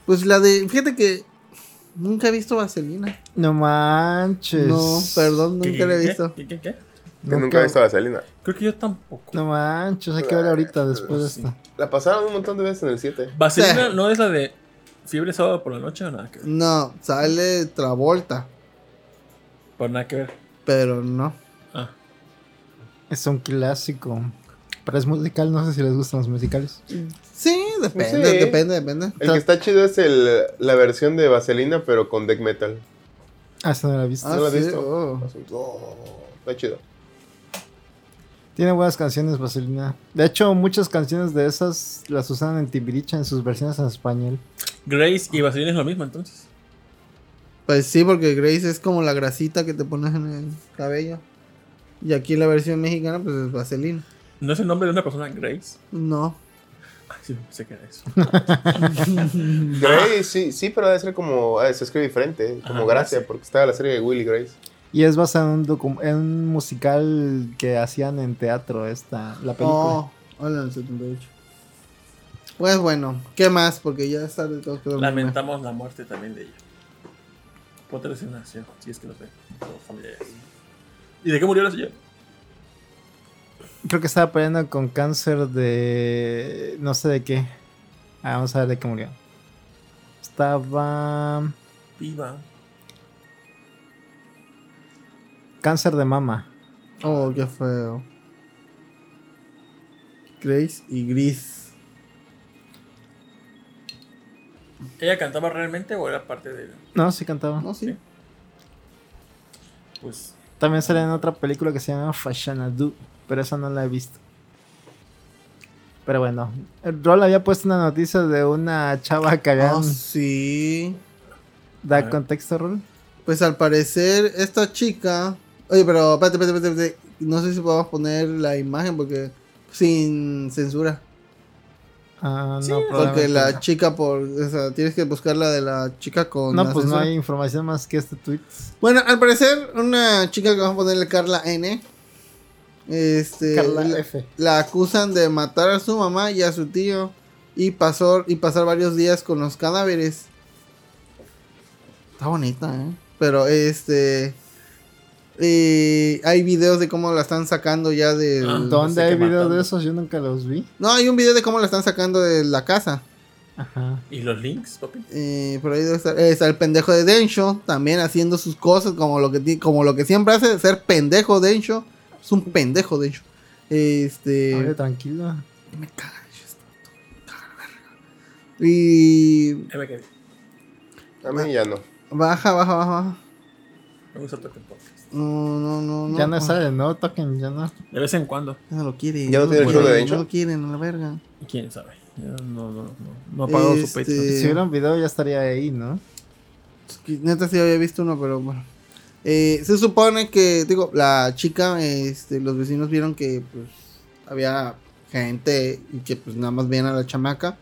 Pues la de... Fíjate que nunca he visto Vaselina. No manches. No, perdón, ¿Qué, nunca la he qué, visto. ¿Qué, qué, qué? Nunca he visto a Vaselina. Creo que yo tampoco. No manches, hay que ver ahorita después de Sí. esto. La pasaron un montón de veces en el 7. Vaselina Sí. no es la de fiebre sábado por la noche o nada que ver. No, sale Travolta, Por nada que ver. pero no. Ah, Es un clásico. Pero es musical, no sé si les gustan los musicales. Sí, depende, Sí. depende, depende. El que está chido es el, la versión de Vaselina, pero con death metal. Ah, esa no la he visto. Ah, ¿No lo has sí, visto? oh. Oh, está chido. Tiene buenas canciones, Vaselina. De hecho, muchas canciones de esas las usan en Timbiriche en sus versiones en español. Grace y Vaselina es lo mismo entonces. Pues sí, porque Grace es como la grasita que te pones en el cabello. Y aquí la versión mexicana, pues es Vaselina. ¿No es el nombre de una persona Grace? No. Ay, sí, sé que era eso. Grace, sí, sí, pero debe ser como. se escribe diferente, como Ajá, Gracia, sí. porque estaba la serie de Willy Grace. Y es basado en un, docu- en un musical que hacían en teatro, esta, la película. Oh, hola, el 78. Pues bueno, ¿qué más? Porque ya está de todo que dormirme. Lamentamos la muerte también de ella. Ponte resignación, si es que. Todos familiares. ¿Y de qué murió la señora? Creo que estaba peleando con cáncer de... no sé de qué. Ah, vamos a ver de qué murió. Estaba... Viva. Cáncer de mama. Oh, qué feo. Grace y Gris. ¿Ella cantaba realmente o era parte de.? No, sí cantaba. No, sí. Sí. Pues. También sale en otra película que se llama Fashanadu, pero esa no la he visto. Pero bueno, el Rol había puesto una noticia de una chava que habían... Oh, sí. ¿Da Ah. contexto, Rol? Pues al parecer, esta chica. Oye, pero espérate, espérate, espérate, espérate. No sé si podemos poner la imagen porque. Sin censura. Ah, Sí, no, Porque la no. chica por. O sea, tienes que buscar la de la chica con. No, la pues no hay información más que este tweet. Bueno, al parecer, una chica que vamos a ponerle Carla N. Este. Carla la, F. la acusan de matar a su mamá y a su tío. Y pasó, y pasar varios días con los cadáveres. Está bonita, ¿eh? Pero este. Eh, hay videos de cómo la están sacando ya de. Ah. ¿Dónde sé hay videos matando. de esos? Yo nunca los vi. No, hay un video de cómo la están sacando de la casa. Ajá. ¿Y los links, papi? Eh, por ahí debe estar, eh, está el pendejo de Densho, también haciendo sus cosas como lo que como lo que siempre hace, ser pendejo Densho. Es un pendejo Densho. Este. Oye, tranquilo. Me caga. Y Ya me quedé. A mí ya no. baja, baja, baja, baja. Me gusta Token Podcast. No, no, no, no. ya no sale, ¿no? Token, ya no. De vez en cuando. Ya no lo quiere. ¿Ya no tiene lo el show de Densho? No lo quieren, a la verga. ¿Quién sabe? No, no, no. No ha pagado Este- su Patreon. Eh. Si hubiera un video ya estaría ahí, ¿no? Neta sí había visto uno, pero bueno. Eh, se supone que, digo, la chica, este, los vecinos vieron que pues había gente y que pues nada más veían a la chamaca.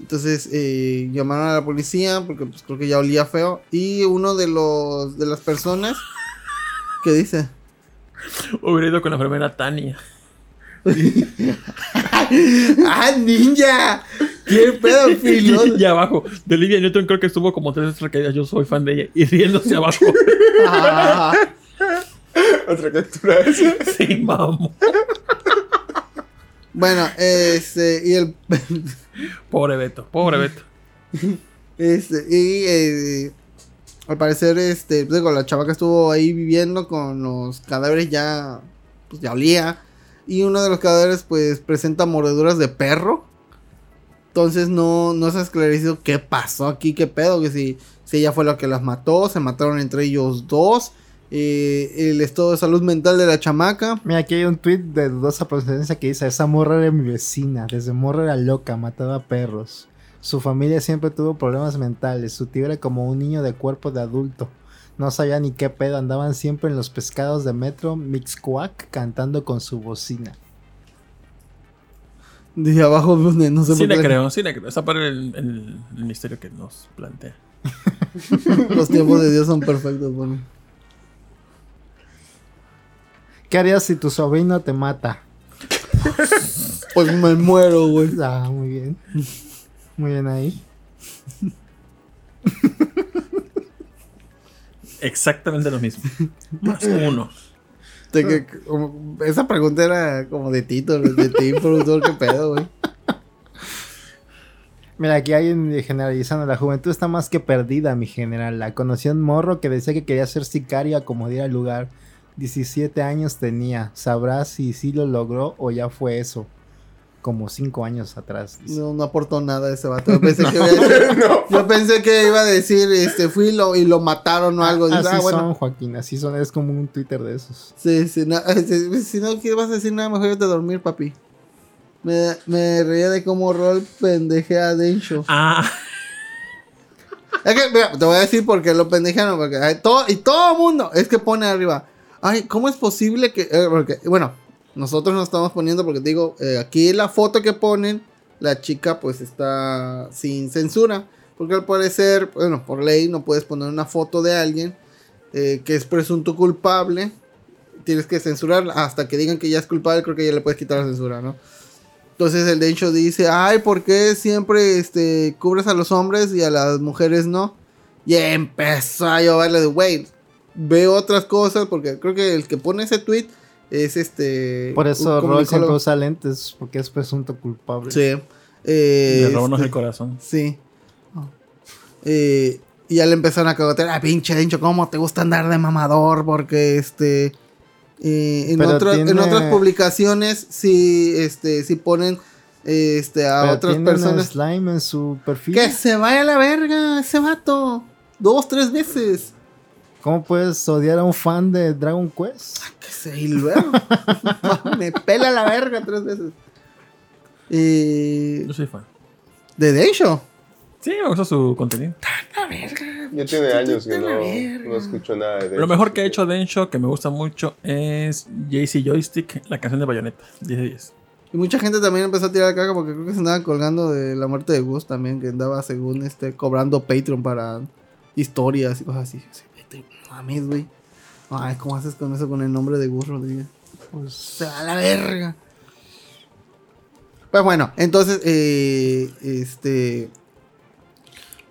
Entonces eh, llamaron a la policía porque pues, creo que ya olía feo. Y uno de los de las personas que dice, Hubiera ido con la enfermera Tania. ¡Ah, ninja! ¡Qué pedo, Y abajo, de Olivia Newton creo que estuvo como tres veces recaídas. Yo soy fan de ella. Y riéndose abajo. Ah, Otra captura esa. sí, vamos. bueno, este, y el Pobre Beto, pobre Beto. Este, y eh, al parecer, este, digo, la chavaca estuvo ahí viviendo con los cadáveres ya, pues ya olía. Y uno de los cadáveres, pues, presenta mordeduras de perro. Entonces no, no se ha esclarecido qué pasó aquí, qué pedo, que si, si ella fue la que las mató, se mataron entre ellos dos. eh, el estado de salud mental de la chamaca. Mira, aquí hay un tweet de dudosa procedencia que dice: Esa morra era mi vecina. Desde morra era loca, mataba perros. Su familia siempre tuvo problemas mentales. Su tío era como un niño de cuerpo de adulto. No sabía ni qué pedo. Andaban siempre en los pescados de metro Mixcoac cantando con su bocina. De abajo, no sé, no sé Sí por le qué creo, sí le creo. Está para el, el- el misterio que nos plantea. los tiempos de Dios son perfectos. Bueno. ¿Qué harías si tu sobrino te mata? Pues me muero, güey. Ah, muy bien. Muy bien ahí. Exactamente lo mismo. Más uno. Te- que- como- esa pregunta era como de Tito, de ti, productor, qué pedo, güey. Mira, aquí hay un generalizando. La juventud está más que perdida, mi general. La conocí a un morro que decía que quería ser sicario a como diera lugar. 17 años tenía. Sabrás si sí lo logró o ya fue eso. Como 5 años atrás. dice. No, no aportó nada ese vato. Yo pensé que, iba a decir- yo pensé que iba a decir, este, fui y lo, y lo mataron o algo. Dice, Así ah, bueno. son, Joaquín. Así son. Es como un Twitter de esos. Sí, sí, no, si, si no ¿qué vas a decir nada, mejor irte a dormir, papi. Me, me reía de cómo Rol pendeje a Densho. Ah, Es que, mira, te voy a decir por qué lo pendejearon. Porque hay todo, y todo el mundo es que pone arriba. Ay, ¿cómo es posible que.? eh, porque, bueno, nosotros nos estamos poniendo porque te digo, eh, aquí la foto que ponen, la chica pues está sin censura. Porque al parecer, bueno, por ley no puedes poner una foto de alguien eh, que es presunto culpable. Tienes que censurar hasta que digan que ya es culpable, creo que ya le puedes quitar la censura, ¿no? Entonces el Dencho dice, ay, ¿por qué siempre este, cubres a los hombres y a las mujeres no? Y empezó a lloverle de, güey, ve otras cosas, porque creo que el que pone ese tweet es este... Por eso un Rol siempre usa lentes. Porque es presunto culpable. Sí. Eh, le robamos este, el corazón. Sí. Eh, y ya le empezaron a cagotear, ah, pinche Dencho, ¿cómo te gusta andar de mamador? Porque este... eh, en, en otras publicaciones sí, este, sí ponen este, a Pero otras tiene personas. slime en su perfil. Que se vaya a la verga ese vato. Dos, tres veces. ¿Cómo puedes odiar a un fan de Dragon Quest? Que se y luego. Me pela la verga tres veces. Eh, Yo soy fan. de Deisho. Sí, me gusta su contenido. Ya tiene años que no, no escucho nada de Lo mejor que ha hecho Densho, que me gusta mucho, es JC Joystick, la canción de Bayonetta. 10 de 10. Y mucha gente también empezó a tirar caca porque creo que se andaba colgando de la muerte de Gus también, que andaba según este cobrando Patreon para historias y cosas así. Así, mames, güey. Ay, ¿cómo haces con eso con el nombre de Gus Rodríguez? Pues se va a la verga. Pues bueno, entonces, eh, este.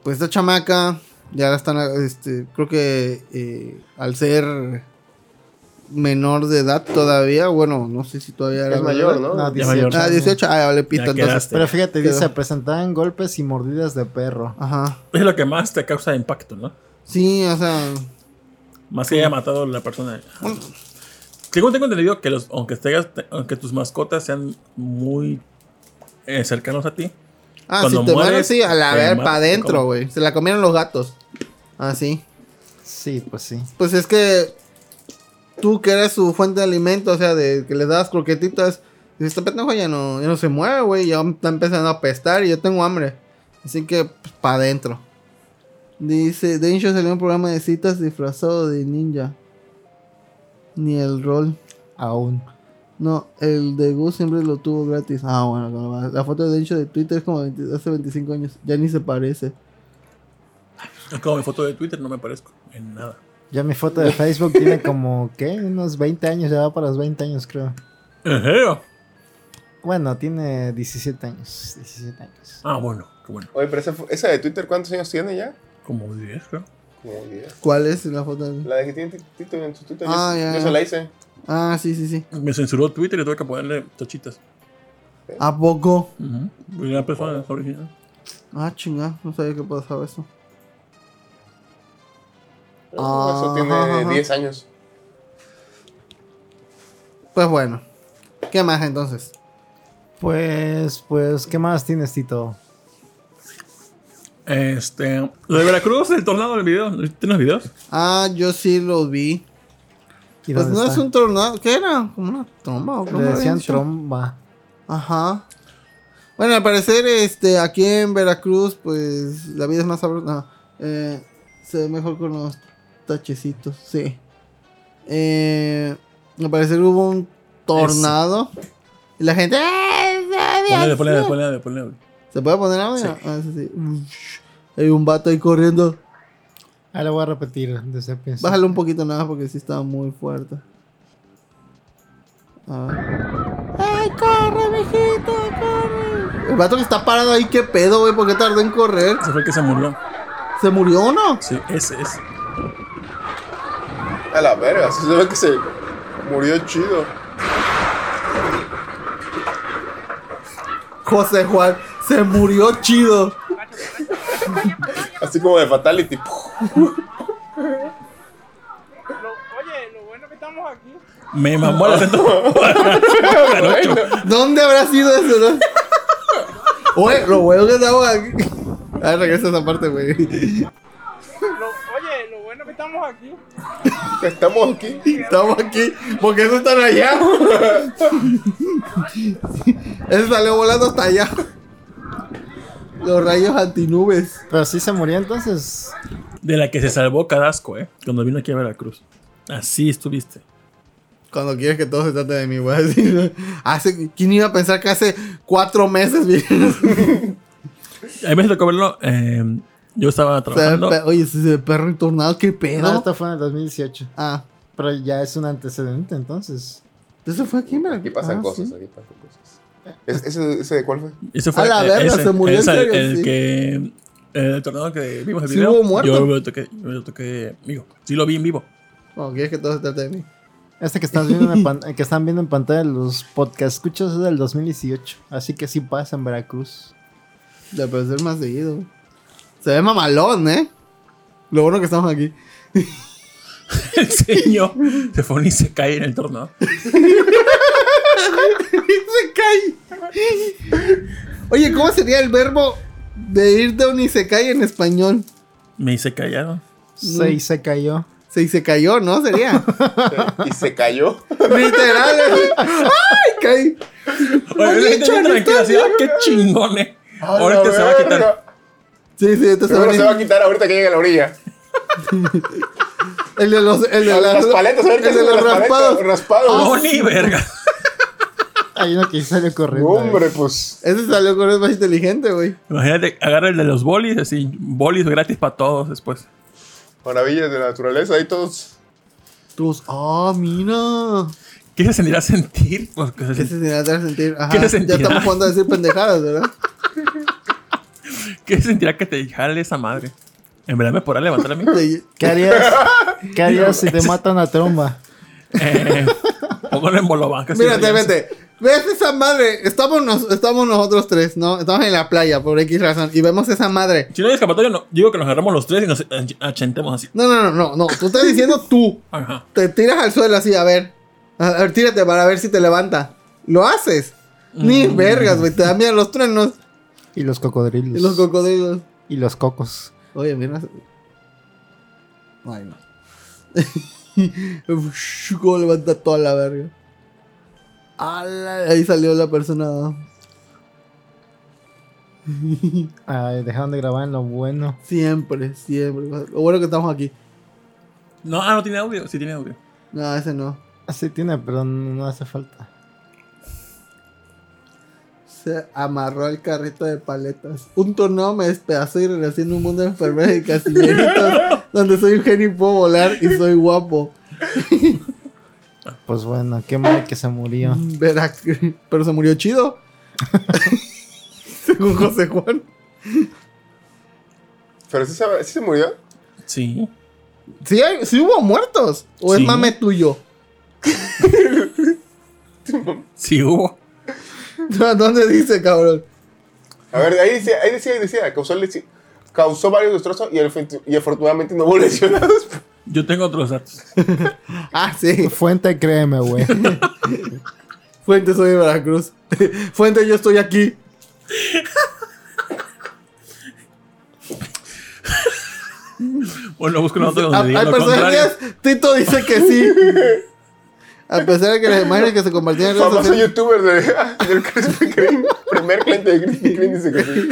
Pues esta chamaca, ya la están, este, creo que eh, al ser menor de edad todavía, bueno, no sé si todavía era Es mayor, ¿no? No, Ya 18. mayor. Ah, 18, ah, vale, pito, entonces. Pero fíjate, Quedó. dice, presentaban golpes y mordidas de perro. Ajá. Es lo que más te causa impacto, ¿no? Sí, o sea, Más que haya matado a la persona. Según tengo entendido que los, aunque, tengas- aunque tus mascotas sean muy eh, cercanos a ti, ah, Cuando si te mueres, mueres, sí, a la ver, para adentro, güey. Se la comieron los gatos. Ah, sí. Sí, pues sí. Pues es que tú que eres su fuente de alimento, o sea, de que le das croquetitas, dices, este pendejo ya no, ya no se mueve, güey, ya está empezando a apestar y yo tengo hambre. Así que, pues, para adentro. Dice, Densho salió en un programa de citas disfrazado de ninja. Ni el rol. Aún. No, el de Gus siempre lo tuvo gratis. Ah, bueno, la foto de hecho de Twitter es como 20 hace 25 años. Ya ni se parece. Es como mi foto de Twitter, no me parezco en nada. Ya mi foto de Facebook tiene como, ¿qué? Unos 20 años, ya va para los 20 años, creo. ¿En serio? Bueno, tiene 17 años. 17 años. Ah, bueno, qué bueno. Oye, pero esa, esa de Twitter, ¿cuántos años tiene ya? Como 10, creo. Como 10. ¿Cuál es la foto? de- La de que tiene ti- Tito en su Twitter. Ah, yo, ya, yo ya. se la hice. Ah, sí, sí, sí. Me censuró Twitter y tuve que ponerle tachitas. ¿A poco? Porque la persona original. Ah, chinga, no sabía que pasaba eso. Ah, Eso tiene ajá, ajá. 10 años. Pues bueno. ¿Qué más entonces? Pues, pues, ¿qué más tienes, Tito? Este. Lo de Veracruz, el tornado del video. ¿Tienes videos? Ah, yo sí lo vi. ¿Y Pues no está? es un tornado. ¿Qué era? ¿Como una tromba o cómo Le decían tromba. Ajá. Bueno, al parecer, este, aquí en Veracruz, pues, la vida es más sabrosa. No, eh, se ve mejor con los tachecitos, sí. Eh, al parecer hubo un tornado. Y la gente... ¡eh, Ponle, ponle, ponle, ponle. ¿Se puede poner audio? Sí. Ah, sí, sí. Hay un vato ahí corriendo. Ah, lo voy a repetir desde el principio. Bájale un poquito nada porque sí estaba muy fuerte. A ver. ¡Ay, corre, mijito, corre! El vato que está parado ahí, ¿qué pedo, güey? ¿Por qué tardó en correr? Ese fue el que se murió. ¿Se murió o no? Sí, ese es. A la verga, se ve que se murió chido. José Juan, se murió chido. Así como de Fatality. Oye, lo bueno que estamos aquí. Me mamó el acento. Jarocho. ¿Dónde habrá sido eso, no? Oye, lo bueno que estamos aquí. A ver, regresa esa parte, güey. Lo- oye, lo bueno que estamos aquí. Estamos aquí. Estamos aquí. ¿Por qué no están allá? Ese salió volando hasta allá. Los rayos antinubes. Pero sí se murió entonces. De la que se salvó Cadasco, ¿eh? Cuando vino aquí a Veracruz. Así estuviste. Cuando quieres que todo se trate de mí, voy a decir. Hace, ¿Quién iba a pensar que hace cuatro meses vino? A mí me tocó verlo. eh, yo estaba trabajando. Oye, ese perro y tornado, ¿qué pedo? No, esto fue en el 2018. Ah, Pero ya es un antecedente entonces. eso fue aquí, mira. Aquí pasan Ah, cosas, sí. aquí pasan cosas. ¿Es- ese, ¿Ese de cuál fue? Ese fue A la eh, verga, ese, se murió en ese, serio, El sí. que. El tornado que vimos el Sí video. hubo muerto. Yo lo toqué. Yo lo toqué. Digo, sí lo vi en vivo. No, quieres que todo se trate de mí. Este que, estás viendo en pan- que están viendo en pantalla los podcast escuchas es del 2018. Así que sí pasa en Veracruz. Ya puede ser más seguido. Se ve mamalón, ¿eh? Lo bueno que estamos aquí. El señor se fue y se cae en el tornado. se cae. Oye, ¿cómo sería el verbo de ir de un y se cae en español? Me hice callado. Se, y se cayó. Se y se cayó, ¿no? Sería. Y se cayó. Literal. ¡Ay, caí! Oye, tranquila, así, ah, qué chingón, eh. Ahorita se va a quitar. Sí, sí, entonces Seguro se va a quitar ahorita que llegue a la orilla. El de los, el de Las paletas, a ver qué el de los raspados. Raspados. No, ni verga. Hay uno que sale corriendo. Hombre, pues. Ese salió con el más inteligente, güey. Imagínate, agarra el de los bolis, así, bolis gratis para todos después. Maravillas de la naturaleza, ahí todos. Tus, ah, mira. ¿Qué se sentirá sentir? Pues, que se ¿Qué se sentirá sentir? Ajá. ¿Qué se Ya estamos jugando a decir pendejadas, ¿verdad? ¿Qué se sentirá que te jale esa madre? En verdad me podrá levantar a mí. Sí. ¿Qué harías, ¿Qué harías si te matan a tromba? Eh, póngalo en bolobanca. Mírate, vete. ¿Ves esa madre? Estamos, nos- estamos nosotros tres, ¿no? Estamos en la playa por X razón y vemos esa madre. Si no hay escapatoria, no, digo que nos agarramos los tres y nos ach- achentemos así. No, no, no, no, no. Tú estás diciendo tú. Ajá. Te tiras al suelo así, a ver. A ver, tírate para ver si te levanta. ¿Lo haces? Ni Mm. vergas, güey. Te da miedo los truenos Y los cocodrilos. y los cocodrilos. Y los cocos. Oye, mira. Ay, no. Cómo levanta toda la verga. Ala, Ahí salió la persona. Ay, dejaron de grabar en lo bueno. Siempre, siempre. Lo bueno que estamos aquí. No, ah, no tiene audio. Sí tiene audio. No, ese no. Así tiene, pero no hace falta. Se amarró al carrito de paletas. Un tornado me despedazó y renací en un mundo de enfermeras y casilleritos donde soy un genio y puedo volar y soy guapo. Pues bueno, qué mal que se murió. Verá, pero se murió chido. Según José Juan. Pero sí, se- sí se murió. Sí. ¿Sí, hay- sí hubo muertos? ¿O Sí. es mame tuyo? Sí hubo. ¿Dónde dice, cabrón? A ver, ahí decía, ahí decía, ahí decía, causó, causó varios destrozos y, afortu- y afortunadamente no hubo lesionados. Yo tengo otros datos. Ah, sí. Fuente, créeme, güey. Fuente, soy de Veracruz. Fuente, yo estoy aquí. Bueno, busco una nota donde A- diga Hay lo contrario. personas, Tito dice que sí. A pesar de que las imágenes que se compartían en redes Famoso sociales- youtuber de, del Krispy Kreme. Primer cliente de Krispy Kreme dice que sí.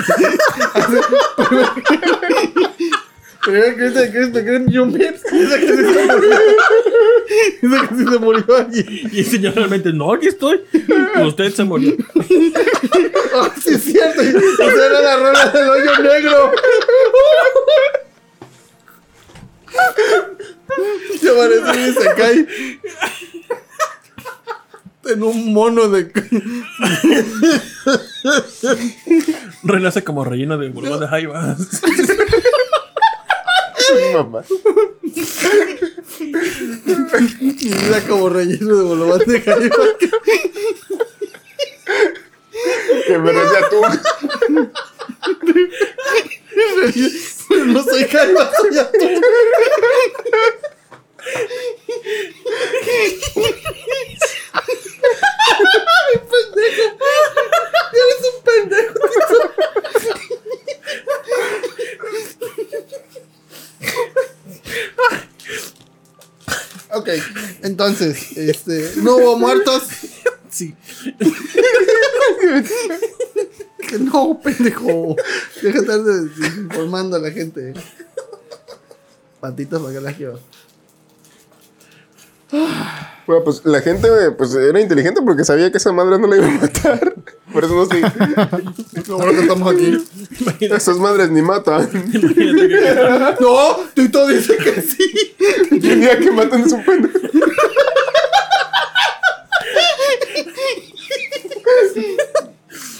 Que dice que se creen John Pips, dice que sí se murió. Dice que sí se murió allí. Y el señor realmente, no, aquí estoy. Usted se murió. Oh, sí es cierto. Esa era la rola del hoyo negro. Se parece se cae. En un mono de. Renace como relleno de burbujas de jaivas. Mamá. Y vida como relleno de bolobán de jaiba. Que me decía tú. Pero no soy jaiba, soy atún. Ay, pendejo. Eres un pendejo. Ok, entonces, este, no hubo muertos. Sí. Que no, pendejo. Deja de estar informando a la gente. Patitas para que las. Bueno, pues la gente pues, era inteligente porque sabía que esa madre no la iba a matar. Por eso no sé. Lo bueno que estamos aquí. Esas madres ni matan. Que No, Tito dice que sí. El día que matan es un pendejo.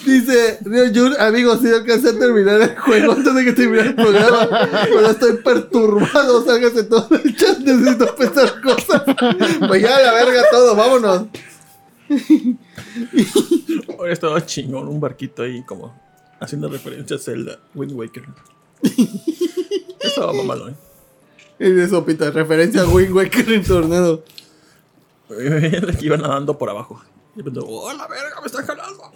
Dice Rio Jun, amigos, sí alcancé a terminar el juego antes de que terminara el programa. Pero estoy perturbado, sálgase todo el chat, necesito pensar cosas. Pues ya, la verga todo, vámonos. hoy estaba chingón un barquito ahí como haciendo referencia a Zelda, Wind Waker. Estaba mamalón. Y de sopita, referencia a Wing Waker en tornado. Que iba nadando por abajo. Y de repente, ¡oh, la verga! ¡Me están jalando!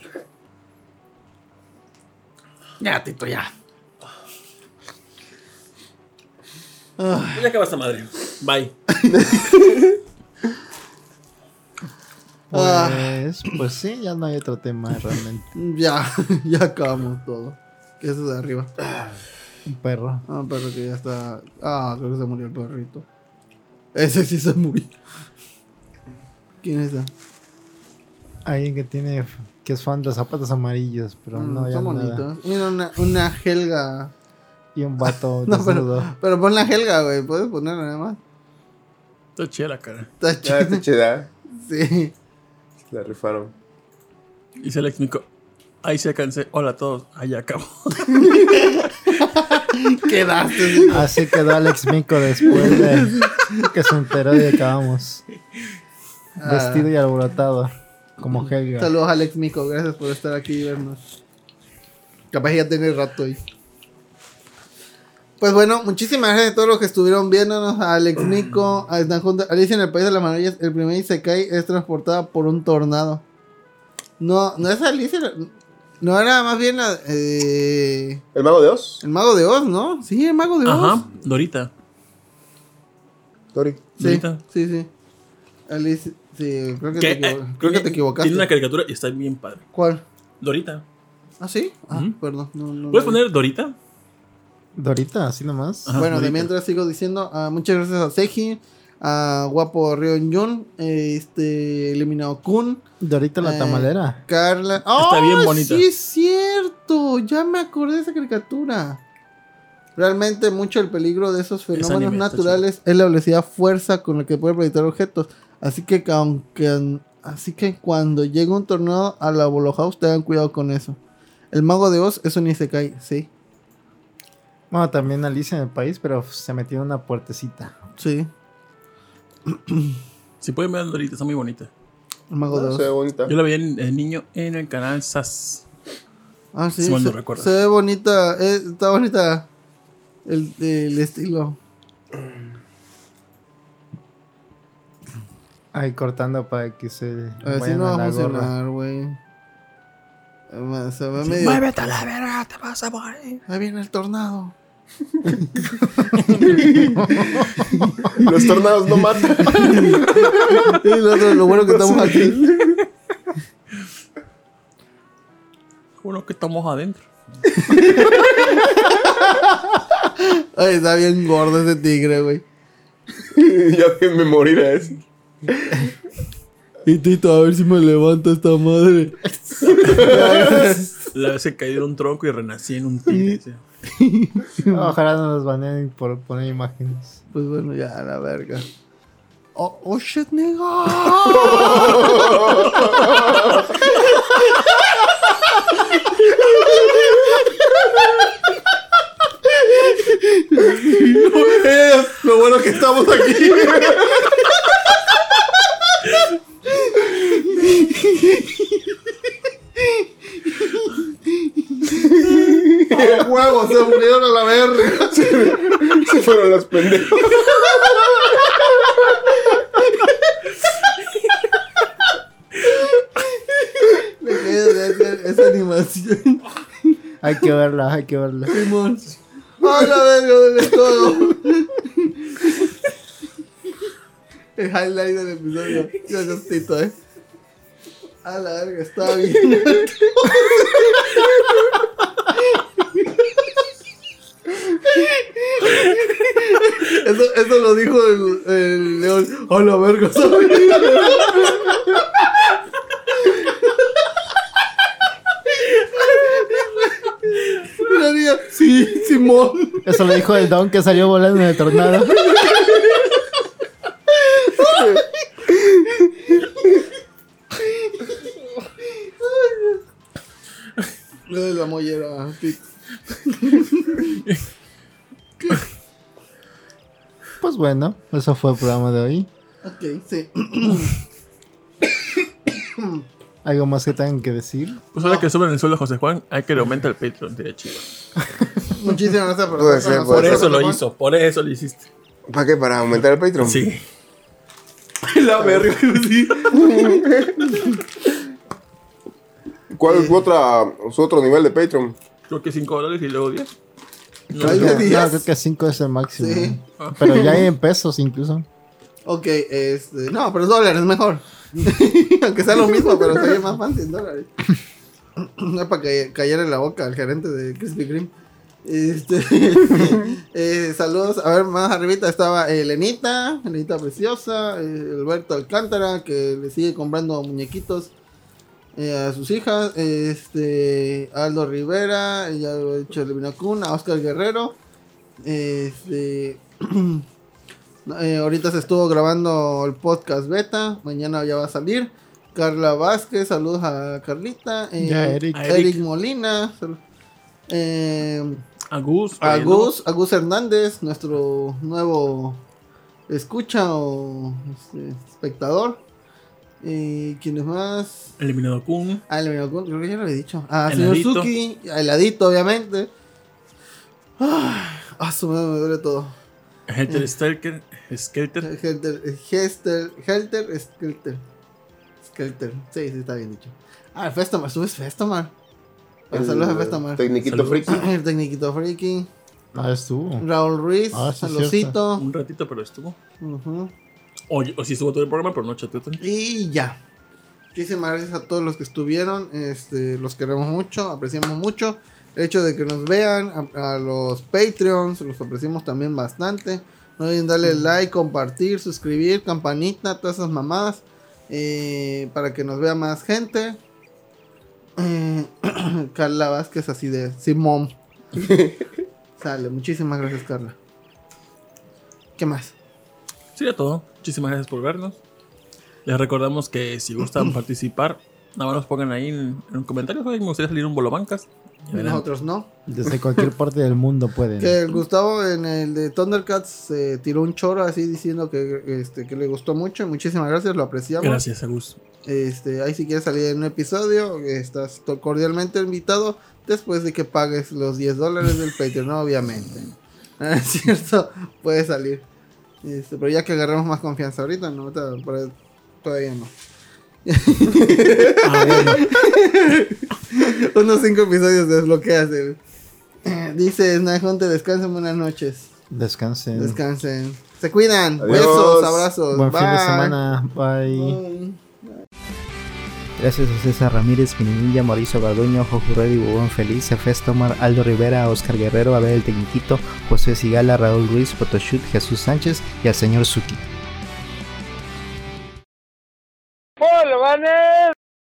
Ya, Tito, ya. Ya acaba esta madre. Bye. Pues, pues sí, ya no hay otro tema realmente. Ya, ya acabamos todo. ¿Qué es eso de arriba? Un perro. Ah, un perro que ya está. Ah, creo que se murió el perrito. Ese sí se murió. ¿Quién es ese? Alguien que tiene, que es fan de los zapatos amarillos, pero Mm, no, ya son nada. bonitos. Mira, una, una Helga. Y un vato No, desnudo. pero, pero pon la Helga, güey. Puedes ponerla nada más. Está chida la cara. Está Ya, chido. está chida. Sí. La rifaron. Dice Alex Mico. Ahí se cansé. Hola a todos. Ahí acabó. Quedaste. Así quedó Alex Mico después de que se enteró y acabamos. Ah. Vestido y alborotado. Como Helga. Saludos, Alex Mico. Gracias por estar aquí y vernos. Capaz ya tiene rato ahí. Pues bueno, muchísimas gracias a todos los que estuvieron viéndonos. A Alex Mico, a Están juntos. Alicia en el País de las Maravillas. El primer Isekai es transportada por un tornado. No, no es Alicia. No era más bien la, eh, ¿El mago de Oz? el Mago de Oz, ¿no? Sí, el Mago de Oz. Ajá. Dorita. Tori. Sí, Dorita. sí, sí. Alicia, sí, creo que, te, equivo- eh, creo que te equivocaste. Tiene una caricatura y está bien padre. ¿Cuál? Dorita. ¿Ah, sí? Ah, Ujú. perdón. No, no, ¿Puedes poner Dorita? Dorita, así nomás. Ajá, bueno, de Dorita. mientras sigo diciendo, ah, muchas gracias a Seji, a Guapo Rion Jun, este, eliminado Kun, Dorita la Eh, tamalera. Carla. Está bien ¡Oh, bonita. Sí, es cierto. Ya me acordé de esa caricatura. Realmente mucho el peligro de esos fenómenos anime está naturales es la velocidad fuerza con la que puede proyectar objetos. Así que aunque así que cuando llegue un tornado a la Bolo House tengan cuidado con eso. El mago de Oz es un Isekai, sí. Bueno, también Alicia en el país, pero se metió en una puertecita. Sí. Si pueden ver ahorita, está muy bonita. El mago de No, Oz. se ve bonita. Yo la vi en, en niño en el canal SAS. Ah, sí. Si no se, se ve bonita. eh, está bonita el, el estilo. Ahí cortando para que se A ver si no va a la gorra. funcionar, güey. Se medio. Muévete a la verga, te vas a morir. Ahí viene el tornado. Los tornados no matan. Lo, lo bueno que estamos aquí. Uno que estamos adentro. Ay, está bien gordo ese tigre, güey. ya déjenme morir a eso. Y Tito, a ver si me levanta esta madre. La vez que caí de un tronco y renací en un tigre. sí. Ojalá no nos baneen por poner imágenes. Pues bueno, ya, a la verga. Oh, oh shit, nigga. Eh, lo bueno que estamos aquí. Huevos, se murieron a la verga. Se fueron los pendejos. Me quedé hacer esa animación. Hay que verla, hay que verla. Simón. ¡A la verga del todo! El highlight del episodio. Gracias, Tito, eh. A la verga, está bien. Eso, eso lo dijo el, el león. A la verga, bien. Sí, Simón. Eso lo dijo el don que salió volando en el tornado. Lo de la mollera. Pues bueno, eso fue el programa de hoy. Ok, sí. ¿Algo más que tengan que decir? Pues ahora que suben el sueldo a José Juan, hay que le aumente el Patreon, chido. Muchísimas gracias por Puede ser, con Por puede eso lo hizo, por eso lo hiciste. ¿Para qué? ¿Para aumentar el Patreon? Sí. La verga, sí. ¿Cuál es su, otra, su otro nivel de Patreon? Creo que 5 dólares y luego 10. Hay de No, creo que 5 es el máximo. Sí. Pero ya hay en pesos incluso. Ok, este. No, pero dólares mejor. Aunque sea lo mismo, pero sería más fácil en dólares. No es para que cayera en la boca al gerente de Krispy Kreme. Este, eh, saludos. A ver, más arribita estaba Elenita, Elenita Preciosa, eh, Alberto Alcántara, que le sigue comprando muñequitos eh, a sus hijas. Este, Aldo Rivera, ya lo he dicho, Levina Kun, a Oscar Guerrero. Este, eh, ahorita se estuvo grabando el podcast beta, mañana ya va a salir. Carla Vázquez, saludos a Carlita. eh, Ya, Eric. A Eric, Eric. Molina. Agus. Agus, Agus Hernández, nuestro nuevo escucha o este, espectador. Y ¿Quiénes más? Eliminado Kun. Ah, el Minocun, creo que ya lo había dicho. Ah, El señor Ladito. Suki, heladito, obviamente. Ah, ah, su madre, me duele todo. Helter Skelter. Skelter. Helter, Hester, Helter, Skelter. Skelter, sí, sí, está bien dicho. Ah, el Festomar, subes Festomar. Saludos a Festomar. Tecniquito friki. El Tecniquito Freaky. Ah, estuvo. Raúl Ruiz, Ah, sí, saludcito. Un ratito, pero estuvo. Ujú. O, o sí estuvo todo el programa, pero no chateó tanto. Y ya. Muchísimas gracias a todos los que estuvieron. Este, los queremos mucho, apreciamos mucho. El hecho de que nos vean, a, a los Patreons, los apreciamos también bastante. No olviden darle like, compartir, suscribir, campanita, todas esas mamadas. eh, para que nos vea más gente. Eh, Carla Vázquez, así de Simón. Sale, muchísimas gracias, Carla. ¿Qué más? Sería todo. Muchísimas gracias por vernos. Les recordamos que si gustan participar, nada más nos pongan ahí en, en un comentario. "Oye, Me gustaría salir un bolo bancas. Y verán. Nosotros no. Desde cualquier parte del mundo pueden. Que el Gustavo en el de Thundercats se tiró un choro así diciendo que, este, que le gustó mucho. Muchísimas gracias, lo apreciamos. Gracias, Agus. Este, ahí si quieres salir en un episodio, estás cordialmente invitado después de que pagues los 10 dólares del Patreon, ¿no? obviamente. Ah, Es cierto, puede salir. Este, pero ya que agarramos más confianza ahorita, no, todavía no. Ah, bueno. Unos 5 episodios desbloqueas. el- Dice Snajunte, descansen, buenas noches. Descansen. Descansen. Se cuidan. Adiós. Besos, abrazos. Buen fin de Bye. semana. Bye. Bye. Gracias a César Ramírez, Pinilla, Mauricio Garduño, Jojo Reddy, Bubón Feliz, Efes Tomar, Aldo Rivera, Oscar Guerrero, Abel El Tecniquito, José Sigala, Raúl Ruiz, Photoshoot, Jesús Sánchez y al señor Suki.